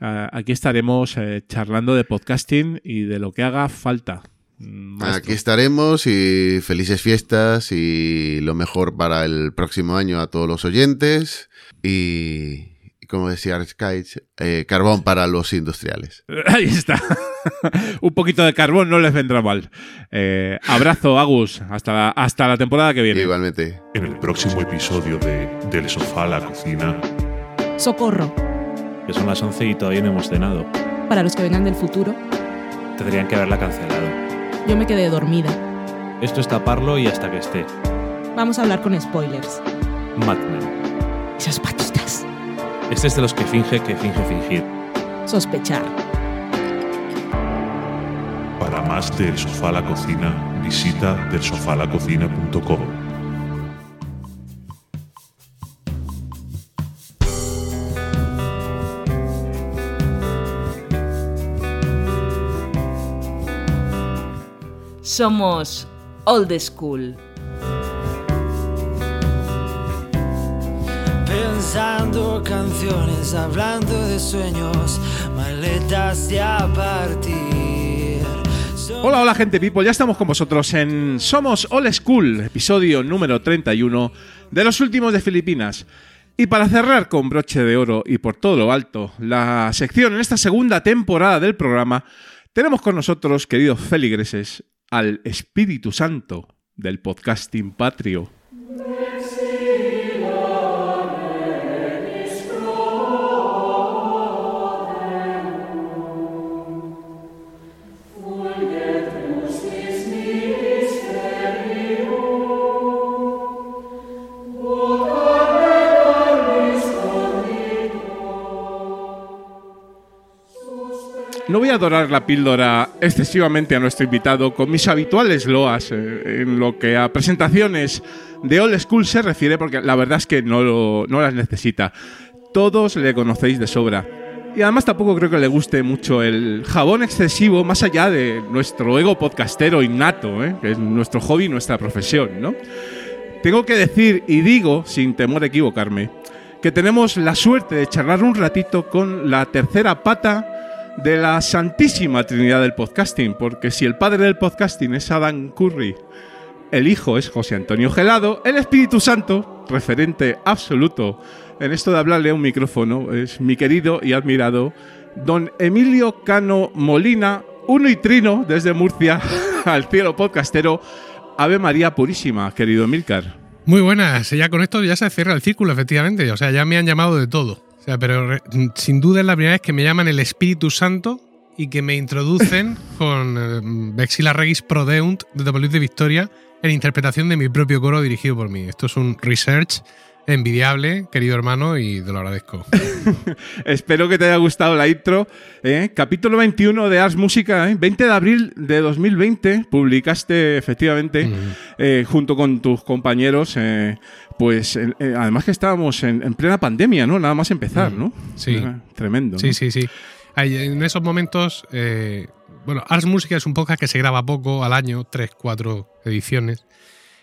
Ah, aquí estaremos eh, charlando de podcasting y de lo que haga falta. Mm, maestro. Aquí estaremos y felices fiestas y lo mejor para el próximo año a todos los oyentes y como decía Archkite, eh, carbón para los industriales. <laughs> Ahí está. <laughs> un poquito de carbón no les vendrá mal. Eh, abrazo, Agus. Hasta la, hasta la temporada que viene. Igualmente. En el próximo episodio de Del sofá a la cocina. Socorro. Que son las 11 y todavía no hemos cenado. Para los que vengan del futuro, Tendrían que haberla cancelado. yo me quedé dormida. Esto es taparlo y hasta que esté. Vamos a hablar con spoilers. Mad Men. Esas patitas. Este es de los que finge que finge fingir. Sospechar. Para más del sofá a la cocina, visita delsofalacocina.com. Somos Old School. Pensando canciones, hablando de sueños, maletas de a partir. Hola, hola gente people, ya estamos con vosotros en Somos All School, episodio número 31 de los últimos de Filipinas. Y para cerrar con broche de oro y por todo lo alto la sección en esta segunda temporada del programa, tenemos con nosotros, queridos feligreses, al Espíritu Santo del podcasting patrio. No voy a dorar la píldora excesivamente a nuestro invitado con mis habituales loas eh, en lo que a presentaciones de Old School se refiere, porque la verdad es que no, lo- no las necesita. Todos le conocéis de sobra. Y además tampoco creo que le guste mucho el jabón excesivo, más allá de nuestro ego podcastero innato, ¿eh? que es nuestro hobby, nuestra profesión, ¿no? Tengo que decir, y digo sin temor a equivocarme, que tenemos la suerte de charlar un ratito con la tercera pata de la santísima trinidad del podcasting, porque si el padre del podcasting es Adam Curry, el hijo es José Antonio Gelado, el Espíritu Santo, referente absoluto en esto de hablarle a un micrófono, es mi querido y admirado don Emilio Cano Molina, uno y trino desde Murcia <laughs> al cielo podcastero. Ave María Purísima, querido Emilcar. Muy buenas, ya con esto ya se cierra el círculo, efectivamente. O sea, ya me han llamado de todo. O sea, pero sin duda es la primera vez que me llaman el Espíritu Santo y que me introducen <laughs> con eh, Vexila Regis Prodeunt de W de Victoria en interpretación de mi propio coro dirigido por mí. Esto es un research envidiable, querido hermano, y te lo agradezco. <laughs> Espero que te haya gustado la intro. ¿eh? Capítulo 21 de Ars Música, ¿eh? 20 de abril de 2020, publicaste efectivamente, eh, junto con tus compañeros, eh, pues eh, además que estábamos en, en plena pandemia, ¿no? Nada más empezar, ¿no? Sí. Era Tremendo. Sí, ¿no? sí, sí. En esos momentos, eh, bueno, Ars Música es un podcast que se graba poco al año, tres, cuatro ediciones.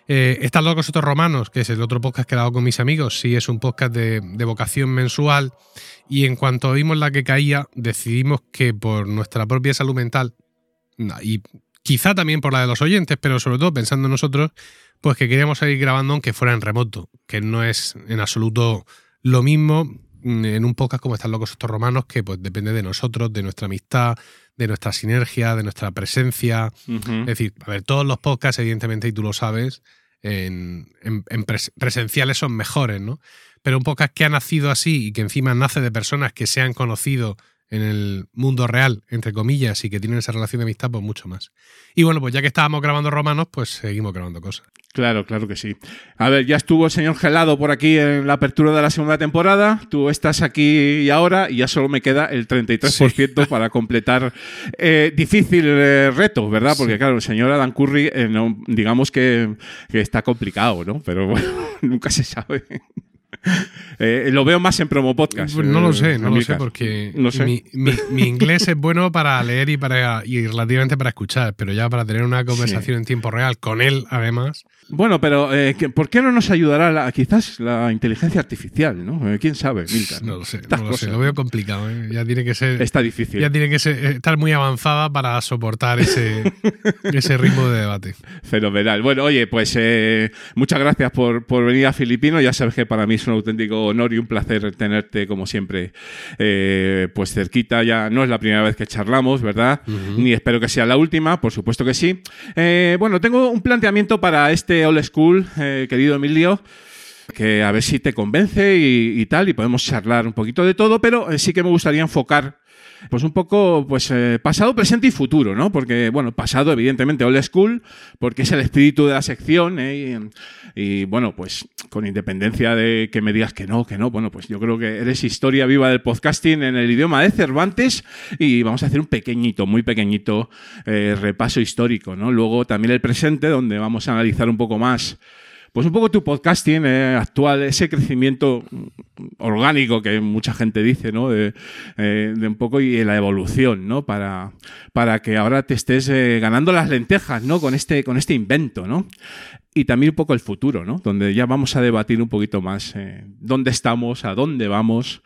Eh, Están locos otros romanos, que es el otro podcast que he dado con mis amigos, sí es un podcast de, vocación mensual. Y en cuanto vimos la que caía, decidimos que por nuestra propia salud mental, y quizá también por la de los oyentes, pero sobre todo pensando en nosotros, pues que queríamos seguir grabando aunque fuera en remoto, que no es en absoluto lo mismo mm, en un podcast como Están locos estos romanos, que pues depende de nosotros, de nuestra amistad, de nuestra sinergia, de nuestra presencia. Es decir, a ver, todos los podcasts, evidentemente, y tú lo sabes, en, en- en pres- presenciales son mejores, ¿no? Pero un podcast que ha nacido así y que encima nace de personas que se han conocido en el mundo real, entre comillas, y que tienen esa relación de amistad, pues mucho más. Y bueno, pues ya que estábamos grabando romanos, pues seguimos grabando cosas. Claro, claro que sí. A ver, ya estuvo el señor Gelado por aquí en la apertura de la segunda temporada. Tú estás aquí y ahora y ya solo me queda el 33% para completar eh, difícil eh, reto, ¿verdad? Porque claro, el señor Adam Curry, eh, no- digamos que, que está complicado, ¿no? Pero bueno, <laughs> nunca se sabe. <laughs> Eh, lo veo más en promo podcast. No lo sé, no lo sé, porque No sé. Mi, mi- mi inglés es bueno para leer y, para, y relativamente para escuchar, pero ya para tener una conversación en tiempo real con él, además. Bueno, pero eh, ¿qué- ¿por qué no nos ayudará la- quizás la inteligencia artificial, ¿no? Eh, ¿Quién sabe, Milcar? No lo sé, Estas no lo sé, lo veo complicado. ¿eh? Ya tiene que ser. Está difícil. Ya tiene que ser- estar muy avanzada para soportar ese, <laughs> ese ritmo de debate. Fenomenal. Bueno, oye, pues eh, muchas gracias por, por venir a Filipino. Ya sabes que para mí es un auténtico honor y un placer tenerte, como siempre, eh, pues cerquita. Ya no es la primera vez que charlamos, ¿verdad? Ni espero que sea la última, por supuesto que sí. Eh, bueno, tengo un planteamiento para este Old School, eh, querido Emilio que a ver si te convence y, y tal, y podemos charlar un poquito de todo, pero sí que me gustaría enfocar pues un poco pues eh, pasado, presente y futuro, ¿no? Porque, bueno, pasado, evidentemente, old school, porque es el espíritu de la sección, ¿eh? y, y, bueno, pues con independencia de que me digas que no, que no, bueno, pues yo creo que eres historia viva del podcasting en el idioma de Cervantes y vamos a hacer un pequeñito, muy pequeñito eh, repaso histórico, ¿no? Luego también el presente, donde vamos a analizar un poco más pues un poco tu podcasting eh, actual, ese crecimiento orgánico que mucha gente dice, ¿no? De, eh, de un poco y la evolución, ¿no? Para, para que ahora te estés eh, ganando las lentejas, ¿no? Con este, con este invento, ¿no? Y también un poco el futuro, ¿no? Donde ya vamos a debatir un poquito más eh, dónde estamos, a dónde vamos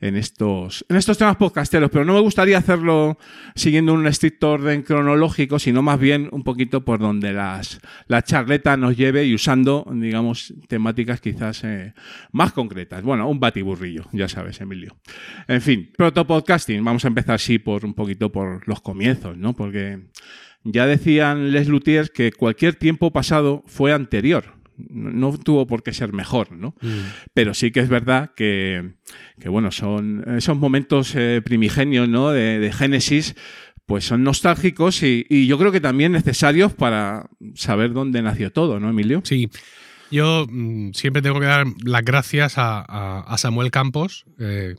en estos, en estos temas podcasteros. Pero no me gustaría hacerlo siguiendo un estricto orden cronológico, sino más bien un poquito por donde las, la charleta nos lleve y usando, digamos, temáticas quizás eh, más concretas. Bueno, un batiburrillo, ya sabes, Emilio. En fin, protopodcasting. Vamos a empezar así por un poquito por los comienzos, ¿no? Porque ya decían Les Luthiers que cualquier tiempo pasado fue anterior. No, tuvo por qué ser mejor, ¿no? Pero sí que es verdad que, que, bueno, son esos momentos eh, primigenios, ¿no? De, de Génesis, pues son nostálgicos y, y, yo creo que también necesarios para saber dónde nació todo, ¿no, Emilio? Sí. Yo mmm, siempre tengo que dar las gracias a, a, a Samuel Campos, eh,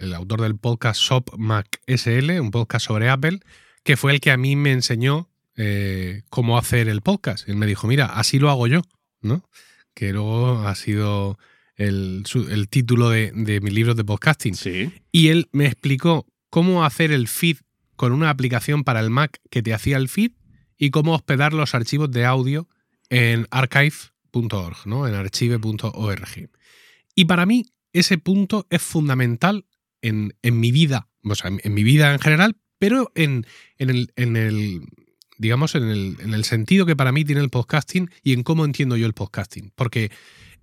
el autor del podcast Shop Mac SL, un podcast sobre Apple, que fue el que a mí me enseñó eh, cómo hacer el podcast. Él me dijo, mira, así lo hago yo, ¿no? Que luego ha sido el, el título de, de mis libros de podcasting. Sí. Y él me explicó cómo hacer el feed con una aplicación para el Mac que te hacía el feed y cómo hospedar los archivos de audio en archive.org, ¿no? En archive.org. Y para mí ese punto es fundamental en, en mi vida, o sea, en, en mi vida en general, pero en, en, el, en el, digamos, en el, en el sentido que para mí tiene el podcasting y en cómo entiendo yo el podcasting. Porque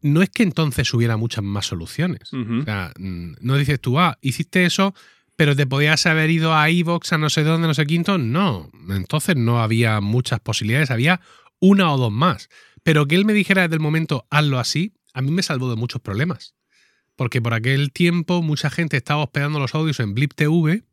no es que entonces hubiera muchas más soluciones. Uh -huh. O sea, no dices tú, ah, hiciste eso, pero te podías haber ido a iVoox, a no sé dónde, no sé quinto. No, entonces no había muchas posibilidades, había una o dos más. Pero que él me dijera desde el momento, hazlo así, a mí me salvó de muchos problemas. Porque por aquel tiempo mucha gente estaba hospedando los audios en Blip TV,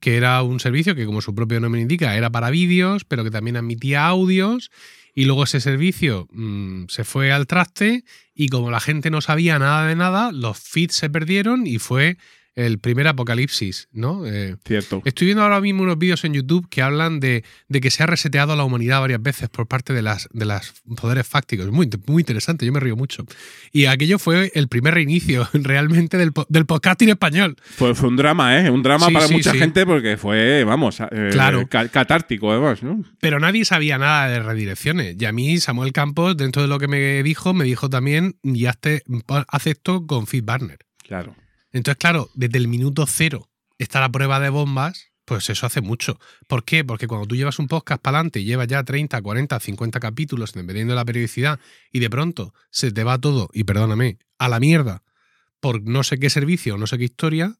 que era un servicio que, como su propio nombre indica, era para vídeos, pero que también admitía audios. Y luego ese servicio mmm, se fue al traste y como la gente no sabía nada de nada, los feeds se perdieron y fue el primer apocalipsis, ¿no? Eh, Cierto. Estoy viendo ahora mismo unos vídeos en YouTube que hablan de, de, que se ha reseteado la humanidad varias veces por parte de las, de las poderes fácticos. Muy, muy interesante, yo me río mucho. Y aquello fue el primer reinicio <laughs> realmente del, del podcasting español. Fue, fue, un drama, ¿eh? Un drama sí, para sí, mucha sí. gente porque fue, vamos, eh, claro. catártico además, ¿no? Pero nadie sabía nada de redirecciones. Y a mí, Samuel Campos, dentro de lo que me dijo, me dijo también, y hazte, haz esto con FeedBurner. Claro. Entonces, claro, desde el minuto cero está la prueba de bombas, pues eso hace mucho. ¿Por qué? Porque cuando tú llevas un podcast para adelante y llevas ya 30, 40, 50 capítulos, dependiendo de la periodicidad, y de pronto se te va todo, y perdóname, a la mierda, por no sé qué servicio o no sé qué historia,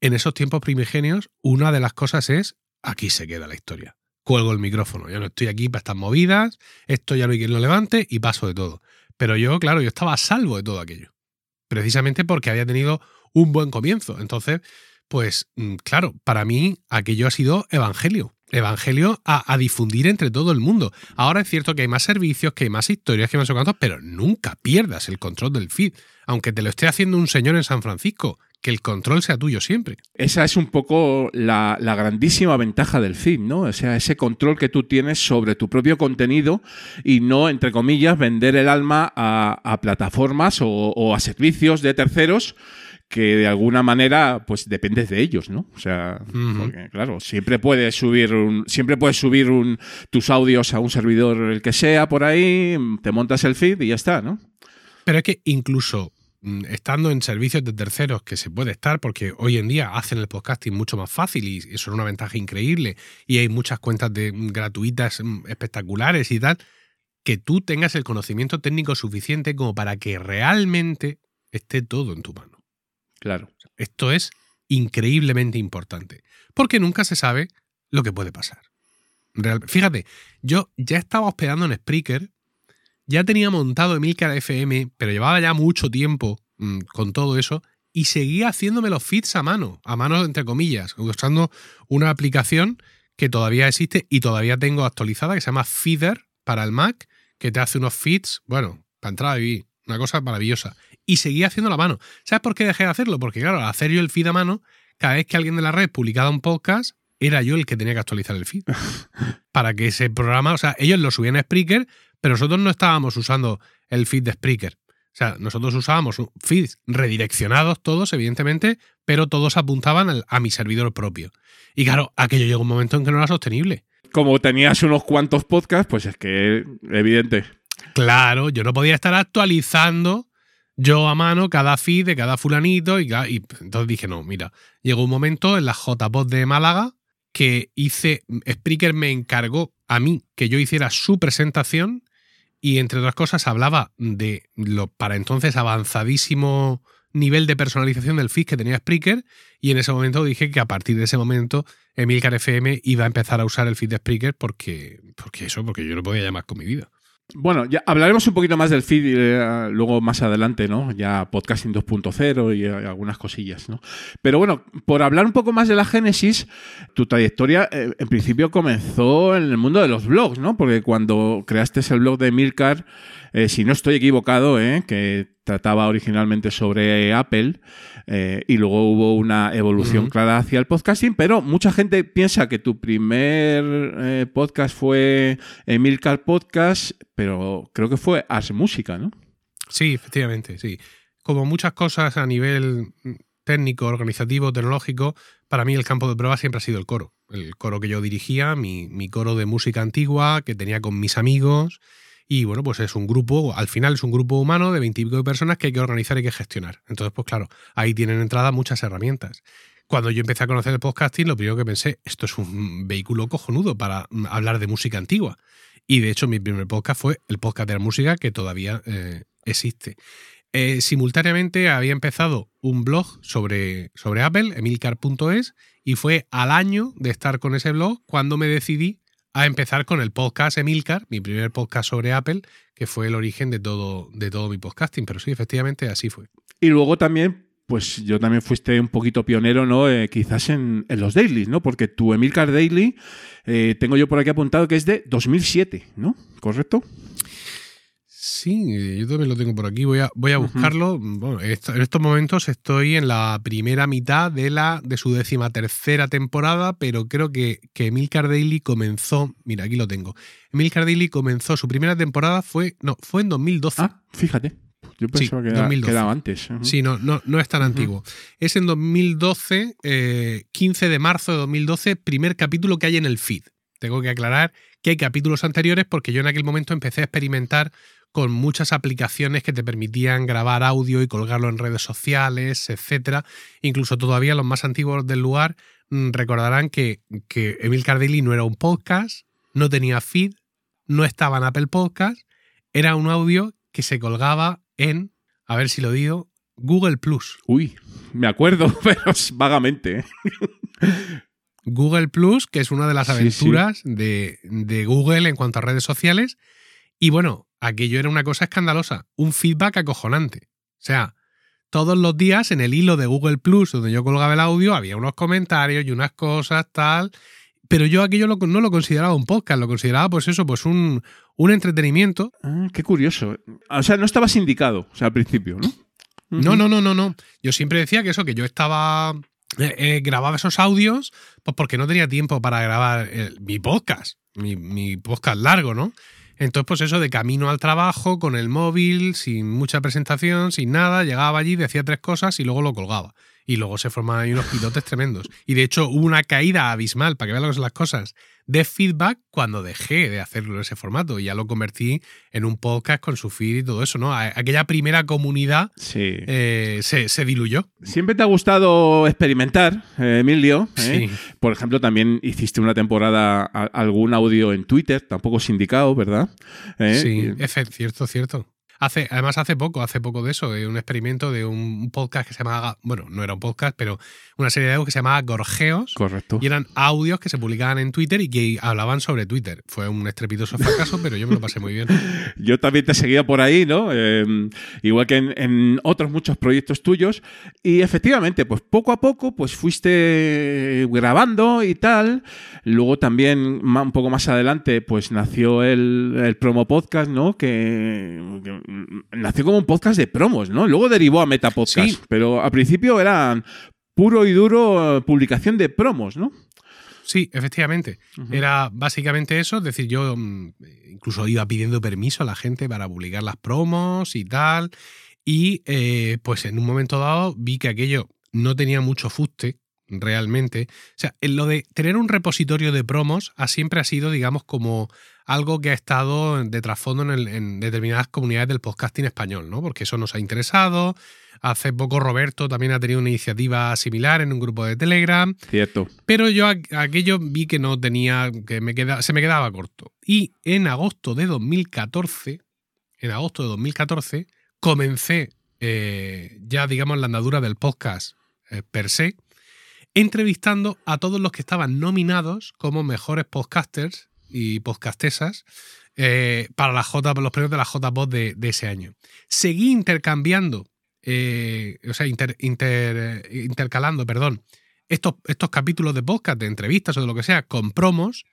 en esos tiempos primigenios, una de las cosas es, aquí se queda la historia. Cuelgo el micrófono, yo no estoy aquí para estas movidas, esto ya no hay quien lo levante y paso de todo. Pero yo, claro, yo estaba a salvo de todo aquello. Precisamente porque había tenido un buen comienzo. Entonces, pues mm, claro, para mí aquello ha sido evangelio. Evangelio a, difundir entre todo el mundo. Ahora es cierto que hay más servicios, que hay más historias, que hay más cuantos, pero nunca pierdas el control del feed. Aunque te lo esté haciendo un señor en San Francisco, que el control sea tuyo siempre. Esa es un poco la, grandísima ventaja del feed, ¿no? O sea, ese control que tú tienes sobre tu propio contenido y no, entre comillas, vender el alma a, plataformas o a servicios de terceros que de alguna manera pues dependes de ellos, ¿no? O sea, uh -huh. porque, claro, siempre puedes subir un, siempre puedes subir un, tus audios a un servidor el que sea por ahí, te montas el feed y ya está, ¿no? Pero es que incluso mm, estando en servicios de terceros que se puede estar porque hoy en día hacen el podcasting mucho más fácil y eso es una ventaja increíble y hay muchas cuentas de mm, gratuitas mm, espectaculares y tal que tú tengas el conocimiento técnico suficiente como para que realmente esté todo en tu mano. Claro. Esto es increíblemente importante, porque nunca se sabe lo que puede pasar. Fíjate, yo ya estaba hospedando en Spreaker, ya tenía montado Emilcar FM, pero llevaba ya mucho tiempo mmm, con todo eso y seguía haciéndome los feeds a mano, a mano entre comillas, usando una aplicación que todavía existe y todavía tengo actualizada, que se llama Feeder para el Mac, que te hace unos feeds, bueno, para entrar a una cosa maravillosa. Y seguía haciendo la mano. ¿Sabes por qué dejé de hacerlo? Porque claro, al hacer yo el feed a mano, cada vez que alguien de la red publicaba un podcast, era yo el que tenía que actualizar el feed. <laughs> para que ese programa, o sea, ellos lo subían a Spreaker, pero nosotros no estábamos usando el feed de Spreaker. O sea, nosotros usábamos feeds redireccionados todos, evidentemente, pero todos apuntaban al- a mi servidor propio. Y claro, aquello llegó un momento en que no era sostenible. Como tenías unos cuantos podcasts, pues es que evidente. Claro, yo no podía estar actualizando yo a mano cada feed de cada fulanito y, y entonces dije, no, mira, llegó un momento en la JPod de Málaga que hice, Spreaker me encargó a mí que yo hiciera su presentación y entre otras cosas hablaba de lo para entonces avanzadísimo nivel de personalización del feed que tenía Spreaker y en ese momento dije que a partir de ese momento Emilcar FM iba a empezar a usar el feed de Spreaker porque, porque eso, porque yo no podía llamar con mi vida. Bueno, ya hablaremos un poquito más del feed eh, luego más adelante, ¿no? Ya podcasting 2.0 y eh, algunas cosillas, ¿no? Pero bueno, por hablar un poco más de la génesis, tu trayectoria eh, en principio comenzó en el mundo de los blogs, ¿no? Porque cuando creaste el blog de Milcar, eh, si no estoy equivocado, ¿eh? que trataba originalmente sobre Apple eh, y luego hubo una evolución clara hacia el podcasting, pero mucha gente piensa que tu primer podcast fue Emilcar Podcast, pero creo que fue Ars Música, ¿no? Sí, efectivamente, sí. Como muchas cosas a nivel mm, técnico, organizativo, tecnológico, para mí el campo de prueba siempre ha sido el coro. El coro que yo dirigía, mi, mi coro de música antigua que tenía con mis amigos. Y bueno, pues es un grupo, al final es un grupo humano de veintipico de personas que hay que organizar y que gestionar. Entonces, pues claro, ahí tienen entrada muchas herramientas. Cuando yo empecé a conocer el podcasting, lo primero que pensé, esto es un vehículo cojonudo para hablar de música antigua. Y de hecho, mi primer podcast fue el podcast de la música que todavía eh, existe. Eh, simultáneamente había empezado un blog sobre, sobre Apple, emilcar.es, y fue al año de estar con ese blog cuando me decidí a empezar con el podcast Emilcar, mi primer podcast sobre Apple, que fue el origen de todo, de todo mi podcasting. Pero sí, efectivamente, así fue. Y luego también, pues yo también fuiste un poquito pionero, ¿no? Eh, quizás en, los dailies, ¿no? Porque tu Emilcar Daily, eh, tengo yo por aquí apuntado que es de 2007, ¿no? ¿Correcto? Sí, yo también lo tengo por aquí. Voy a, voy a buscarlo. Bueno, esto- en estos momentos estoy en la primera mitad de la de su décima tercera temporada, pero creo que, que Emilcar Daily comenzó. Mira, aquí lo tengo. Emilcar Daily comenzó su primera temporada fue. No, fue en 2012. Ah, fíjate. Yo Sí, pensaba que, era, 2012. que era antes. Sí, no, no, no es tan antiguo. Es en 2012, eh, 15 de marzo de 2012, primer capítulo que hay en el feed. Tengo que aclarar que hay capítulos anteriores porque yo en aquel momento empecé a experimentar con muchas aplicaciones que te permitían grabar audio y colgarlo en redes sociales, etcétera. Incluso todavía los más antiguos del lugar mm, recordarán que, que Emil Cardelli no era un podcast, no tenía feed, no estaba en Apple Podcast, era un audio que se colgaba en, a ver si lo digo, Google Plus. Uy, me acuerdo, <laughs> pero es vagamente. ¿eh? Google Plus, que es una de las Sí, aventuras De, de Google en cuanto a redes sociales. Y bueno, aquello era una cosa escandalosa, un feedback acojonante. O sea, todos los días en el hilo de Google Plus, donde yo colgaba el audio, había unos comentarios y unas cosas, tal. Pero yo aquello lo- no lo consideraba un podcast, lo consideraba, pues eso, pues un, un entretenimiento. Ah, qué curioso. O sea, no estabas indicado, o sea, al principio, ¿no? No, no, no, no, no. Yo siempre decía que eso, que yo estaba. eh, eh, grababa esos audios, pues porque no tenía tiempo para grabar el- mi podcast, mi, mi podcast largo, ¿no? Entonces, pues eso, de camino al trabajo, con el móvil, sin mucha presentación, sin nada, llegaba allí, decía tres cosas y luego lo colgaba. Y luego se formaban ahí unos pilotes tremendos. Y de hecho hubo una caída abismal, para que vean las cosas, de feedback cuando dejé de hacerlo en ese formato. Y ya lo convertí en un podcast con su feed y todo eso, ¿no? Aquella primera comunidad Sí. eh, se, se diluyó. Siempre te ha gustado experimentar, eh, Emilio. ¿eh? Sí. Por ejemplo, también hiciste una temporada algún audio en Twitter, tampoco sindicado, ¿verdad? ¿Eh? Sí, es cierto, cierto. Hace, además, hace poco, hace poco de eso, de un experimento de un podcast que se llamaba, bueno, no era un podcast, pero una serie de audios que se llamaba Gorgeos. Correcto. Y eran audios que se publicaban en Twitter y que hablaban sobre Twitter. Fue un estrepitoso fracaso, pero yo me lo pasé muy bien. <laughs> Yo también te seguía por ahí, ¿no? Eh, igual que en, en otros muchos proyectos tuyos. Y efectivamente, pues poco a poco, pues fuiste grabando y tal. Luego también, un poco más adelante, pues nació el, el promo podcast, ¿no? Que, que, nació como un podcast de promos, ¿no? Luego derivó a Meta Podcast. Sí. Pero al principio eran puro y duro eh, publicación de promos, ¿no? Sí, efectivamente. Era básicamente eso, es decir, yo mm, incluso iba pidiendo permiso a la gente para publicar las promos y tal. Y eh, pues en un momento dado vi que aquello no tenía mucho fuste realmente. O sea, lo de tener un repositorio de promos ha siempre ha sido, digamos, como algo que ha estado de trasfondo en, el- en determinadas comunidades del podcasting español, ¿no? Porque eso nos ha interesado. Hace poco Roberto también ha tenido una iniciativa similar en un grupo de Telegram. Cierto. Pero yo aqu- aquello vi que no tenía, que me queda, se me quedaba corto. Y en agosto de 2014, en agosto de 2014, comencé eh, ya, digamos, la andadura del podcast eh, per se, entrevistando a todos los que estaban nominados como mejores podcasters y podcastesas eh, para la J, los premios de la JPod de, de ese año. Seguí intercambiando, eh, o sea, eh, intercalando, perdón, estos, estos capítulos de podcast, de entrevistas o de lo que sea, con promos,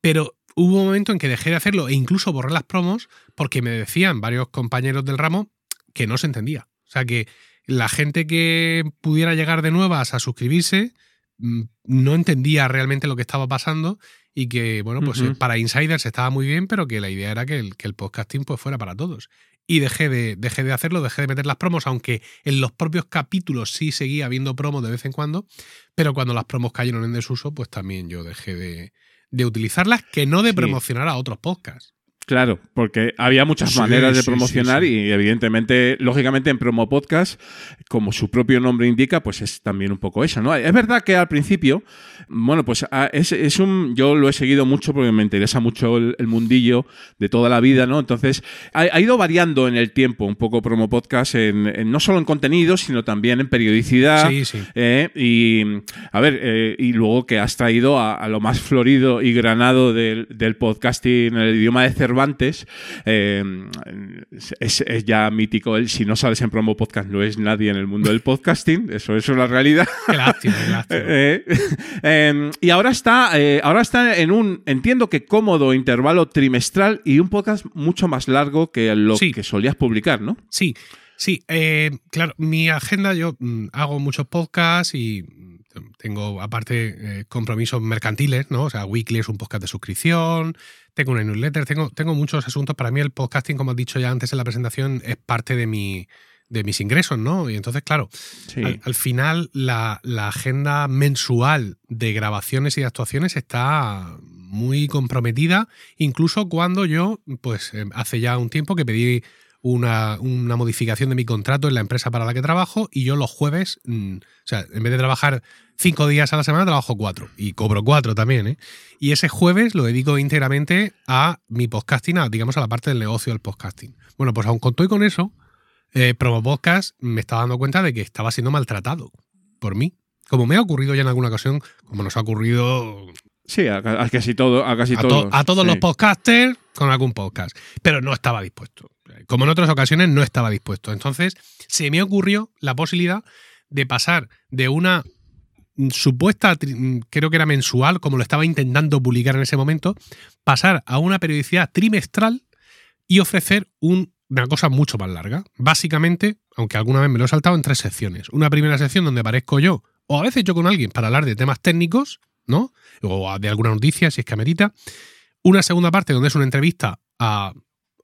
pero hubo un momento en que dejé de hacerlo e incluso borré las promos porque me decían varios compañeros del ramo que no se entendía. O sea, que la gente que pudiera llegar de nuevas a suscribirse mm, no entendía realmente lo que estaba pasando y que, bueno, pues para insiders estaba muy bien, pero que la idea era que el, que el podcasting pues fuera para todos. Y dejé de, dejé de hacerlo, dejé de meter las promos, aunque en los propios capítulos sí seguía habiendo promos de vez en cuando, pero cuando las promos cayeron en desuso, pues también yo dejé de, de utilizarlas, que no de Sí. promocionar a otros podcasts. Claro, porque había muchas Sí, maneras de sí, promocionar sí, y evidentemente, lógicamente en Promo Podcast, como su propio nombre indica, pues es también un poco eso, ¿no? Es verdad que al principio, bueno, pues ah, es, es un, yo lo he seguido mucho porque me interesa mucho el, el mundillo de toda la vida, ¿no? Entonces, ha, ha ido variando en el tiempo un poco Promo Podcast, en, en- no solo en contenido, sino también en periodicidad. Sí, sí. Eh, y a ver, eh, y luego que has traído a, a lo más florido y granado del, del podcasting en el idioma de Cervantes, eh, es, es ya mítico el si no sales en promo podcast no es nadie en el mundo del podcasting, eso, eso es la realidad. Qué lástima, qué lástima. <laughs> Eh, eh, y ahora está, ahora está en un, entiendo que cómodo intervalo trimestral y un podcast mucho más largo que lo Sí. que solías publicar, ¿no? Sí, sí, claro, mi agenda, yo mm, hago muchos podcasts y tengo aparte eh, compromisos mercantiles, ¿no? O sea, Weekly es un podcast de suscripción, tengo una newsletter, tengo, tengo muchos asuntos. Para mí el podcasting, como has dicho ya antes en la presentación, es parte de mi de mis ingresos, ¿no? Y entonces, claro, Sí. al, al final la, la agenda mensual de grabaciones y de actuaciones está muy comprometida, incluso cuando yo, pues eh, hace ya un tiempo que pedí una, una modificación de mi contrato en la empresa para la que trabajo y yo los jueves, mm, o sea, en vez de trabajar cinco días a la semana, trabajo cuatro y cobro cuatro también, ¿eh? Y ese jueves lo dedico íntegramente a mi podcasting, a, digamos a la parte del negocio del podcasting. Bueno, pues aun con todo y con eso, eh, Promo Podcast me estaba dando cuenta de que estaba siendo maltratado por mí. Como me ha ocurrido ya en alguna ocasión, como nos ha ocurrido Sí, a, a casi todo, a casi a, to- todos. a todos sí. los podcasters con algún podcast. Pero no estaba dispuesto. Como en otras ocasiones, no estaba dispuesto. Entonces, se me ocurrió la posibilidad de pasar de una supuesta, creo que era mensual, como lo estaba intentando publicar en ese momento, pasar a una periodicidad trimestral y ofrecer un- una cosa mucho más larga. Básicamente, aunque alguna vez me lo he saltado, en tres secciones. Una primera sección donde aparezco yo, o a veces yo con alguien, para hablar de temas técnicos, ¿no? O de alguna noticia, si es que amerita. Una segunda parte donde es una entrevista a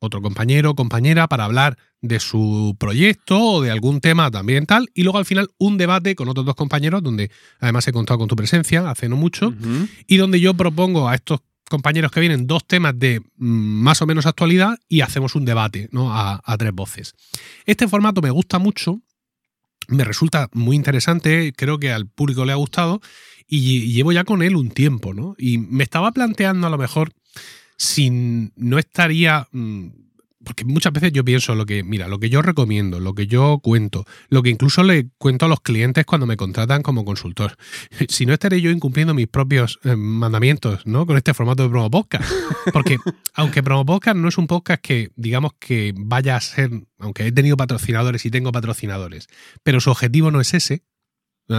otro compañero o compañera para hablar de su proyecto o de algún tema también tal. Y luego al final un debate con otros dos compañeros donde además he contado con tu presencia hace no mucho y donde yo propongo a estos compañeros que vienen dos temas de mm, más o menos actualidad y hacemos un debate ¿no? a, a tres voces. Este formato me gusta mucho, me resulta muy interesante, creo que al público le ha gustado y llevo ya con él un tiempo, ¿no? Y me estaba planteando a lo mejor si no estaría mm, porque muchas veces yo pienso lo que, mira, lo que yo recomiendo, lo que yo cuento, lo que incluso le cuento a los clientes cuando me contratan como consultor. <laughs> Si no estaré yo incumpliendo mis propios eh, mandamientos, ¿no? Con este formato de promo podcast. <laughs> Porque aunque promo podcast no es un podcast que, digamos, que vaya a ser, aunque he tenido patrocinadores y tengo patrocinadores, pero su objetivo no es ese.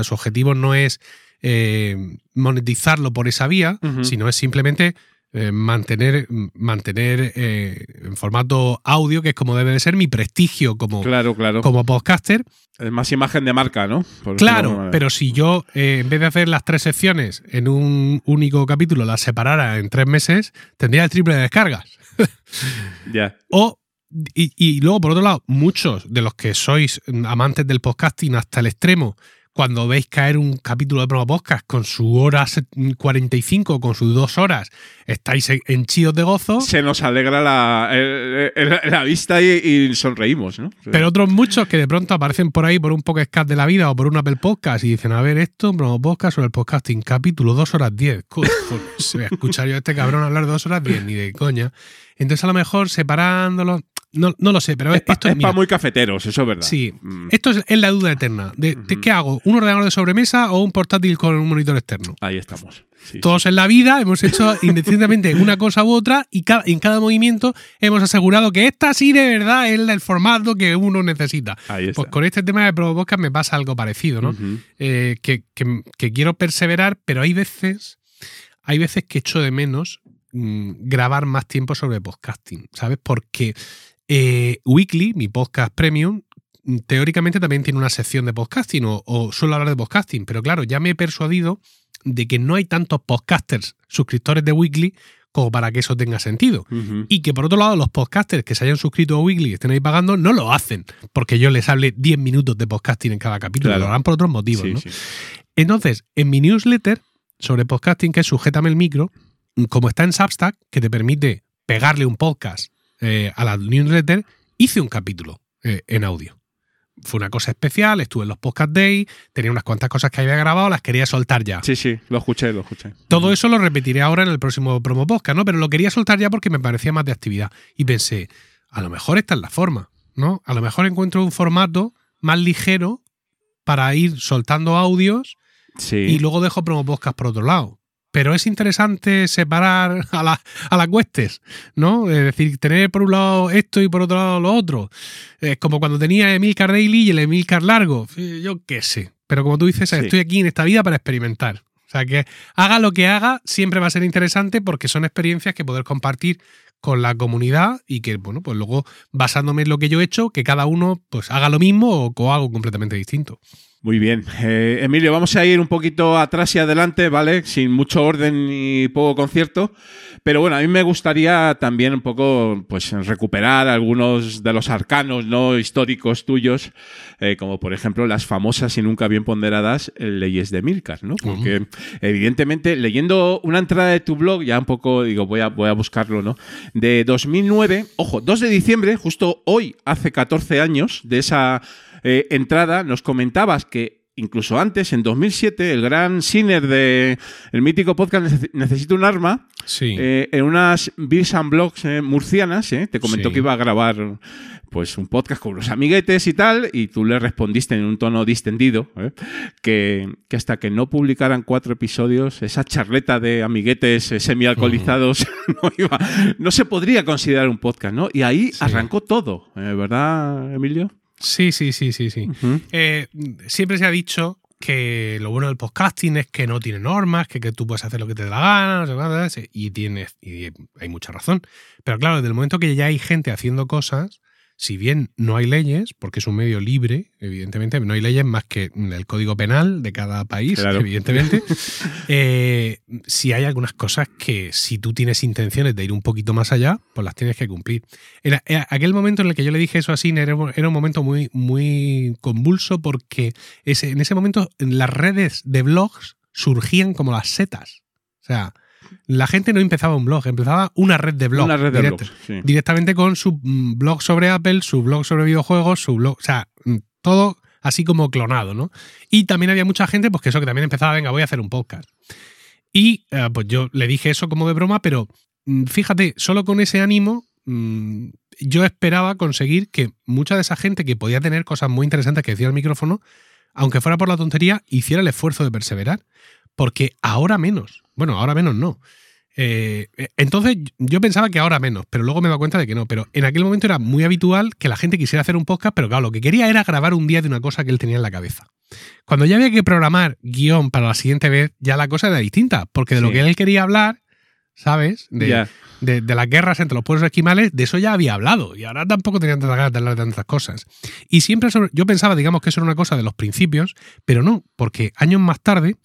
Su objetivo no es eh, monetizarlo por esa vía, sino es simplemente eh, mantener, mantener eh, en formato audio, que es como debe de ser mi prestigio como, Claro, claro. como podcaster. Es más imagen de marca, ¿no? Por Claro, pero si yo, eh, en vez de hacer las tres secciones en un único capítulo, las separara en tres meses, tendría el triple de descargas. <laughs> Ya. O, y, y luego, por otro lado, muchos de los que sois amantes del podcasting hasta el extremo, cuando veis caer un capítulo de promo podcast con su hora se- 45, con sus dos horas, estáis en- henchidos de gozo. Se nos alegra la, el- el- la vista y, y sonreímos, ¿no? Pero otros muchos que de pronto aparecen por ahí por un podcast de la vida o por un Apple Podcast y dicen, a ver, esto, promo podcast sobre el podcasting, capítulo 2 horas 10. Coño, pues, se voy a escuchar yo a este cabrón hablar de 2 horas 10, ni de coña. Entonces a lo mejor separándolo, no, no lo sé, pero es esto es... para muy cafeteros, eso es verdad. Sí, Mm. esto es, es la duda eterna. De, de ¿Qué hago? ¿Un ordenador de sobremesa o un portátil con un monitor externo? Ahí estamos. Sí, Todos en la vida hemos hecho <laughs> indistintamente una cosa u otra y ca- en cada movimiento hemos asegurado que esta sí de verdad es el formato que uno necesita. Ahí está. Pues con este tema de Podcast me pasa algo parecido, ¿no? Eh, que, que- que quiero perseverar, pero hay veces, hay veces que echo de menos mm, grabar más tiempo sobre podcasting, ¿sabes? Porque eh, Weekly, mi podcast premium, mm, teóricamente también tiene una sección de podcasting o, o suelo hablar de podcasting, pero claro, ya me he persuadido de que no hay tantos podcasters suscriptores de Weekly como para que eso tenga sentido. Y que por otro lado, los podcasters que se hayan suscrito a Weekly y estén ahí pagando, no lo hacen porque yo les hable 10 minutos de podcasting en cada capítulo, Claro. lo harán por otros motivos. Sí, ¿no? sí. Entonces, en mi newsletter sobre podcasting, que es Sujétame el micro, como está en Substack, que te permite pegarle un podcast eh, a la newsletter, hice un capítulo eh, en audio. Fue una cosa especial, estuve en los podcast day, tenía unas cuantas cosas que había grabado, las quería soltar ya. Sí, sí, lo escuché, lo escuché. Todo eso lo repetiré ahora en el próximo promo podcast, ¿no? Pero lo quería soltar ya porque me parecía más de actividad. Y pensé, a lo mejor esta es la forma, ¿no? A lo mejor encuentro un formato más ligero para ir soltando audios Sí. y luego dejo promo podcast por otro lado. Pero es interesante separar a, la- a las cuestes, ¿no? Es decir, tener por un lado esto y por otro lado lo otro. Es como cuando tenía Emilcar Daily y el Emilcar Largo. Yo qué sé. Pero como tú dices, Sí. estoy aquí en esta vida para experimentar. O sea que haga lo que haga, siempre va a ser interesante porque son experiencias que poder compartir con la comunidad y que, bueno, pues luego basándome en lo que yo he hecho, que cada uno pues haga lo mismo o, o algo completamente distinto. Muy bien. Eh, Emilio, vamos a ir un poquito atrás y adelante, ¿vale? Sin mucho orden ni poco concierto. Pero bueno, a mí me gustaría también un poco pues, recuperar algunos de los arcanos no históricos tuyos, eh, como por ejemplo las famosas y nunca bien ponderadas eh, leyes de Milcar, ¿no? Porque evidentemente leyendo una entrada de tu blog, ya un poco digo, voy a, voy a buscarlo, ¿no? De 2009, ojo, 2 de diciembre, justo hoy, hace 14 años de esa eh, entrada, nos comentabas que incluso antes, en 2007, el gran Sinner de el mítico podcast Nece- Necesito un arma, Sí. eh, en unas Beers and Blogs eh, murcianas, eh, te comentó Sí. que iba a grabar pues un podcast con unos amiguetes y tal, y tú le respondiste en un tono distendido que, que hasta que no publicaran cuatro episodios, esa charleta de amiguetes semialcoholizados <laughs> no, iba- no se podría considerar un podcast, ¿no? Y ahí arrancó todo, ¿verdad, Emilio? Sí, sí, sí, sí, sí. Eh, siempre se ha dicho que lo bueno del podcasting es que no tiene normas, que, que tú puedes hacer lo que te dé la gana, no sé y tienes, y hay mucha razón. Pero claro, desde el momento que ya hay gente haciendo cosas, si bien no hay leyes, porque es un medio libre, evidentemente, no hay leyes más que el código penal de cada país, Claro. <laughs> evidentemente. <laughs> eh, si hay algunas cosas que si tú tienes intenciones de ir un poquito más allá, pues las tienes que cumplir. Era, era aquel momento en el que yo le dije eso a Sin era, un- era un momento muy, muy convulso porque ese, en ese momento las redes de blogs surgían como las setas. O sea, la gente no empezaba un blog, empezaba una red de blogs. Una red de directa- blogs, sí. Directamente con su blog sobre Apple, su blog sobre videojuegos, su blog. O sea, mm, todo así como clonado, ¿no? Y también había mucha gente, pues que eso, que también empezaba, venga, voy a hacer un podcast. Y eh, pues yo le dije eso como de broma, pero mm, fíjate, solo con ese ánimo mm, yo esperaba conseguir que mucha de esa gente que podía tener cosas muy interesantes que decía el micrófono, aunque fuera por la tontería, hiciera el esfuerzo de perseverar. Porque ahora menos. Bueno, ahora menos no. Eh, entonces yo pensaba que ahora menos, pero luego me he dado cuenta de que no. Pero en aquel momento era muy habitual que la gente quisiera hacer un podcast, pero claro, lo que quería era grabar un día de una cosa que él tenía en la cabeza. Cuando ya había que programar guion para la siguiente vez, ya la cosa era distinta, porque de lo que él quería hablar, ¿sabes? De, de, de las guerras entre los pueblos esquimales, de eso ya había hablado. Y ahora tampoco tenía tantas ganas de hablar de tantas cosas. Y siempre sobre- yo pensaba, digamos, que eso era una cosa de los principios, pero no, porque años más tarde,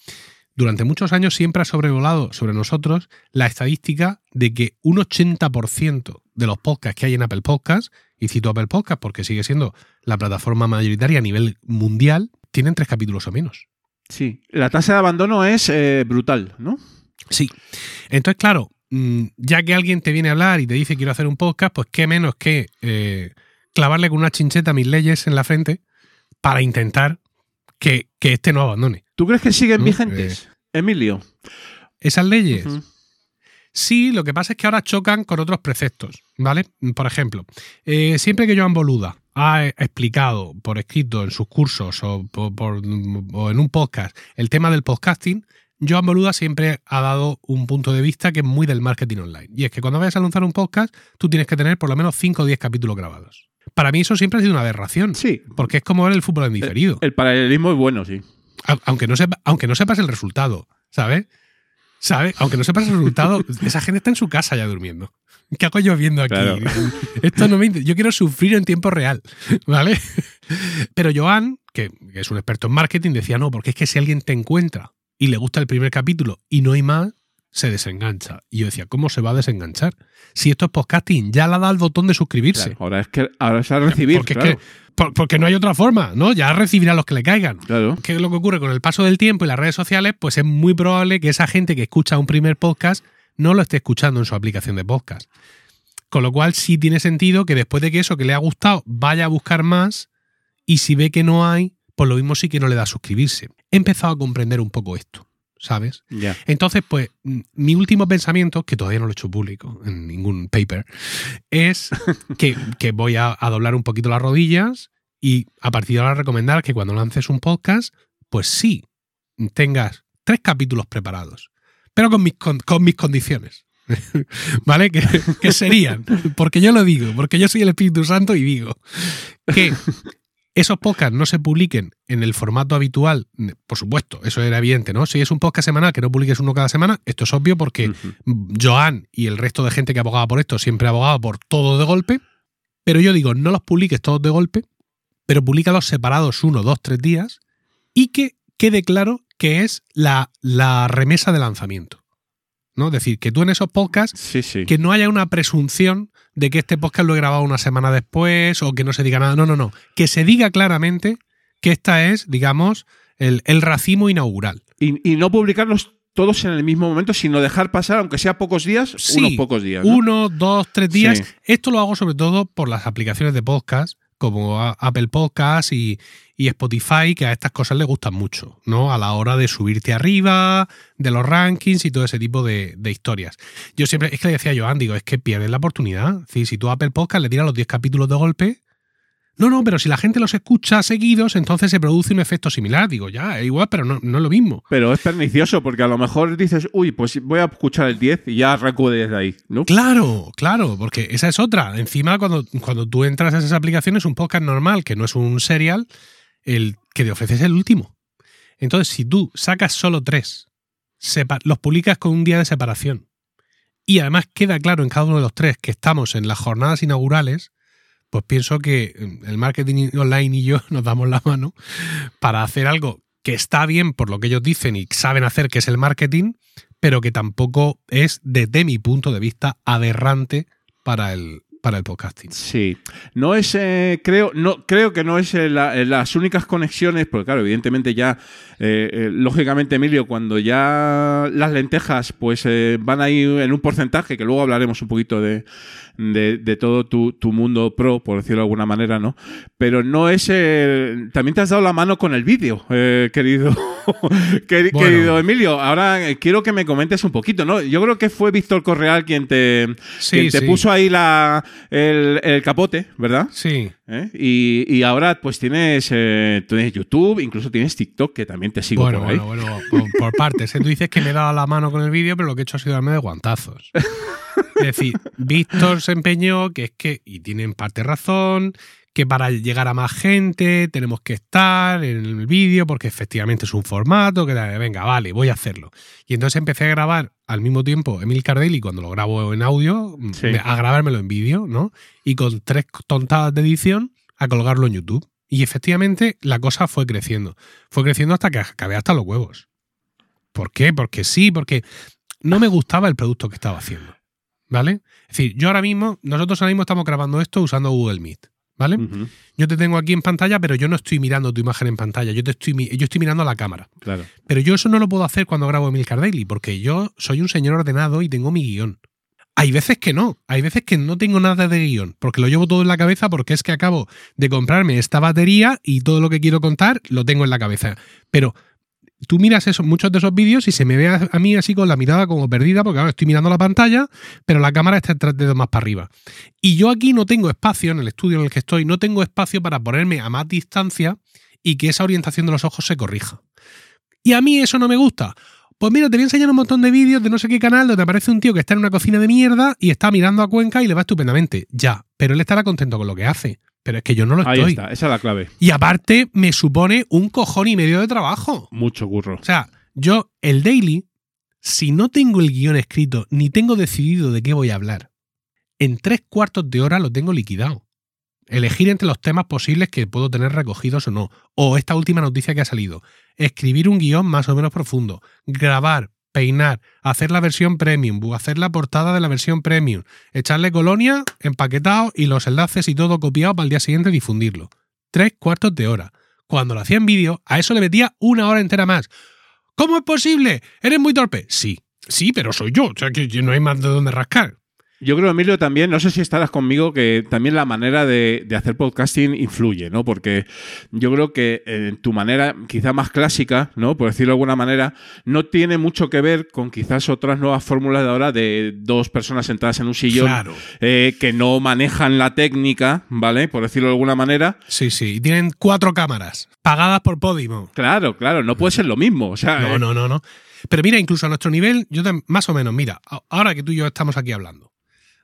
durante muchos años siempre ha sobrevolado sobre nosotros la estadística de que un 80% de los podcasts que hay en Apple Podcasts, y cito Apple Podcasts porque sigue siendo la plataforma mayoritaria a nivel mundial, tienen tres capítulos o menos. Sí. La tasa de abandono es eh, brutal, ¿no? Sí. Entonces, claro, mm, ya que alguien te viene a hablar y te dice quiero hacer un podcast, pues qué menos que eh, clavarle con una chincheta mis leyes en la frente para intentar que, que este no abandone. ¿Tú crees que siguen ¿No? vigentes, Emilio? Esas leyes. Sí, lo que pasa es que ahora chocan con otros preceptos, ¿vale? Por ejemplo, eh, siempre que Joan Boluda ha eh, explicado por escrito en sus cursos o, por- por- o en un podcast el tema del podcasting, Joan Boluda siempre ha dado un punto de vista que es muy del marketing online. Y es que cuando vayas a lanzar un podcast, tú tienes que tener por lo menos 5 o 10 capítulos grabados. Para mí eso siempre ha sido una aberración. Sí. Porque es como ver el fútbol en diferido. El paralelismo es bueno, sí. Au- aunque no, sepa- aunque no sepas el resultado, ¿sabes? ¿Sabes? Aunque no sepas el resultado, <laughs> esa gente está en su casa ya durmiendo. ¿Qué hago yo viendo aquí? Claro. <laughs> Esto no me Yo quiero sufrir en tiempo real, <laughs> ¿vale? Pero Joan, que, que es un experto en marketing, decía no, porque es que si alguien te encuentra y le gusta el primer capítulo y no hay más, se desengancha. Y yo decía, ¿cómo se va a desenganchar? Si esto es podcasting, ya le ha dado el botón de suscribirse. Claro, ahora es que ahora es a recibir. Porque, es que- por- porque no hay otra forma, ¿no? Ya recibirá los que le caigan. Claro. ¿Qué es lo que ocurre con el paso del tiempo y las redes sociales? Pues es muy probable que esa gente que escucha un primer podcast no lo esté escuchando en su aplicación de podcast. Con lo cual sí tiene sentido que después de que eso que le ha gustado vaya a buscar más y si ve que no hay, pues lo mismo sí que no le da a suscribirse. He empezado a comprender un poco esto, ¿sabes? Ya. Entonces, pues, mi último pensamiento, que todavía no lo he hecho público en ningún paper, es <laughs> que, que voy a, a doblar un poquito las rodillas y a partir de ahora recomendar que cuando lances un podcast, pues sí, tengas tres capítulos preparados, pero con mis, con, con mis condiciones. <laughs> ¿Vale? Que, que serían, porque yo lo digo, porque yo soy el Espíritu Santo y digo que esos podcasts no se publiquen en el formato habitual, por supuesto, eso era evidente, ¿no? Si es un podcast semanal que no publiques uno cada semana, esto es obvio porque Joan y el resto de gente que abogaba por esto siempre ha abogado por todo de golpe, pero yo digo, no los publiques todos de golpe, pero públicalos separados uno, dos, tres días y que quede claro que es la, la remesa de lanzamiento. ¿no? Es decir, que tú en esos podcasts, Sí, sí. que no haya una presunción de que este podcast lo he grabado una semana después o que no se diga nada. No, no, no. Que se diga claramente que esta es, digamos, el, el racimo inaugural. Y, y no publicarlos todos en el mismo momento, sino dejar pasar, aunque sea pocos días, Sí, unos pocos días. ¿no? Uno, dos, tres días. Sí. Esto lo hago sobre todo por las aplicaciones de podcast, como Apple Podcast y, y Spotify, que a estas cosas les gustan mucho, ¿no? A la hora de subirte arriba, de los rankings y todo ese tipo de, historias. Yo siempre, es que le decía a Joan, digo, es que pierdes la oportunidad. Decir, si tú a Apple Podcast le tiras los 10 capítulos de golpe. No, no, pero si la gente los escucha seguidos, entonces se produce un efecto similar. Digo, ya, es igual, pero no, no es lo mismo. Pero es pernicioso, porque a lo mejor dices, uy, pues voy a escuchar el 10 y ya arranco desde ahí, ¿no? Claro, claro, porque esa es otra. Encima, cuando, cuando tú entras a esas aplicaciones, un podcast normal, que no es un serial, el que te ofrece es el último. Entonces, si tú sacas solo tres, los publicas con un día de separación, y además queda claro en cada uno de los tres que estamos en las jornadas inaugurales, pues pienso que mm, el marketing online y yo <laughs> nos damos la mano para hacer algo que está bien por lo que ellos dicen y saben hacer, que es el marketing, pero que tampoco es, desde mi punto de vista, aberrante para el, para el podcasting. Sí. No es, eh, creo, no, creo que no es eh, la- eh, las únicas conexiones, porque claro, evidentemente ya, eh, eh, lógicamente, Emilio, cuando ya las lentejas pues eh, van ahí en un porcentaje, que luego hablaremos un poquito de, de, de todo tu, tu mundo pro, por decirlo de alguna manera, ¿no? Pero no es... eh, también te has dado la mano con el vídeo, eh, querido, <laughs> queri- Bueno. querido Emilio. Ahora eh, quiero que me comentes un poquito, ¿no? Yo creo que fue Víctor Correal quien te, Sí, quien te sí. puso ahí la, el, el capote, ¿verdad? Sí. ¿Eh? Y, y ahora pues tienes, eh, tienes YouTube, incluso tienes TikTok, que también te sigo Bueno, por ahí. bueno, bueno, por, por partes. ¿eh? Tú dices que me he dado la mano con el vídeo, pero lo que he hecho ha sido darme de guantazos. <laughs> Es decir, Víctor se empeñó que es que, y tiene en parte razón, que para llegar a más gente tenemos que estar en el vídeo porque efectivamente es un formato que venga, vale, voy a hacerlo. Y entonces empecé a grabar al mismo tiempo Emil Cardelli cuando lo grabo en audio, Sí. a grabármelo en vídeo, ¿no? Y con tres tontadas de edición a colgarlo en YouTube. Y efectivamente la cosa fue creciendo. Fue creciendo hasta que acabé hasta los huevos. ¿Por qué? Porque sí, porque no me gustaba el producto que estaba haciendo. ¿Vale? Es decir, yo ahora mismo, nosotros ahora mismo estamos grabando esto usando Google Meet. ¿Vale? Yo te tengo aquí en pantalla, pero yo no estoy mirando tu imagen en pantalla. Yo, te estoy, yo estoy mirando a la cámara. claro. Pero yo eso no lo puedo hacer cuando grabo Emilcar Daily, porque yo soy un señor ordenado y tengo mi guion. Hay veces que no, hay veces que no tengo nada de guion, porque lo llevo todo en la cabeza porque es que acabo de comprarme esta batería y todo lo que quiero contar lo tengo en la cabeza. Pero tú miras eso, muchos de esos vídeos y se me ve a, mí así con la mirada como perdida, porque ahora estoy mirando la pantalla, pero la cámara está tres dedos más para arriba. Y yo aquí no tengo espacio, en el estudio en el que estoy, no tengo espacio para ponerme a más distancia y que esa orientación de los ojos se corrija. Y a mí eso no me gusta. Pues mira, te voy a enseñar un montón de vídeos de no sé qué canal donde aparece un tío que está en una cocina de mierda y está mirando a Cuenca y le va estupendamente. Ya, pero él estará contento con lo que hace. Pero es que yo no lo Ahí estoy. está, esa es la clave. Y aparte me supone un cojón y medio de trabajo. Mucho curro. O sea, yo, el daily, si no tengo el guion escrito ni tengo decidido de qué voy a hablar, en tres cuartos de hora lo tengo liquidado. Elegir entre los temas posibles que puedo tener recogidos o no. O esta última noticia que ha salido. Escribir un guion más o menos profundo. Grabar, peinar, hacer la versión premium, hacer la portada de la versión premium, echarle colonia, empaquetado y los enlaces y todo copiado para el día siguiente difundirlo. Tres cuartos de hora. Cuando lo hacía en vídeo, a eso le metía una hora entera más. ¿Cómo es posible? ¿Eres muy torpe? Sí. Sí, pero soy yo. O sea, que no hay más de dónde rascar. Yo creo, Emilio, también, no sé si estarás conmigo, que también la manera de, de hacer podcasting influye, ¿no? Porque yo creo que eh, tu manera, quizá más clásica, ¿no? Por decirlo de alguna manera, no tiene mucho que ver con quizás otras nuevas fórmulas de ahora de dos personas sentadas en un sillón Claro. eh, que no manejan la técnica, ¿vale? Por decirlo de alguna manera. Sí, sí. Y tienen cuatro cámaras pagadas por Podimo. Claro, claro, no puede ser lo mismo. O sea, No, eh, no, no, no. Pero mira, incluso a nuestro nivel, yo más o menos, mira, ahora que tú y yo estamos aquí hablando,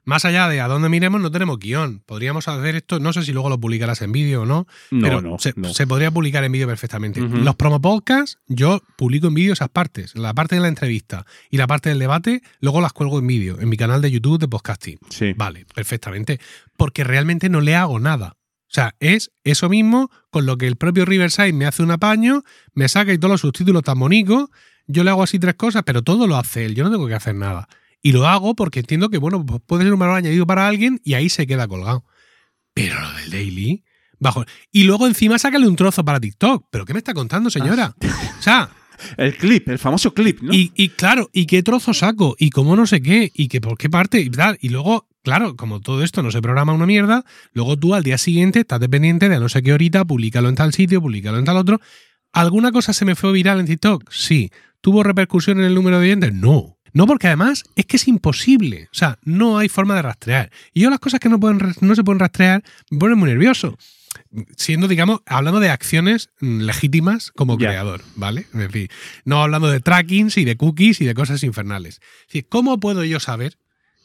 más allá de a dónde miremos, no tenemos guion. Podríamos hacer esto, no sé si luego lo publicarás en vídeo o no, No, pero no, se, no. se podría publicar en vídeo perfectamente. Los promo podcasts, yo publico en vídeo esas partes, la parte de la entrevista y la parte del debate, luego las cuelgo en vídeo, en mi canal de YouTube de podcasting. Sí. Vale, perfectamente. Porque realmente no le hago nada. O sea, es eso mismo con lo que el propio Riverside me hace un apaño, me saca y todos los subtítulos tan bonitos, yo le hago así tres cosas, pero todo lo hace él, yo no tengo que hacer nada. Y lo hago porque entiendo que, bueno, pues puede ser un valor añadido para alguien y ahí se queda colgado. Pero lo del daily, bajo. Y luego encima sácale un trozo para TikTok. ¿Pero qué me está contando, señora? O sea, <laughs> El clip, el famoso clip, ¿no? y, y claro, ¿y qué trozo saco? ¿Y cómo no sé qué? ¿Y que por qué parte? Y tal. Y luego, claro, como todo esto no se programa una mierda, luego tú al día siguiente estás dependiente de a no sé qué horita, públicalo en tal sitio, públicalo en tal otro. ¿Alguna cosa se me fue viral en TikTok? Sí. ¿Tuvo repercusión en el número de oyentes? No. No, porque además es que es imposible. O sea, no hay forma de rastrear. Y yo las cosas que no, pueden, no se pueden rastrear me ponen muy nervioso. Siendo, digamos, hablando de acciones mm, legítimas como creador, ¿vale? Es decir, no hablando de trackings y de cookies y de cosas infernales. Es decir, ¿cómo puedo yo saber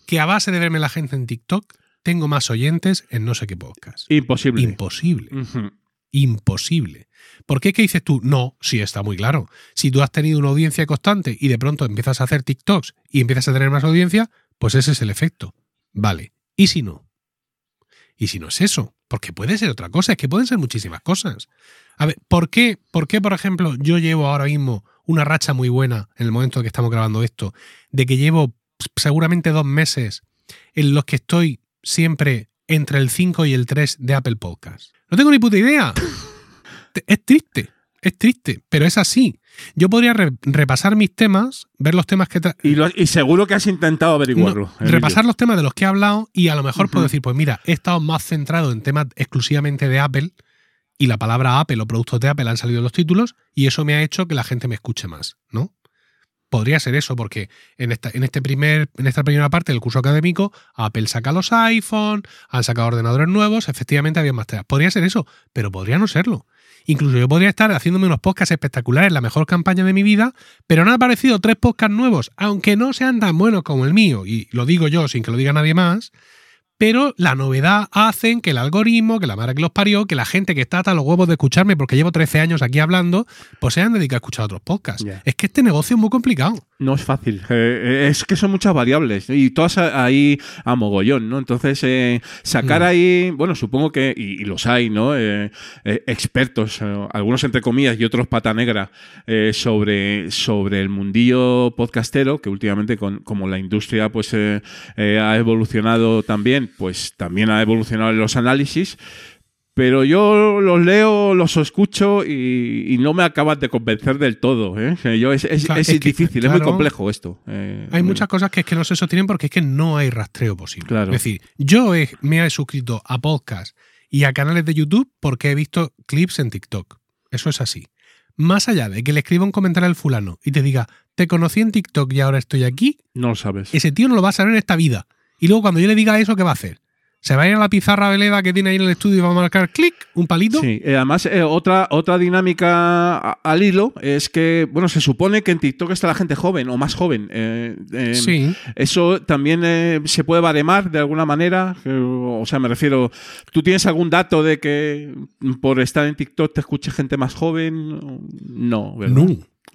que a base de verme la gente en TikTok tengo más oyentes en no sé qué podcast? Imposible. Imposible. Imposible. ¿Por qué? ¿Qué dices tú? No, sí, está muy claro. Si tú has tenido una audiencia constante y de pronto empiezas a hacer TikToks y empiezas a tener más audiencia, pues ese es el efecto. Vale. ¿Y si no? ¿Y si no es eso? Porque puede ser otra cosa, es que pueden ser muchísimas cosas. A ver, ¿por qué, por qué, por ejemplo, yo llevo ahora mismo una racha muy buena en el momento que estamos grabando esto, de que llevo seguramente dos meses en los que estoy siempre entre el 5 y el 3 de Apple Podcast? No tengo ni puta idea. Es triste, es triste, pero es así. Yo podría re- repasar mis temas, ver los temas que... Y, lo- y seguro que has intentado averiguarlo. no, repasar los temas de los que he hablado y a lo mejor puedo decir, pues mira, he estado más centrado en temas exclusivamente de Apple y la palabra Apple o productos de Apple han salido en los títulos y eso me ha hecho que la gente me escuche más, ¿no? Podría ser eso, porque en esta, en este primer, en esta primera parte del curso académico, Apple saca los iPhone, han sacado ordenadores nuevos, efectivamente había más tareas. Podría ser eso, pero podría no serlo. Incluso yo podría estar haciéndome unos podcasts espectaculares, la mejor campaña de mi vida, pero han aparecido tres podcasts nuevos, aunque no sean tan buenos como el mío, y lo digo yo sin que lo diga nadie más, pero la novedad hacen que el algoritmo, que la madre que los parió, que la gente que está hasta los huevos de escucharme porque llevo 13 años aquí hablando, pues se han dedicado a escuchar otros podcasts. Es que este negocio es muy complicado. No es fácil. Eh, es que son muchas variables y todas ahí a mogollón, ¿no? Entonces, eh, sacar Mm. ahí, bueno, supongo que, y, y los hay, ¿no? Eh, eh, expertos, eh, algunos entre comillas y otros pata negra, eh, sobre, sobre el mundillo podcastero, que últimamente, con, como la industria pues eh, eh, ha evolucionado también, pues también ha evolucionado en los análisis. Pero yo los leo, los escucho y, y no me acaban de convencer del todo. ¿eh? Yo, es es- Claro, es es que, difícil, es muy complejo esto. Eh, Hay muchas cosas que es que no se sostienen porque es que no hay rastreo posible. Claro. Es decir, yo he- me he suscrito a podcasts y a canales de YouTube porque he visto clips en TikTok. Eso es así. Más allá de que le escriba un comentario al fulano y te diga, te conocí en TikTok y ahora estoy aquí, No lo sabes. ese tío no lo va a saber en esta vida. Y luego cuando yo le diga eso, ¿qué va a hacer? ¿Se va a ir a la pizarra veleda que tiene ahí en el estudio y va a marcar clic, un palito? Sí, eh, además eh, otra, otra dinámica a- al hilo es que, bueno, se supone que en TikTok está la gente joven o más joven. eh, Sí. Eso también eh, se puede baremar de alguna manera. o sea, me refiero, ¿tú tienes algún dato de que por estar en TikTok te escuche gente más joven? No, ¿verdad? No,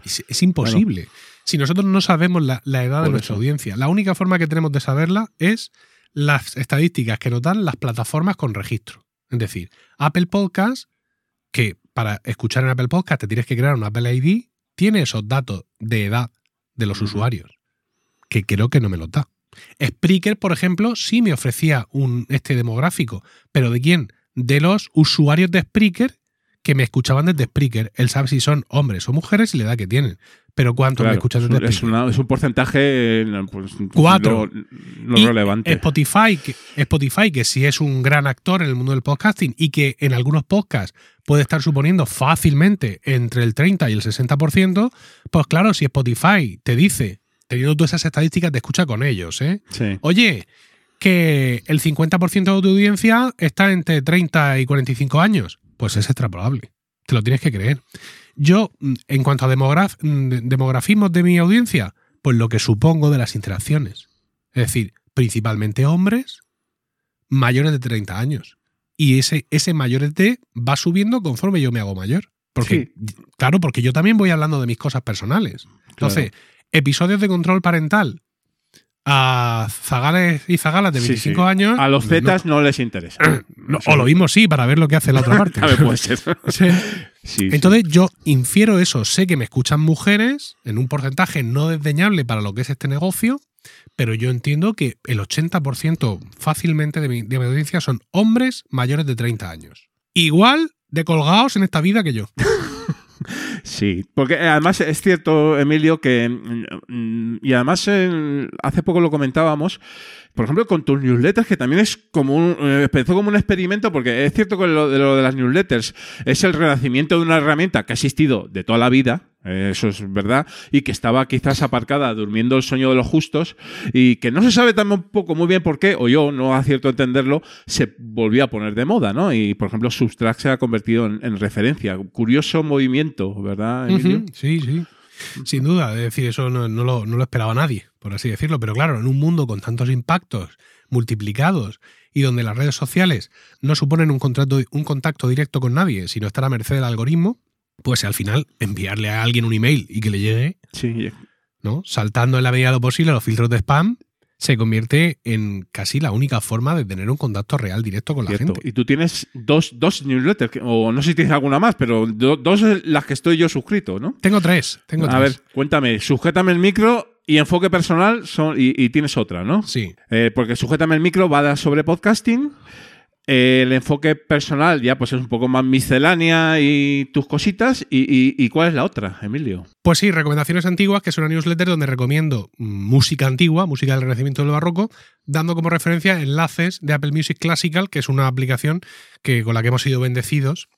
es, es imposible. Si nosotros no sabemos la, la edad de nuestra eso. audiencia, la única forma que tenemos de saberla es las estadísticas que nos dan las plataformas con registro. Es decir, Apple Podcast, que para escuchar en Apple Podcast te tienes que crear un Apple ID, tiene esos datos de edad de los usuarios, que creo que no me los da. Spreaker, por ejemplo, sí me ofrecía un este demográfico, pero ¿de quién? De los usuarios de Spreaker que me escuchaban desde Spreaker. Él sabe si son hombres o mujeres y la edad que tienen. Pero ¿cuántos me Claro, es, desde un- es una- es un porcentaje pues, Cuatro. No, no Y relevante. Spotify que, Spotify, que sí es un gran actor en el mundo del podcasting y que en algunos podcasts puede estar suponiendo fácilmente entre el 30 y el 60%, pues claro, si Spotify te dice, teniendo todas esas estadísticas, te escucha con ellos, ¿eh? Sí. Oye, que el 50% de tu audiencia está entre 30 y 45 años, pues es extrapolable. Te lo tienes que creer. Yo, mm, en cuanto a demograf- mm, de- demografismos de mi audiencia, pues lo que supongo de las interacciones. Es decir, principalmente hombres mayores de 30 años. Y ese, ese mayores de va subiendo conforme yo me hago mayor. Porque, claro, porque yo también voy hablando de mis cosas personales. Entonces, episodios de control parental a zagales y zagalas de Sí, 25 sí. años. A los zetas no, les interesa. <clears throat> no, o lo mismo sí, para ver lo que hace la otra <laughs> parte. También puede ser. <laughs> Sí. Sí, sí. Entonces yo infiero eso, sé que me escuchan mujeres en un porcentaje no desdeñable para lo que es este negocio, pero yo entiendo que el 80% fácilmente de mi, de mi audiencia son hombres mayores de 30 años. Igual de colgados en esta vida que yo. Sí, porque además es cierto, Emilio, que. mm, Y además eh, hace poco lo comentábamos. Por ejemplo, con tus newsletters, que también es como un, eh, empezó como un experimento, porque es cierto que lo de, las newsletters es el renacimiento de una herramienta que ha existido de toda la vida, eh, eso es verdad, y que estaba quizás aparcada durmiendo el sueño de los justos, y que no se sabe tampoco muy bien por qué, o yo no acierto a entenderlo, se volvió a poner de moda, ¿no? Y por ejemplo, Substract se ha convertido en, en referencia. Curioso movimiento, ¿verdad, Sí, sí. Sin duda, es decir, eso no, no lo, no lo esperaba nadie, por así decirlo. Pero claro, en un mundo con tantos impactos multiplicados y donde las redes sociales no suponen un, contrato, un contacto directo con nadie, sino estar a merced del algoritmo, pues al final enviarle a alguien un email y que le llegue, Sí, ¿no? Saltando en la medida de lo posible los filtros de spam, se convierte en casi la única forma de tener un contacto real directo con la gente. Y tú tienes dos, dos newsletters, o no sé si tienes alguna más, pero do- dos las que estoy yo suscrito, ¿no? Tengo tres, tengo A tres. ver, cuéntame, sujétame el micro y enfoque personal son, y, y tienes otra, ¿no? Sí. Eh, porque sujétame el micro va a dar sobre podcasting. El enfoque personal ya pues es un poco más miscelánea y tus cositas. Y, cuál es la otra, Emilio? Pues sí, recomendaciones antiguas, que es una newsletter donde recomiendo música antigua, música del Renacimiento del Barroco, dando como referencia enlaces de Apple Music Classical, que es una aplicación que, con la que hemos sido bendecidos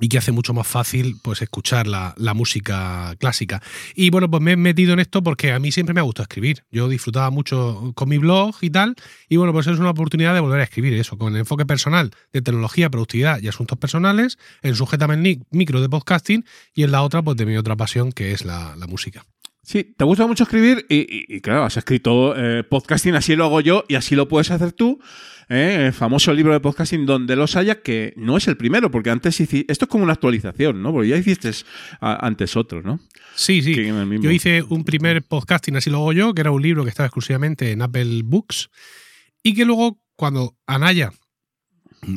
y que hace mucho más fácil pues escuchar la, la, música clásica. Y bueno, pues me he metido en esto porque a mí siempre me ha gustado escribir. Yo disfrutaba mucho con mi blog y tal, y bueno, pues es una oportunidad de volver a escribir eso, con el enfoque personal de tecnología, productividad y asuntos personales, en Sujétame micro de podcasting y en la otra, pues de mi otra pasión, que es la, la música. Sí, te gusta mucho escribir y claro, has escrito eh, podcasting, así lo hago yo y así lo puedes hacer tú. ¿Eh? El famoso libro de podcasting donde los haya, que no es el primero, porque antes hiciste, esto es como una actualización, ¿no? Porque ya hiciste antes otro, ¿no? Sí, sí. Yo hice un primer podcasting, así lo hago yo, que era un libro que estaba exclusivamente en Apple Books y que luego cuando Anaya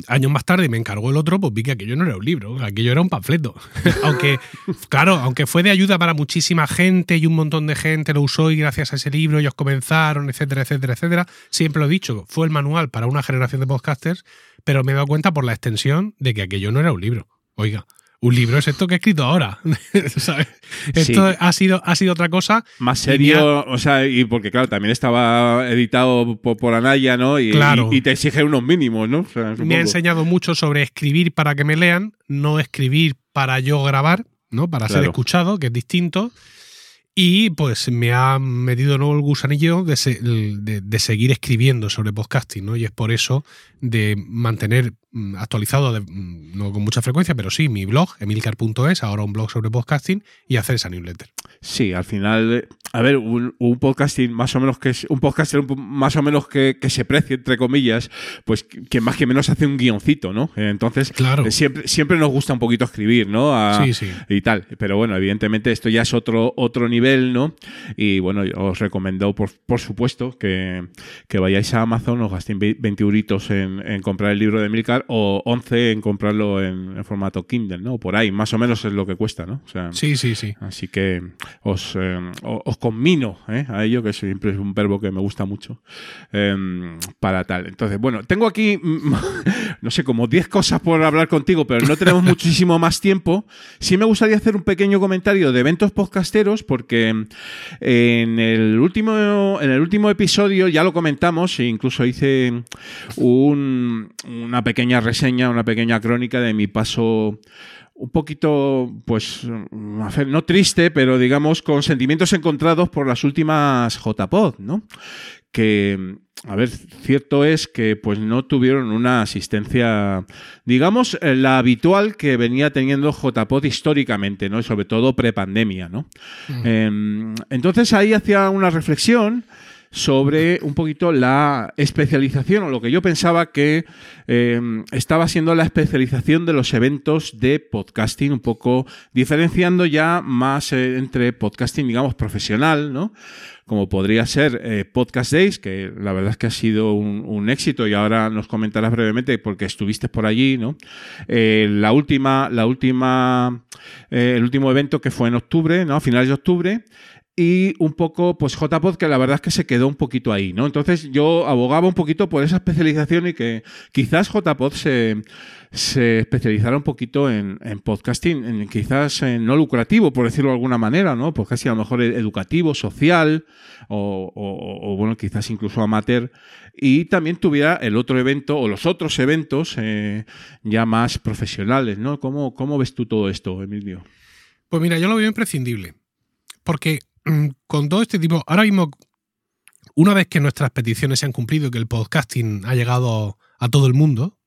años más tarde me encargó el otro, pues vi que aquello no era un libro, aquello era un panfleto. <laughs> aunque, claro, aunque fue de ayuda para muchísima gente y un montón de gente lo usó y gracias a ese libro ellos comenzaron, etcétera, etcétera, etcétera, siempre lo he dicho, fue el manual para una generación de podcasters, pero me he dado cuenta por la extensión de que aquello no era un libro. Oiga, un libro es esto que he escrito ahora. <laughs> ¿sabes? Esto sí. ha, sido, ha sido otra cosa. Más serio, o sea, y porque claro, también estaba editado por, por Anaya, ¿no? Y, claro. y, y, te exige unos mínimos, ¿no? O sea, me ha enseñado mucho sobre escribir para que me lean, no escribir para yo grabar, ¿no? Para claro. ser escuchado, que es distinto. Y pues me ha metido nuevo el gusanillo de, se, de, de, seguir escribiendo sobre podcasting, ¿no? Y es por eso de mantener actualizado, de, mm, no con mucha frecuencia, pero sí, mi blog, emilcar.es, ahora un blog sobre podcasting, y hacer esa newsletter. Sí, al final, a ver, un, un podcasting más o menos que es, un podcaster más o menos que, que, se precie, entre comillas, pues que más que menos hace un guioncito, ¿no? Entonces, claro. eh, siempre, siempre nos gusta un poquito escribir, ¿no? A, sí, sí. Y tal. Pero bueno, evidentemente esto ya es otro, otro nivel, ¿no? Y bueno, os recomiendo, por, por supuesto, que, que vayáis a Amazon, os gastéis 20 euritos en, en, comprar el libro de O 11 en comprarlo en, en, formato Kindle, ¿no? Por ahí, más o menos es lo que cuesta, ¿no? O sea, sí, sí, sí. Así que os, eh, os conmino ¿eh? a ello, que siempre es un verbo que me gusta mucho, eh, para tal. Entonces, bueno, tengo aquí, no sé, como 10 cosas por hablar contigo, pero no tenemos muchísimo más tiempo. Sí me gustaría hacer un pequeño comentario de eventos podcasteros, porque en el último, en el último episodio ya lo comentamos, e incluso hice un, una pequeña reseña, una pequeña crónica de mi paso un poquito, pues, no triste, pero digamos con sentimientos encontrados por las últimas JPod, ¿no? Que, a ver, cierto es que pues no tuvieron una asistencia, digamos, la habitual que venía teniendo JPod históricamente, ¿no? Y sobre todo prepandemia, ¿no? Mm. Eh, entonces ahí hacía una reflexión sobre un poquito la especialización o lo que yo pensaba que eh, estaba siendo la especialización de los eventos de podcasting, un poco diferenciando ya más eh, entre podcasting, digamos, profesional, ¿no? Como podría ser eh, Podcast Days, que la verdad es que ha sido un, éxito y ahora nos comentarás brevemente porque estuviste por allí, ¿no? Eh, la última, la última, eh, el último evento que fue en octubre, ¿no? A finales de octubre, y un poco, pues JPod, que la verdad es que se quedó un poquito ahí, ¿no? Entonces yo abogaba un poquito por esa especialización y que quizás JPod se, se especializara un poquito en, en podcasting, en, quizás en no lucrativo, por decirlo de alguna manera, ¿no? Podcasting a lo mejor educativo, social, o bueno, quizás incluso amateur, y también tuviera el otro evento o los otros eventos eh, ya más profesionales, ¿no? ¿Cómo, ¿Cómo ves tú todo esto, Emilio? Pues mira, yo lo veo imprescindible, porque con todo este tipo, ahora mismo, una vez que nuestras peticiones se han cumplido y que el podcasting ha llegado a todo el mundo,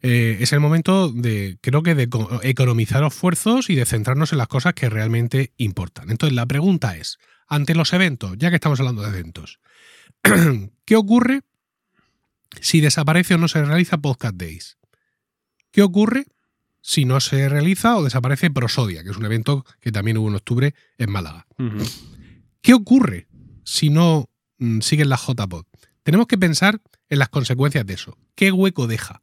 eh, es el momento de, creo que, de economizar esfuerzos y de centrarnos en las cosas que realmente importan. Entonces, la pregunta es, ante los eventos, ya que estamos hablando de eventos, <clears throat> ¿qué ocurre si desaparece o no se realiza Podcast Days? ¿Qué ocurre si no se realiza o desaparece Prosodia, que es un evento que también hubo en octubre en Málaga. Uh -huh. ¿Qué ocurre si no mm, siguen las JPod? Tenemos que pensar en las consecuencias de eso. ¿Qué hueco deja?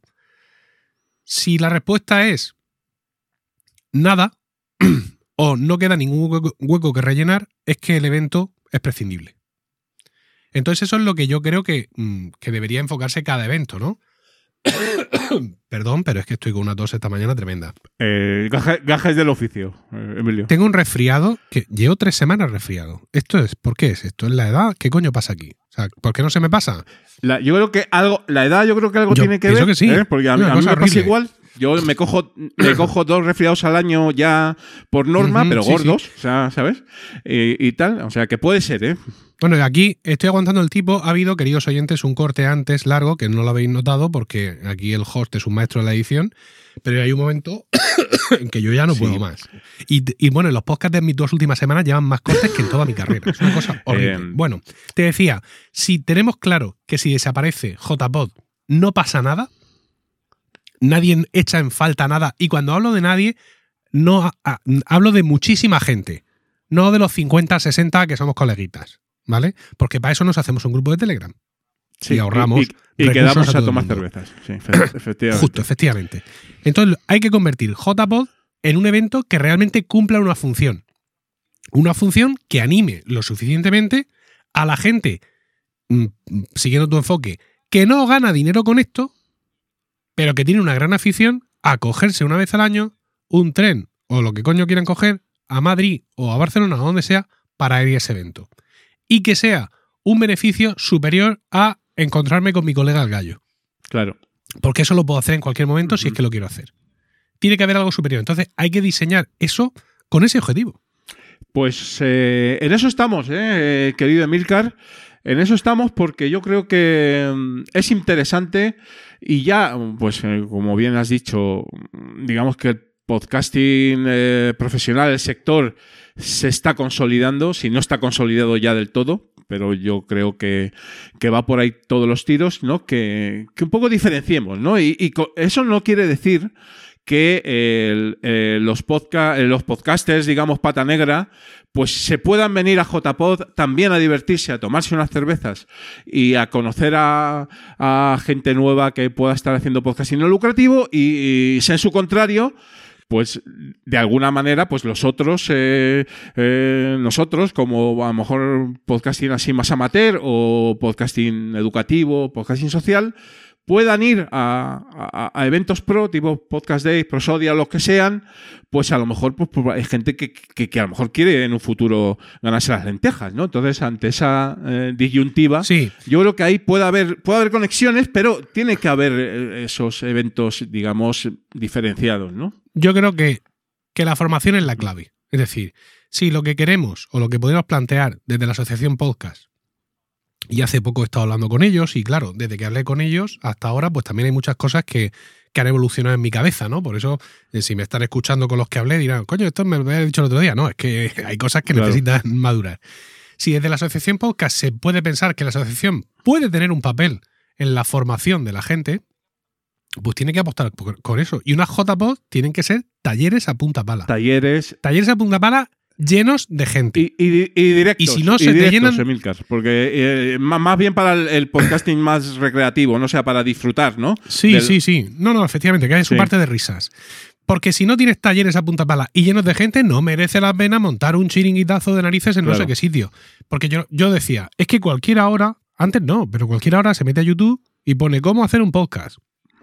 Si la respuesta es nada <clears throat> o no queda ningún hueco, hueco que rellenar, es que el evento es prescindible. Entonces eso es lo que yo creo que, mm, que debería enfocarse cada evento, ¿no? <coughs> Perdón, pero es que estoy con una tos esta mañana tremenda. Eh, gajes, gajes del oficio, eh, Emilio. Tengo un resfriado que llevo tres semanas resfriado. ¿Esto es? ¿Por qué es esto? ¿Es la edad? ¿Qué coño pasa aquí? O sea, ¿por qué no se me pasa? La, yo creo que algo, la edad yo creo que algo yo tiene que ver. Que sí. ¿eh? Porque a mí, a mí me pasa igual. Yo me cojo, me <coughs> cojo dos resfriados al año ya por norma, pero sí, gordos, o sea, ¿sabes? Y, y tal, o sea, que puede ser, ¿eh? Bueno, y aquí estoy aguantando el tipo. Ha habido, queridos oyentes, un corte antes largo que no lo habéis notado porque aquí el host es un maestro de la edición. Pero hay un momento <coughs> en que yo ya no Sí. puedo más. Y, y bueno, los podcasts de mis dos últimas semanas llevan más cortes que en toda mi carrera. Es una cosa <laughs> horrible. Eh, bueno, te decía, si tenemos claro que si desaparece JPod no pasa nada, nadie echa en falta nada. Y cuando hablo de nadie, no ha- ha- hablo de muchísima gente. No de los 50, 60 que somos coleguitas. ¿Vale? Porque para eso nos hacemos un grupo de Telegram. y ahorramos. Y, y- y recursos quedamos a, tomar cervezas. Sí, efe- <coughs> efectivamente. Justo, efectivamente. Entonces hay que convertir JPod en un evento que realmente cumpla una función. Una función que anime lo suficientemente a la gente, mm, siguiendo tu enfoque, que no gana dinero con esto, pero que tiene una gran afición a cogerse una vez al año un tren o lo que coño quieran coger a Madrid o a Barcelona o donde sea para ir a ese evento. Y que sea un beneficio superior a encontrarme con mi colega el gallo. Claro. Porque eso lo puedo hacer en cualquier momento si es que lo quiero hacer. Tiene que haber algo superior. Entonces hay que diseñar eso con ese objetivo. Pues eh, en eso estamos, eh, querido Emilcar. En eso estamos porque yo creo que mm, es interesante y ya, pues eh, como bien has dicho, digamos que el podcasting eh, profesional, el sector, se está consolidando, si no está consolidado ya del todo, pero yo creo que, que va por ahí todos los tiros, ¿no? Que, que un poco diferenciemos, ¿no? Y, eso no quiere decir que eh, los, eh, los podcasters, digamos, pata negra, pues se puedan venir a JPod también a divertirse, a tomarse unas cervezas y a conocer a, gente nueva que pueda estar haciendo podcasting no lucrativo y, y en su contrario, pues de alguna manera, pues los otros, eh, nosotros, como a lo mejor podcasting así más amateur o podcasting educativo, podcasting social, puedan ir a, a- a eventos pro, tipo Podcast Day, Prosodia, los que sean, pues a lo mejor pues, pues, hay gente que, que- que a lo mejor quiere en un futuro ganarse las lentejas, ¿no? Entonces, ante esa eh, disyuntiva, yo creo que ahí puede haber, puede haber conexiones, pero tiene que haber eh, esos eventos, digamos, diferenciados, ¿no? Yo creo que, que la formación es la clave. Es decir, si lo que queremos o lo que podemos plantear desde la asociación podcast, y hace poco he estado hablando con ellos, y claro, desde que hablé con ellos hasta ahora, pues también hay muchas cosas que, que han evolucionado en mi cabeza, ¿no? Por eso, eh, si me están escuchando con los que hablé, dirán, coño, esto me lo había dicho el otro día. No, es que <laughs> hay cosas que Claro. necesitan madurar. Si desde la asociación podcast se puede pensar que la asociación puede tener un papel en la formación de la gente, pues tiene que apostar por- con eso. Y unas JPod tienen que ser talleres a punta pala. Talleres. Talleres a punta pala llenos de gente. Y, y- y directos. Y si no se te llenan- Emilcar, porque eh, má- más bien para el, el podcasting más recreativo, no sea para disfrutar, ¿no? Sí, Del- sí, sí. No, no, efectivamente, que hay su Sí. parte de risas. Porque si no tienes talleres a punta pala y llenos de gente, no merece la pena montar un chiringuitazo de narices en no sé qué sitio. Porque yo, yo decía, es que cualquiera ahora, antes no, pero cualquiera ahora se mete a YouTube y pone cómo hacer un podcast.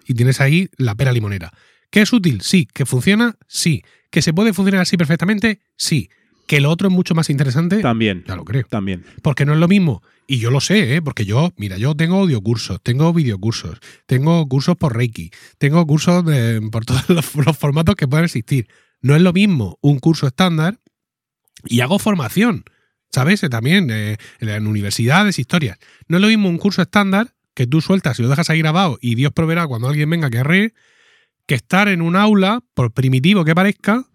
Y tienes ahí la pera limonera. ¿Que es útil? Sí. ¿Que funciona? Sí. ¿Que se puede funcionar así perfectamente? Sí. ¿Que lo otro es mucho más interesante? También. Ya lo creo. También. Porque no es lo mismo. Y yo lo sé, ¿eh? porque yo, mira, yo tengo audiocursos, tengo videocursos, tengo cursos por Reiki, tengo cursos de- por todos los, <laughs> los formatos que puedan existir. No es lo mismo un curso estándar y hago formación, ¿sabes? Eh, También eh, en universidades, historias. No es lo mismo un curso estándar que tú sueltas y lo dejas ahí grabado y Dios proveerá cuando alguien venga que arre, que estar en un aula, por primitivo que parezca,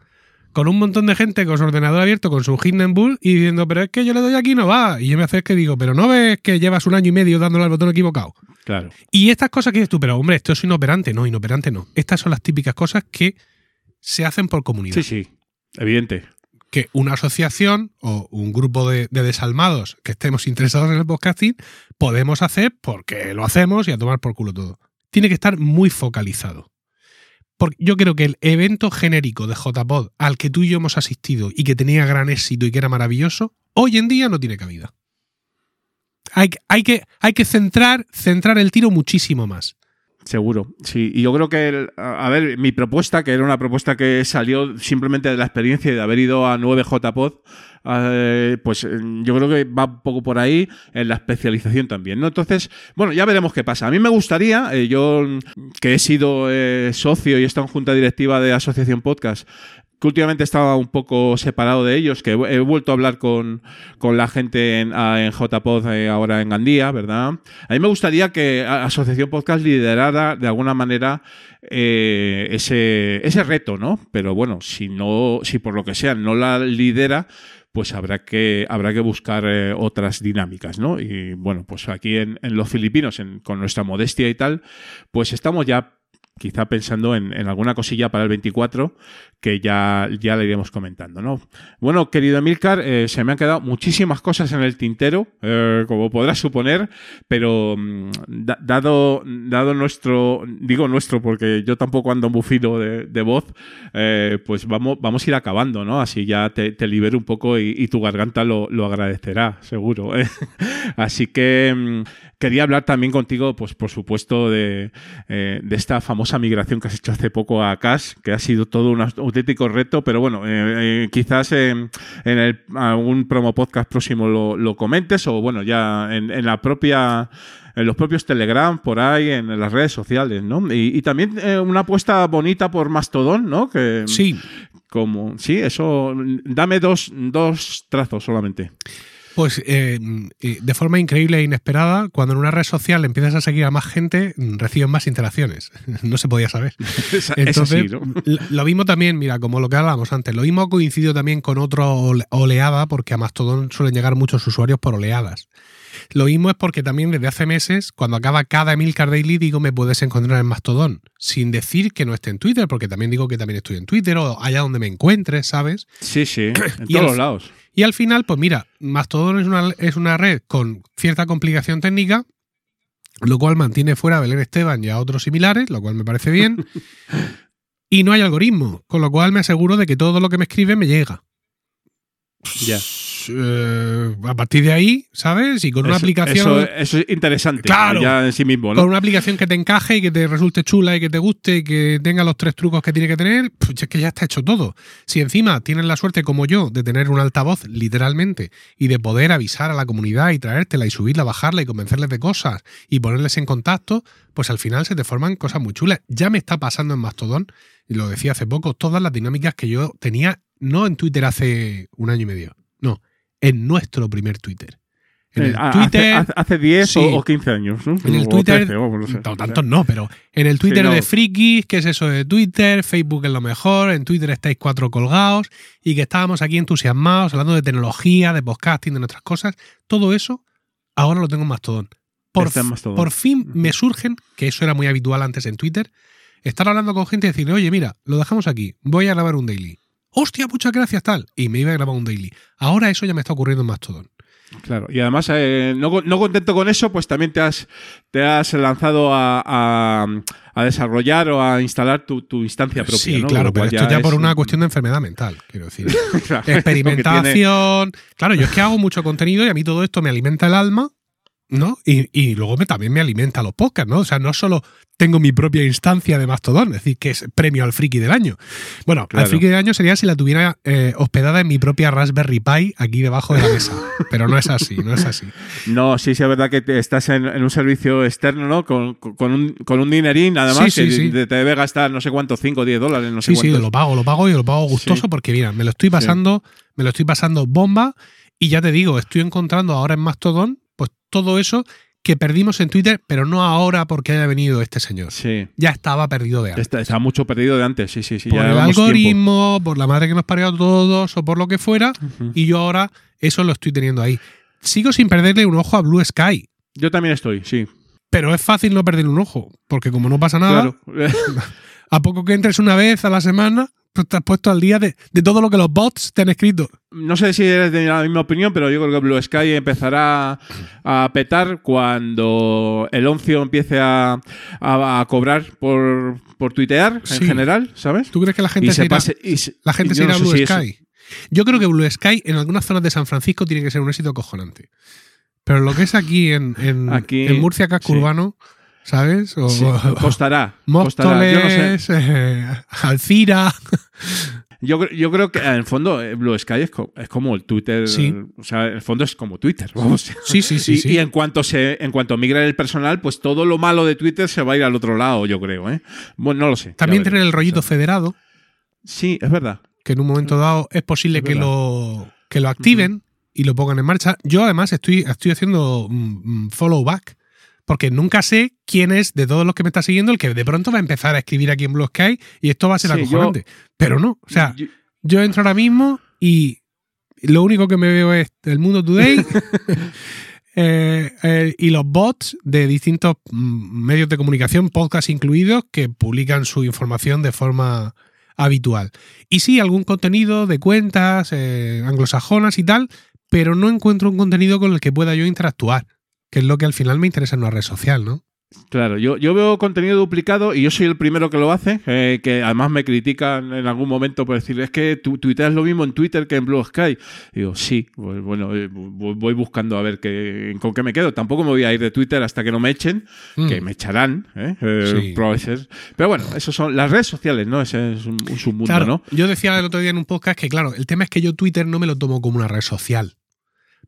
con un montón de gente con su ordenador abierto, con su Hindenburg, y diciendo, pero es que yo le doy aquí y no va. Y yo me hace que digo, pero no ves que llevas un año y medio dándole al botón equivocado. Claro. Y estas cosas que dices tú, pero hombre, esto es inoperante. No, inoperante no. Estas son las típicas cosas que se hacen por comunidad. Sí, sí. Evidente. Que una asociación o un grupo de, de desalmados que estemos interesados en el podcasting podemos hacer porque lo hacemos y a tomar por culo todo. Tiene que estar muy focalizado. Porque yo creo que el evento genérico de JPod al que tú y yo hemos asistido y que tenía gran éxito y que era maravilloso, hoy en día no tiene cabida. Hay, hay que, hay que centrar, centrar el tiro muchísimo más. Seguro, sí. Y yo creo que, el- a ver, mi propuesta, que era una propuesta que salió simplemente de la experiencia de haber ido a 9JPod, eh, pues eh, yo creo que va un poco por ahí en la especialización también, ¿no? Entonces, bueno, ya veremos qué pasa. A mí me gustaría, eh, yo que he sido eh, socio y he estado en junta directiva de Asociación Podcast, que últimamente estaba un poco separado de ellos, que he vuelto a hablar con, con la gente en, a- en JPod eh, ahora en Gandía, ¿verdad? A mí me gustaría que Asociación Podcast liderara de alguna manera eh, ese, ese reto, ¿no? Pero bueno, si no, si por lo que sea no la lidera, pues habrá que, habrá que buscar eh, otras dinámicas, ¿no? Y bueno, pues aquí en, en los filipinos, en- con nuestra modestia y tal, pues estamos ya quizá pensando en, en alguna cosilla para el 24 que ya, ya le iremos comentando, ¿no? Bueno, querido Emilcar, eh, se me han quedado muchísimas cosas en el tintero, eh, como podrás suponer, pero mm, da- dado, dado nuestro, digo nuestro porque yo tampoco ando muy fino de, voz, eh, pues vamos, vamos a ir acabando, ¿no? Así ya te, te libero un poco y, tu garganta lo, lo agradecerá, seguro. <laughs> Así que mm, quería hablar también contigo, pues por supuesto, de, de esta famosa migración que has hecho hace poco a Cash, que ha sido todo un auténtico reto, pero bueno, eh, eh, quizás eh, en el, algún promo podcast próximo lo, lo comentes o bueno, ya en, en la propia en los propios Telegram, por ahí, en las redes sociales, ¿no? Y, y también eh, una apuesta bonita por Mastodon, ¿no? Que, Sí. Como, sí, eso. Dame dos, dos trazos solamente. Pues eh, eh, de forma increíble e inesperada, cuando en una red social empiezas a seguir a más gente, mm, reciben más interacciones. <laughs> No se podía saber. <laughs> Es- es Entonces, así, ¿no? <laughs> lo- mismo también, mira, como lo que hablábamos antes, lo mismo ha coincidido también con otra ole- oleada, porque a Mastodon suelen llegar muchos usuarios por oleadas. Lo mismo es porque también desde hace meses, cuando acaba cada Emilcar Daily, digo me puedes encontrar en Mastodon, sin decir que no esté en Twitter, porque también digo que también estoy en Twitter o allá donde me encuentres, ¿sabes? Sí, sí, <clears throat> en Y todos al- los lados. Y al final, pues mira, Mastodon es una, es una red con cierta complicación técnica, lo cual mantiene fuera a Belén Esteban y a otros similares, lo cual me parece bien. <laughs> y no hay algoritmo, con lo cual me aseguro de que todo lo que me escribe me llega. Ya. Eh, a partir de ahí, ¿sabes? Y con una Eso- aplicación. Eso, eso es interesante. Claro. Ya en sí mismo, ¿no? Con una aplicación que te encaje y que te resulte chula y que te guste y que tenga los tres trucos que tiene que tener, pues es que ya está hecho todo. Si encima tienes la suerte como yo de tener un altavoz, literalmente, y de poder avisar a la comunidad y traértela y subirla, bajarla y convencerles de cosas y ponerles en contacto, pues al final se te forman cosas muy chulas. Ya me está pasando en Mastodon, y lo decía hace poco, todas las dinámicas que yo tenía, no en Twitter hace un año y medio, no, en nuestro primer Twitter. En el Eh, hace- Twitter. hace, hace 10 Sí. o, o 15 años, ¿no? En el O Twitter, 13, vamos, no sé. no, tantos no, pero en el Twitter Sí, de frikis, que es eso de Twitter, Facebook es lo mejor, en Twitter estáis cuatro colgados y que estábamos aquí entusiasmados hablando de tecnología, de podcasting, de nuestras cosas, todo eso ahora lo tengo en Mastodon. Por, en Mastodon. por fin me surgen, que eso era muy habitual antes en Twitter, estar hablando con gente y decirle, oye, mira, lo dejamos aquí, voy a grabar un daily. Hostia, muchas gracias, tal. Y me iba a grabar un daily. Ahora eso ya me está ocurriendo en Mastodon. Claro, y además, eh, no, no contento con eso, pues también te has, te has lanzado a, a- a desarrollar o a instalar tu, tu instancia propia. Sí, ¿no? claro, pero esto ya es por una un- cuestión de enfermedad mental, quiero decir. <laughs> Experimentación. Claro, yo es que hago mucho contenido y a mí todo esto me alimenta el alma, ¿no? Y, y luego me, también me alimenta los podcasts, ¿no? O sea, no solo tengo mi propia instancia de Mastodon, es decir, que es premio al friki del año. Bueno, Claro. al friki del año sería si la tuviera eh, hospedada en mi propia Raspberry Pi aquí debajo de la mesa. Pero no es así, no es así. No, sí, sí, es verdad que te- estás en, en un servicio externo, ¿no? Con, con- un, con un dinerín, nada Sí, más, sí, que sí. te te debe gastar no sé cuánto, 5 o 10 dólares, no sé Sí, sí, cuántos. lo pago, lo pago y lo pago gustoso Sí. porque mira, me lo estoy pasando, me lo estoy pasando bomba y ya te digo, estoy encontrando ahora en Mastodon todo eso que perdimos en Twitter, pero no ahora porque haya venido este señor. Sí. Ya estaba perdido de antes. Está, está mucho perdido de antes, sí, sí, sí. por ya el tiempo. algoritmo, por la madre que nos parió a todos o por lo que fuera, y yo ahora eso lo estoy teniendo ahí. Sigo sin perderle un ojo a Blue Sky, Yo también estoy, sí. pero es fácil no perderle un ojo, porque como no pasa nada, Claro. <laughs> a poco que entres una vez a la semana, pues puesto al día de, de todo lo que los bots te han escrito. No sé si eres de la misma opinión, pero yo creo que Blue Sky empezará a petar cuando el oncio empiece a, a- a cobrar por, por tuitear Sí. en general, ¿sabes? ¿Tú crees que la gente Y se, se irá, pase- y se- la gente se yo irá no a Blue si eso- Sky? Yo creo que Blue Sky en algunas zonas de San Francisco tiene que ser un éxito cojonante. Pero lo que es aquí en, en, Aquí, en Murcia, casco sí. urbano, ¿sabes? O, Sí, costará. costará. Yo no sé. Eh, Alcira. Yo, yo creo que en el fondo eh, Blue Sky es, co- es como el Twitter. Sí. O sea, en el fondo es como Twitter. <laughs> Vamos. Sí, sí, sí, y, sí. y en cuanto se, en cuanto migre el personal, pues todo lo malo de Twitter se va a ir al otro lado, yo creo, ¿eh? Bueno, no lo sé. También tiene el rollito federado, Sí, es verdad. que en un momento dado es posible Es que lo, que lo activen y lo pongan en marcha. Yo además estoy, estoy haciendo mm, mm, follow back, porque nunca sé quién es de todos los que me está siguiendo el que de pronto va a empezar a escribir aquí en Blue Sky y esto va a ser Sí, yo- acojonante. Pero no, o sea, Yo- yo entro ahora mismo y lo único que me veo es el Mundo Today <laughs> eh, eh, y los bots de distintos mm, medios de comunicación, podcast incluidos, que publican su información de forma habitual. Y sí, algún contenido de cuentas eh, anglosajonas y tal, pero no encuentro un contenido con el que pueda yo interactuar, que es lo que al final me interesa en una red social, ¿no? Claro, yo, yo veo contenido duplicado y yo soy el primero que lo hace, eh, que además me critican en algún momento por decir, es que tu tuiteas lo mismo en Twitter que en Blue Sky. Y digo, sí, pues bueno, eh, voy buscando a ver qué, con qué me quedo. Tampoco me voy a ir de Twitter hasta que no me echen, Mm. que me echarán, ¿eh? Eh, Sí. Pero bueno, eso son las redes sociales, ¿no? Ese es un, un submundo, Claro, ¿no? yo decía el otro día en un podcast que, claro, el tema es que yo Twitter no me lo tomo como una red social.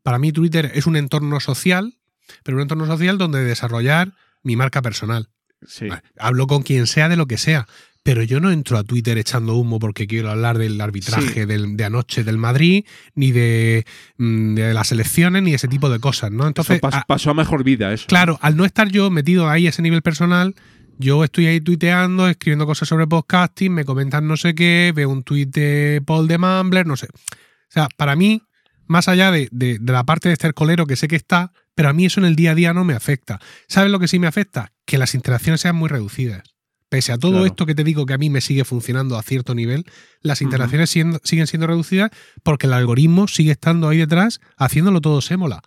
Para mí Twitter es un entorno social, pero un entorno social donde desarrollar mi marca personal. Sí. Hablo con quien sea de lo que sea, pero yo no entro a Twitter echando humo porque quiero hablar del arbitraje Sí. del- de anoche del Madrid, ni de, mm, de las elecciones, ni ese tipo de cosas, ¿no? Entonces, pas- a- pasó a mejor vida, eso. Claro, al no estar yo metido ahí a ese nivel personal, yo estoy ahí tuiteando, escribiendo cosas sobre podcasting, me comentan no sé qué, veo un tuit de Paul de Mumbler, no sé. O sea, para mí, más allá de, de- de la parte de estercolero que sé que está, pero a mí eso en el día a día no me afecta. ¿Sabes lo que sí me afecta? Que las interacciones sean muy reducidas. Pese a todo Claro. esto que te digo que a mí me sigue funcionando a cierto nivel, las interacciones siendo- siguen siendo reducidas porque el algoritmo sigue estando ahí detrás haciéndolo todo sémola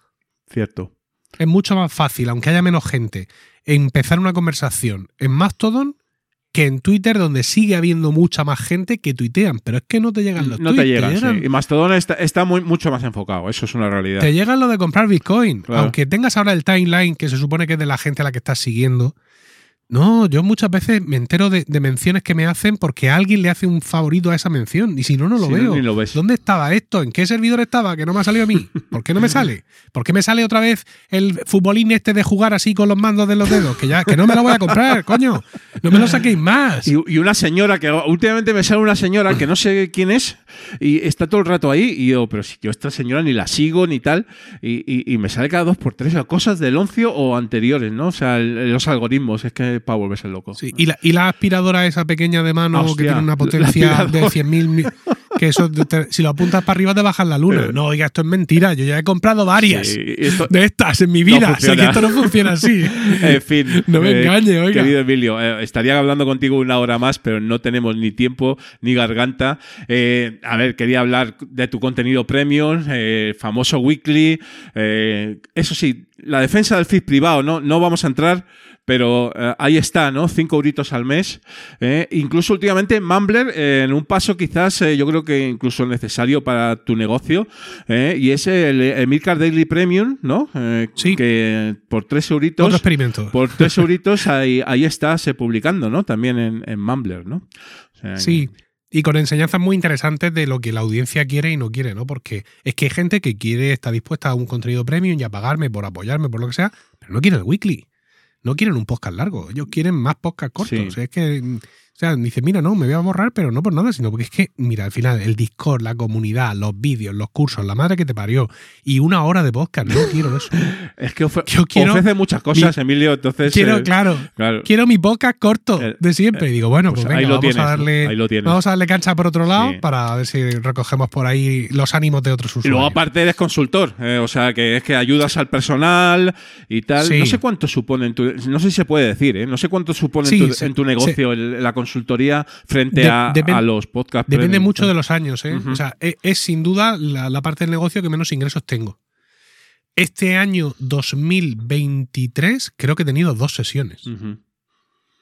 Cierto. es mucho más fácil, aunque haya menos gente, empezar una conversación en Mastodon que en Twitter, donde sigue habiendo mucha más gente que tuitean. Pero es que no te llegan los No tweets, te llegan, llegan- sí. Y Mastodon está, está muy, mucho más enfocado, eso es una realidad. te llegan lo de comprar Bitcoin. Claro. Aunque tengas ahora el timeline que se supone que es de la gente a la que estás siguiendo. No, yo muchas veces me entero de, de menciones que me hacen porque alguien le hace un favorito a esa mención. Y si no, no lo veo. ni lo. ¿Dónde estaba esto? ¿En qué servidor estaba? Que no me ha salido a mí. ¿Por qué no me <laughs> sale? ¿Por qué me sale otra vez el futbolín este de jugar así con los mandos de los dedos? Que ya, que no me lo voy a comprar, <laughs> coño. No me lo saquéis más. Y, y una señora que últimamente me sale una señora que no sé quién es y está todo el rato ahí y yo, pero si yo esta señora ni la sigo ni tal y, y- y me sale cada dos por tres cosas del oncio o anteriores, ¿no? O sea, el- los algoritmos, es que para volverse loco. Sí, y, la, y la aspiradora esa pequeña de mano Hostia, que tiene una potencia de aspiradora. 100.000 mi- que eso te- si lo apuntas para arriba te bajas la luna. Eh. No, oiga, esto es mentira. Yo ya he comprado varias Sí, esto- de estas en mi no vida. o sea, que esto no funciona así. <laughs> En fin. No me eh, engañe, oiga. Querido Emilio, eh, estaría hablando contigo una hora más, pero no tenemos ni tiempo ni garganta. Eh, a ver, quería hablar de tu contenido premium, famoso weekly. eso sí, la defensa del feed privado, ¿no? No vamos a entrar. Pero eh, ahí está, ¿no? Cinco euritos al mes. eh. Incluso últimamente Mumbler, eh, en un paso quizás yo creo que incluso necesario para tu negocio, y es el Emilcar Daily Premium, ¿no? Sí. Que por tres euritos. Otro experimento. Por tres <laughs> euritos ahí, ahí estás eh, publicando, ¿no? También en, en Mumbler, ¿no? O sea, Sí. Y con enseñanzas muy interesantes de lo que la audiencia quiere y no quiere, ¿no? Porque es que hay gente que quiere, está dispuesta a un contenido premium y a pagarme por apoyarme, por lo que sea, pero no quiere el weekly. No quieren un podcast largo. Ellos quieren más podcast cortos. Sí. O sea, es que. Sea, dice, mira, no, me voy a borrar, pero no por nada, sino porque es que, mira, al final, el Discord, la comunidad, los vídeos, los cursos, la madre que te parió, y una hora de podcast, no quiero eso. <laughs> Es que ofre- Yo quiero ofrece muchas cosas, mi- Emilio, entonces... quiero, eh, claro, claro. quiero mi podcast corto Eh, de siempre. y digo, bueno, pues pues, venga, ahí lo vamos tienes, a darle. ahí lo tienes. Vamos a darle cancha por otro lado Sí. para ver si recogemos por ahí los ánimos de otros Y usuarios. luego aparte eres consultor, eh, o sea que es que ayudas al personal y tal. Sí. No sé cuánto supone en tu, no sé si se puede decir, ¿eh? no sé cuánto supone Sí, en, tu, en tu negocio el- la consultoría frente De- a, los podcasts. Depende premium. mucho de los años, ¿eh? O sea, es, es sin duda la, la parte del negocio que menos ingresos tengo. Este año 2023 creo que he tenido dos sesiones.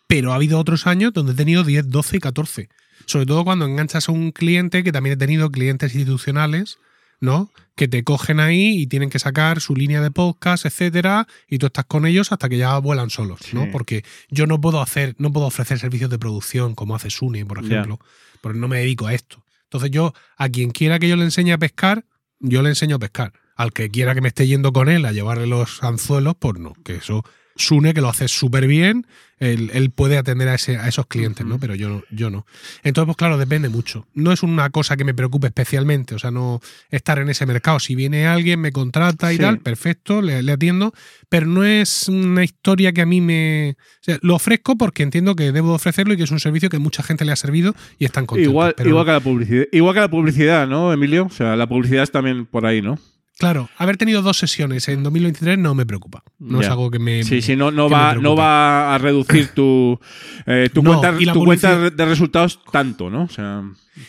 Pero ha habido otros años donde he tenido 10, 12 y 14. Sobre todo cuando enganchas a un cliente, que también he tenido clientes institucionales, ¿no? Que te cogen ahí y tienen que sacar su línea de podcast, etcétera, y tú estás con ellos hasta que ya vuelan solos, ¿no? Porque yo no puedo hacer, no puedo ofrecer servicios de producción como hace Sune, por ejemplo, porque no me dedico a esto. Entonces yo, a quien quiera que yo le enseñe a pescar, yo le enseño a pescar. Al que quiera que me esté yendo con él a llevarle los anzuelos, pues no, que eso Sune, que lo hace súper bien, él, él puede atender a, ese- a esos clientes, ¿no? Pero yo, no- yo no. Entonces, pues claro, depende mucho. No es una cosa que me preocupe especialmente, o sea, no estar en ese mercado. Si viene alguien, me contrata y Sí. tal, perfecto, le, le atiendo, pero no es una historia que a mí me... o sea, lo ofrezco porque entiendo que debo ofrecerlo y que es un servicio que mucha gente le ha servido y están contentos. Igual, pero- igual que la publicidad, igual que la publicidad, ¿no, Emilio? O sea, la publicidad es también por ahí, ¿no? Claro, haber tenido dos sesiones en 2023 no me preocupa. No es algo que me... Sí, sí, no, no, va, no va a reducir tu, eh, tu, No, cuenta, tu cuenta de resultados tanto, ¿no? O sea,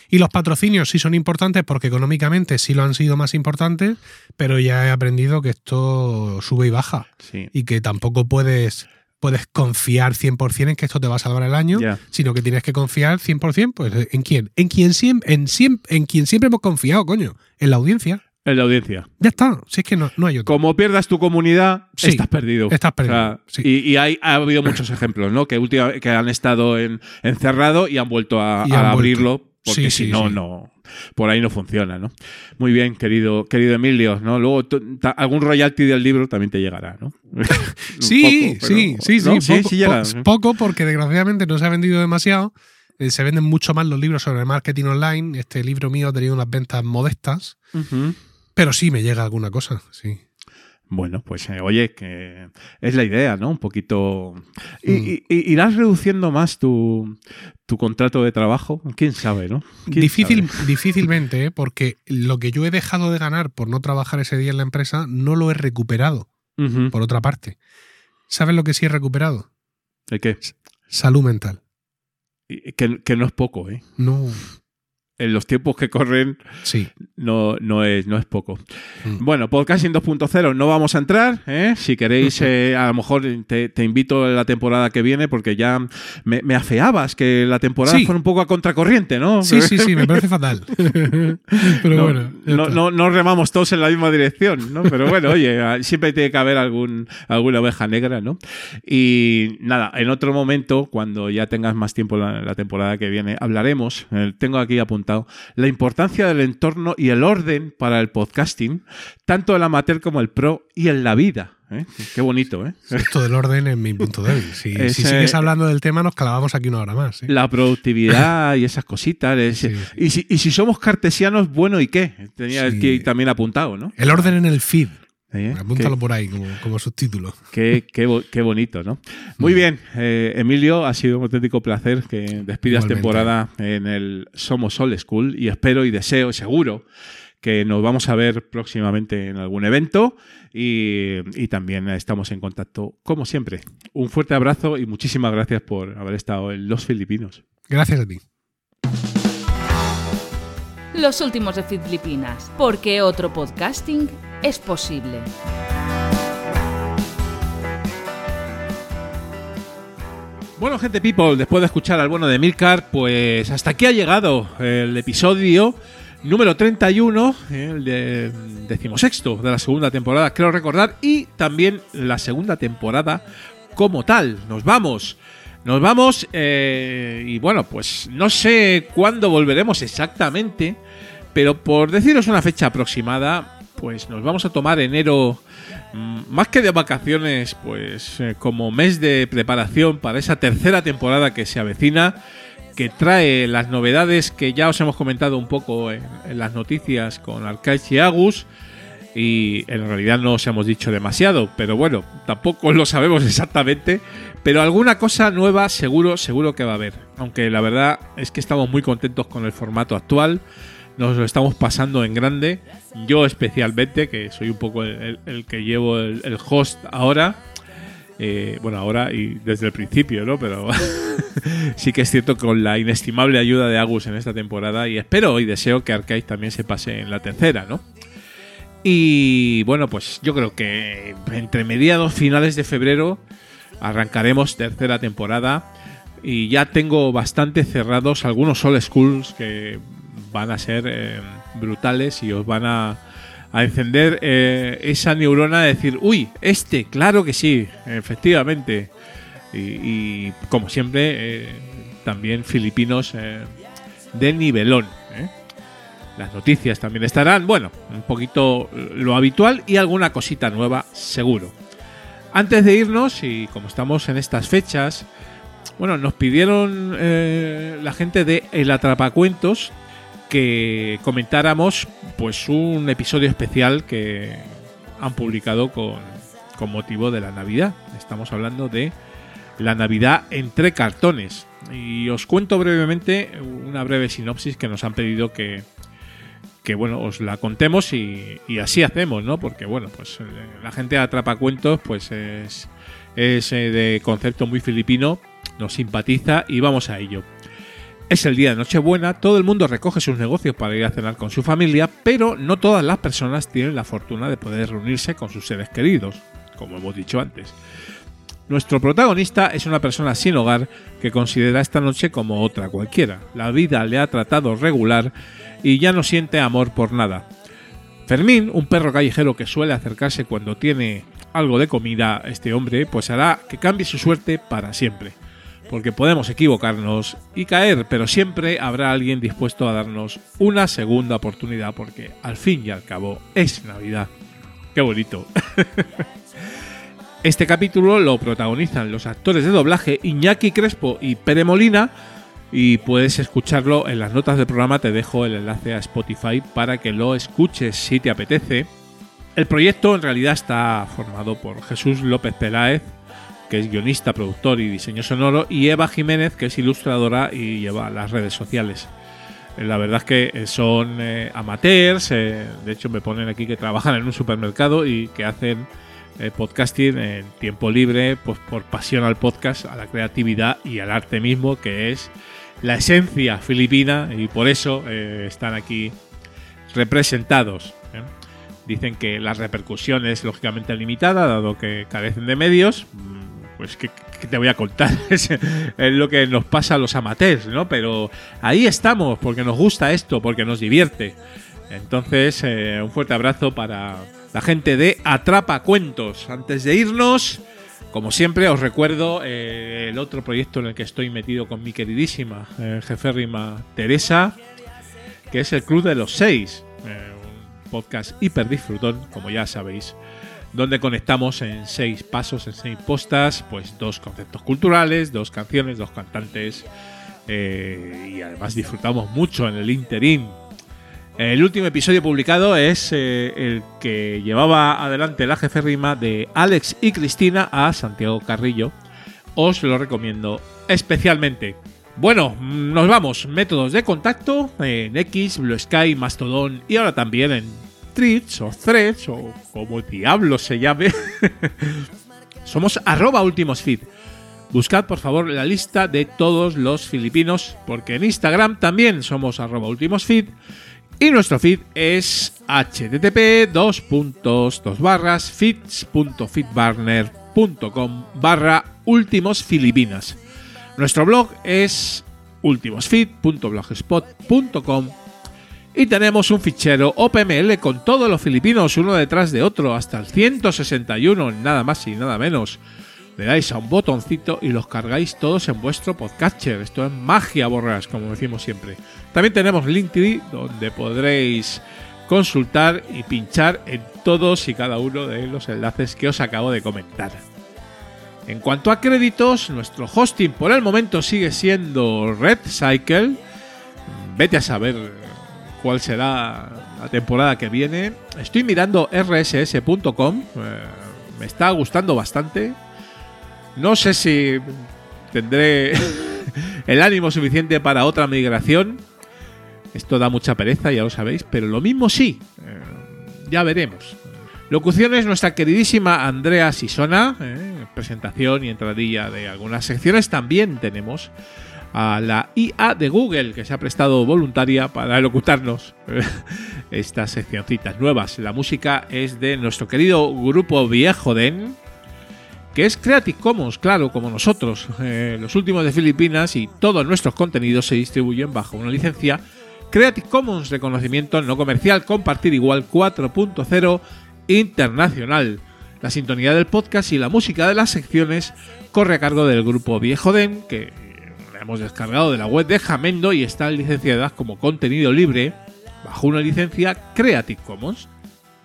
Y los patrocinios sí son importantes porque económicamente sí lo han sido más importantes, pero ya he aprendido que esto sube y baja. sí. Y que tampoco puedes, puedes confiar 100% en que esto te va a salvar el año, sino que tienes que confiar 100% pues, en quién. En quien, siempre, en, siem- en quien siempre hemos confiado, coño. En la audiencia. En la audiencia. Ya está. Si es que no, no hay otro. Como pierdas tu comunidad, Sí, estás perdido. estás perdido, O sea, sí. Y, y hay, ha habido muchos ejemplos, ¿no? Que, última- que han estado en, encerrado y han vuelto a, vuelto. abrirlo. Porque Sí, si no, no. Por ahí no funciona, ¿no? Muy bien, querido, querido Emilio, ¿no? Luego algún royalty del libro también te llegará, ¿no? <laughs> <laughs> Sí, poco, sí, pero- sí, sí, ¿no? poco, sí llega. po- poco porque desgraciadamente no se ha vendido demasiado. Eh, se venden mucho más los libros sobre marketing online. Este libro mío ha tenido unas ventas modestas, Ujú. Pero sí me llega alguna cosa, sí. Bueno, pues eh, oye, que es la idea, ¿no? Un poquito. Y, Mm. y- y- ¿Irás reduciendo más tu, tu contrato de trabajo? ¿Quién sabe, no? ¿Quién Difícil, sabe? <laughs> difícilmente, ¿eh? porque lo que yo he dejado de ganar por no trabajar ese día en la empresa no lo he recuperado, por otra parte. ¿Sabes lo que sí he recuperado? ¿El qué? Salud mental. Y- Que, que no es poco, ¿eh? No. En los tiempos que corren Sí. no, no, es, no es poco. Mm. Bueno, Podcasting 2.0 no vamos a entrar. ¿eh? Si queréis, eh, a lo mejor te, te invito a la temporada que viene porque ya me, me afeabas que la temporada Sí. fuera un poco a contracorriente, ¿no? Sí, sí, sí, me parece fatal. <laughs> pero no, bueno. no, no, no remamos todos en la misma dirección, ¿no? Pero bueno, oye, a- <laughs> siempre tiene que haber algún, alguna oveja negra, ¿no? Y nada, en otro momento, cuando ya tengas más tiempo la, la temporada que viene, hablaremos, eh, tengo aquí apuntado, la importancia del entorno y el orden para el podcasting, tanto el amateur como el pro y en la vida. ¿eh? Qué bonito, ¿eh? Esto del orden es mi punto débil. Si, <laughs> si sigues hablando del tema, nos clavamos aquí una hora más. ¿eh? La productividad y esas cositas. es- <laughs> Sí, sí. Y, si, y si somos cartesianos, bueno, ¿y qué? Tenía Sí. aquí también apuntado, ¿no? El orden en el feed. ¿Eh? Apúntalo Qué- por ahí como, como subtítulo. Qué, qué, bo- qué bonito, ¿no? Muy bien, eh, Emilio, ha sido un auténtico placer que despidas Igualmente. temporada en el Somos All School y espero y deseo, seguro, que nos vamos a ver próximamente en algún evento y, y también estamos en contacto como siempre. Un fuerte abrazo y muchísimas gracias por haber estado en Los Filipinos. Gracias a ti. Los últimos de Filipinas, porque otro podcasting es posible. Bueno, gente people, después de escuchar al bueno de Milcar, pues hasta aquí ha llegado el episodio número 31, eh, el de decimosexto de la segunda temporada, creo recordar, y también la segunda temporada como tal. Nos vamos. Nos vamos eh, y bueno, pues no sé cuándo volveremos exactamente, pero por deciros una fecha aproximada, pues nos vamos a tomar enero mm, más que de vacaciones, pues eh, como mes de preparación para esa tercera temporada que se avecina, que trae las novedades que ya os hemos comentado un poco en, las noticias con Arcaich y Agus. Y en realidad no os hemos dicho demasiado, pero bueno, tampoco lo sabemos <laughs> exactamente. Pero alguna cosa nueva seguro, seguro que va a haber. Aunque la verdad es que estamos muy contentos con el formato actual. Nos lo estamos pasando en grande. Yo especialmente, que soy un poco el, que llevo el, host ahora. Eh, bueno, ahora y desde el principio, ¿no? Pero <laughs> sí que es cierto con la inestimable ayuda de Agus en esta temporada y espero y deseo que Arcade también se pase en la tercera, ¿no? Y bueno, pues yo creo que entre mediados finales de febrero arrancaremos tercera temporada y ya tengo bastante cerrados algunos All Schools que van a ser eh, brutales y os van a, a encender eh, esa neurona de decir, uy, este, claro que sí, efectivamente. Y, como siempre, eh, también filipinos de nivelón. Las noticias también estarán, bueno, un poquito lo habitual y alguna cosita nueva, seguro. Antes de irnos, y como estamos en estas fechas, bueno, nos pidieron la gente de El Atrapacuentos que comentáramos pues un episodio especial que han publicado con, con motivo de la Navidad. Estamos hablando de la Navidad entre cartones. Y os cuento brevemente una breve sinopsis que nos han pedido que, que bueno, os la contemos y, y así hacemos, ¿no? Porque bueno, pues eh, la gente de Atrapacuentos pues es, es eh, de concepto muy filipino, nos simpatiza y vamos a ello. Es el día de Nochebuena, todo el mundo recoge sus negocios para ir a cenar con su familia, pero no todas las personas tienen la fortuna de poder reunirse con sus seres queridos, como hemos dicho antes. Nuestro protagonista es una persona sin hogar que considera esta noche como otra cualquiera. La vida le ha tratado regular y ya no siente amor por nada. Fermín, un perro callejero que suele acercarse cuando tiene algo de comida, este hombre, pues hará que cambie su suerte para siempre. Porque podemos equivocarnos y caer, pero siempre habrá alguien dispuesto a darnos una segunda oportunidad, porque al fin y al cabo es Navidad. Qué bonito. <laughs> Este capítulo lo protagonizan los actores de doblaje Iñaki Crespo y Pere Molina y puedes escucharlo en las notas del programa, te dejo el enlace a Spotify para que lo escuches si te apetece. El proyecto en realidad está formado por Jesús López Peláez, que es guionista, productor y diseño sonoro, y Eva Jiménez, que es ilustradora y lleva las redes sociales. La verdad es que son eh, amateurs, eh, de hecho me ponen aquí que trabajan en un supermercado y que hacen eh, podcasting en tiempo libre, pues por pasión al podcast, a la creatividad y al arte mismo, que es la esencia filipina y por eso eh, están aquí representados. ¿eh? Dicen que la repercusión es lógicamente limitada, dado que carecen de medios. Pues, ¿qué, te voy a contar? <laughs> es lo que nos pasa a los amateurs, ¿no? Pero ahí estamos, porque nos gusta esto, porque nos divierte. Entonces, eh, un fuerte abrazo para la gente de Atrapa Cuentos. Antes de irnos, como siempre, os recuerdo eh, el otro proyecto en el que estoy metido con mi queridísima eh, jeférrima Teresa, que es el Club de los Seis, eh, un podcast hiper disfrutón, como ya sabéis, donde conectamos en seis pasos, en seis postas, pues dos conceptos culturales, dos canciones, dos cantantes, eh, y además disfrutamos mucho en el interín. El último episodio publicado es eh, el que llevaba adelante la jeférrima de Alex y Cristina a Santiago Carrillo. Os lo recomiendo especialmente. Bueno, nos vamos. Métodos de contacto en X, Blue Sky, Mastodon y ahora también en Threads o Threads o como diablo se llame. <laughs> Somos arroba ultimosfeed. Buscad por favor la lista de todos los filipinos porque en Instagram también somos arroba ultimosfeed. Y nuestro feed es http dos puntos dos barras feeds.feedburner.com barra últimos filipinas. Nuestro blog es ultimosfeed.blogspot.com y tenemos un fichero OPML con todos los filipinos uno detrás de otro hasta el 161, nada más y nada menos. Le dais a un botoncito y los cargáis todos en vuestro podcatcher. Esto es magia borras, como decimos siempre. También tenemos Linktree, donde podréis consultar y pinchar en todos y cada uno de los enlaces que os acabo de comentar. En cuanto a créditos, nuestro hosting por el momento sigue siendo Red Cycle. Vete a saber cuál será la temporada que viene. Estoy mirando rss.com. Eh, me está gustando bastante. No sé si tendré <laughs> el ánimo suficiente para otra migración. Esto da mucha pereza, ya lo sabéis, pero lo mismo sí. Eh, ya veremos. Locuciones, nuestra queridísima Andrea Sisona. eh, presentación y entradilla de algunas secciones. También tenemos a la IA de Google, que se ha prestado voluntaria para locutarnos eh, estas seccioncitas nuevas. La música es de nuestro querido grupo Viejo Den, que es Creative Commons, claro, como nosotros. Eh, los últimos de Filipinas y todos nuestros contenidos se distribuyen bajo una licencia Creative Commons, reconocimiento no comercial, compartir igual 4.0 internacional. La sintonía del podcast y la música de las secciones corre a cargo del grupo Viejo Den, que hemos descargado de la web de Jamendo y está licenciada como contenido libre bajo una licencia Creative Commons.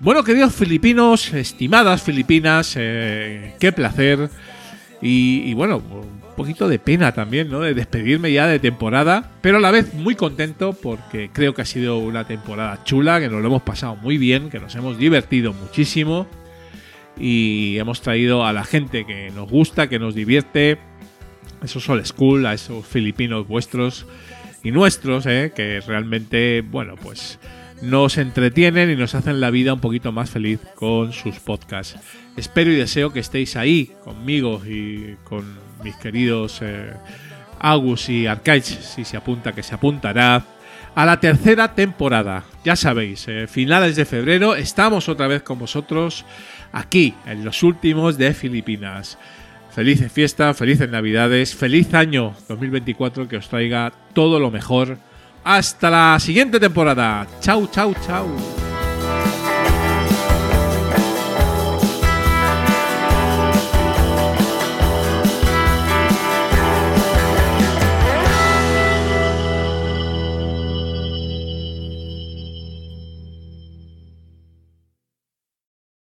Bueno, queridos filipinos, estimadas filipinas, eh, qué placer. Y, bueno, un poquito de pena también, ¿no? De despedirme ya de temporada, pero a la vez muy contento porque creo que ha sido una temporada chula, que nos lo hemos pasado muy bien, que nos hemos divertido muchísimo y hemos traído a la gente que nos gusta, que nos divierte, esos old school, a esos filipinos vuestros y nuestros, ¿eh? que realmente, bueno, pues nos entretienen y nos hacen la vida un poquito más feliz con sus podcasts. Espero y deseo que estéis ahí conmigo y con mis queridos eh, Agus y Arcaich, si se apunta, que se apuntará a la tercera temporada. Ya sabéis, eh, finales de febrero estamos otra vez con vosotros aquí, en los últimos de Filipinas. Felices fiestas, felices navidades, feliz año 2024 que os traiga todo lo mejor hasta la siguiente temporada. Chau, chau, chau.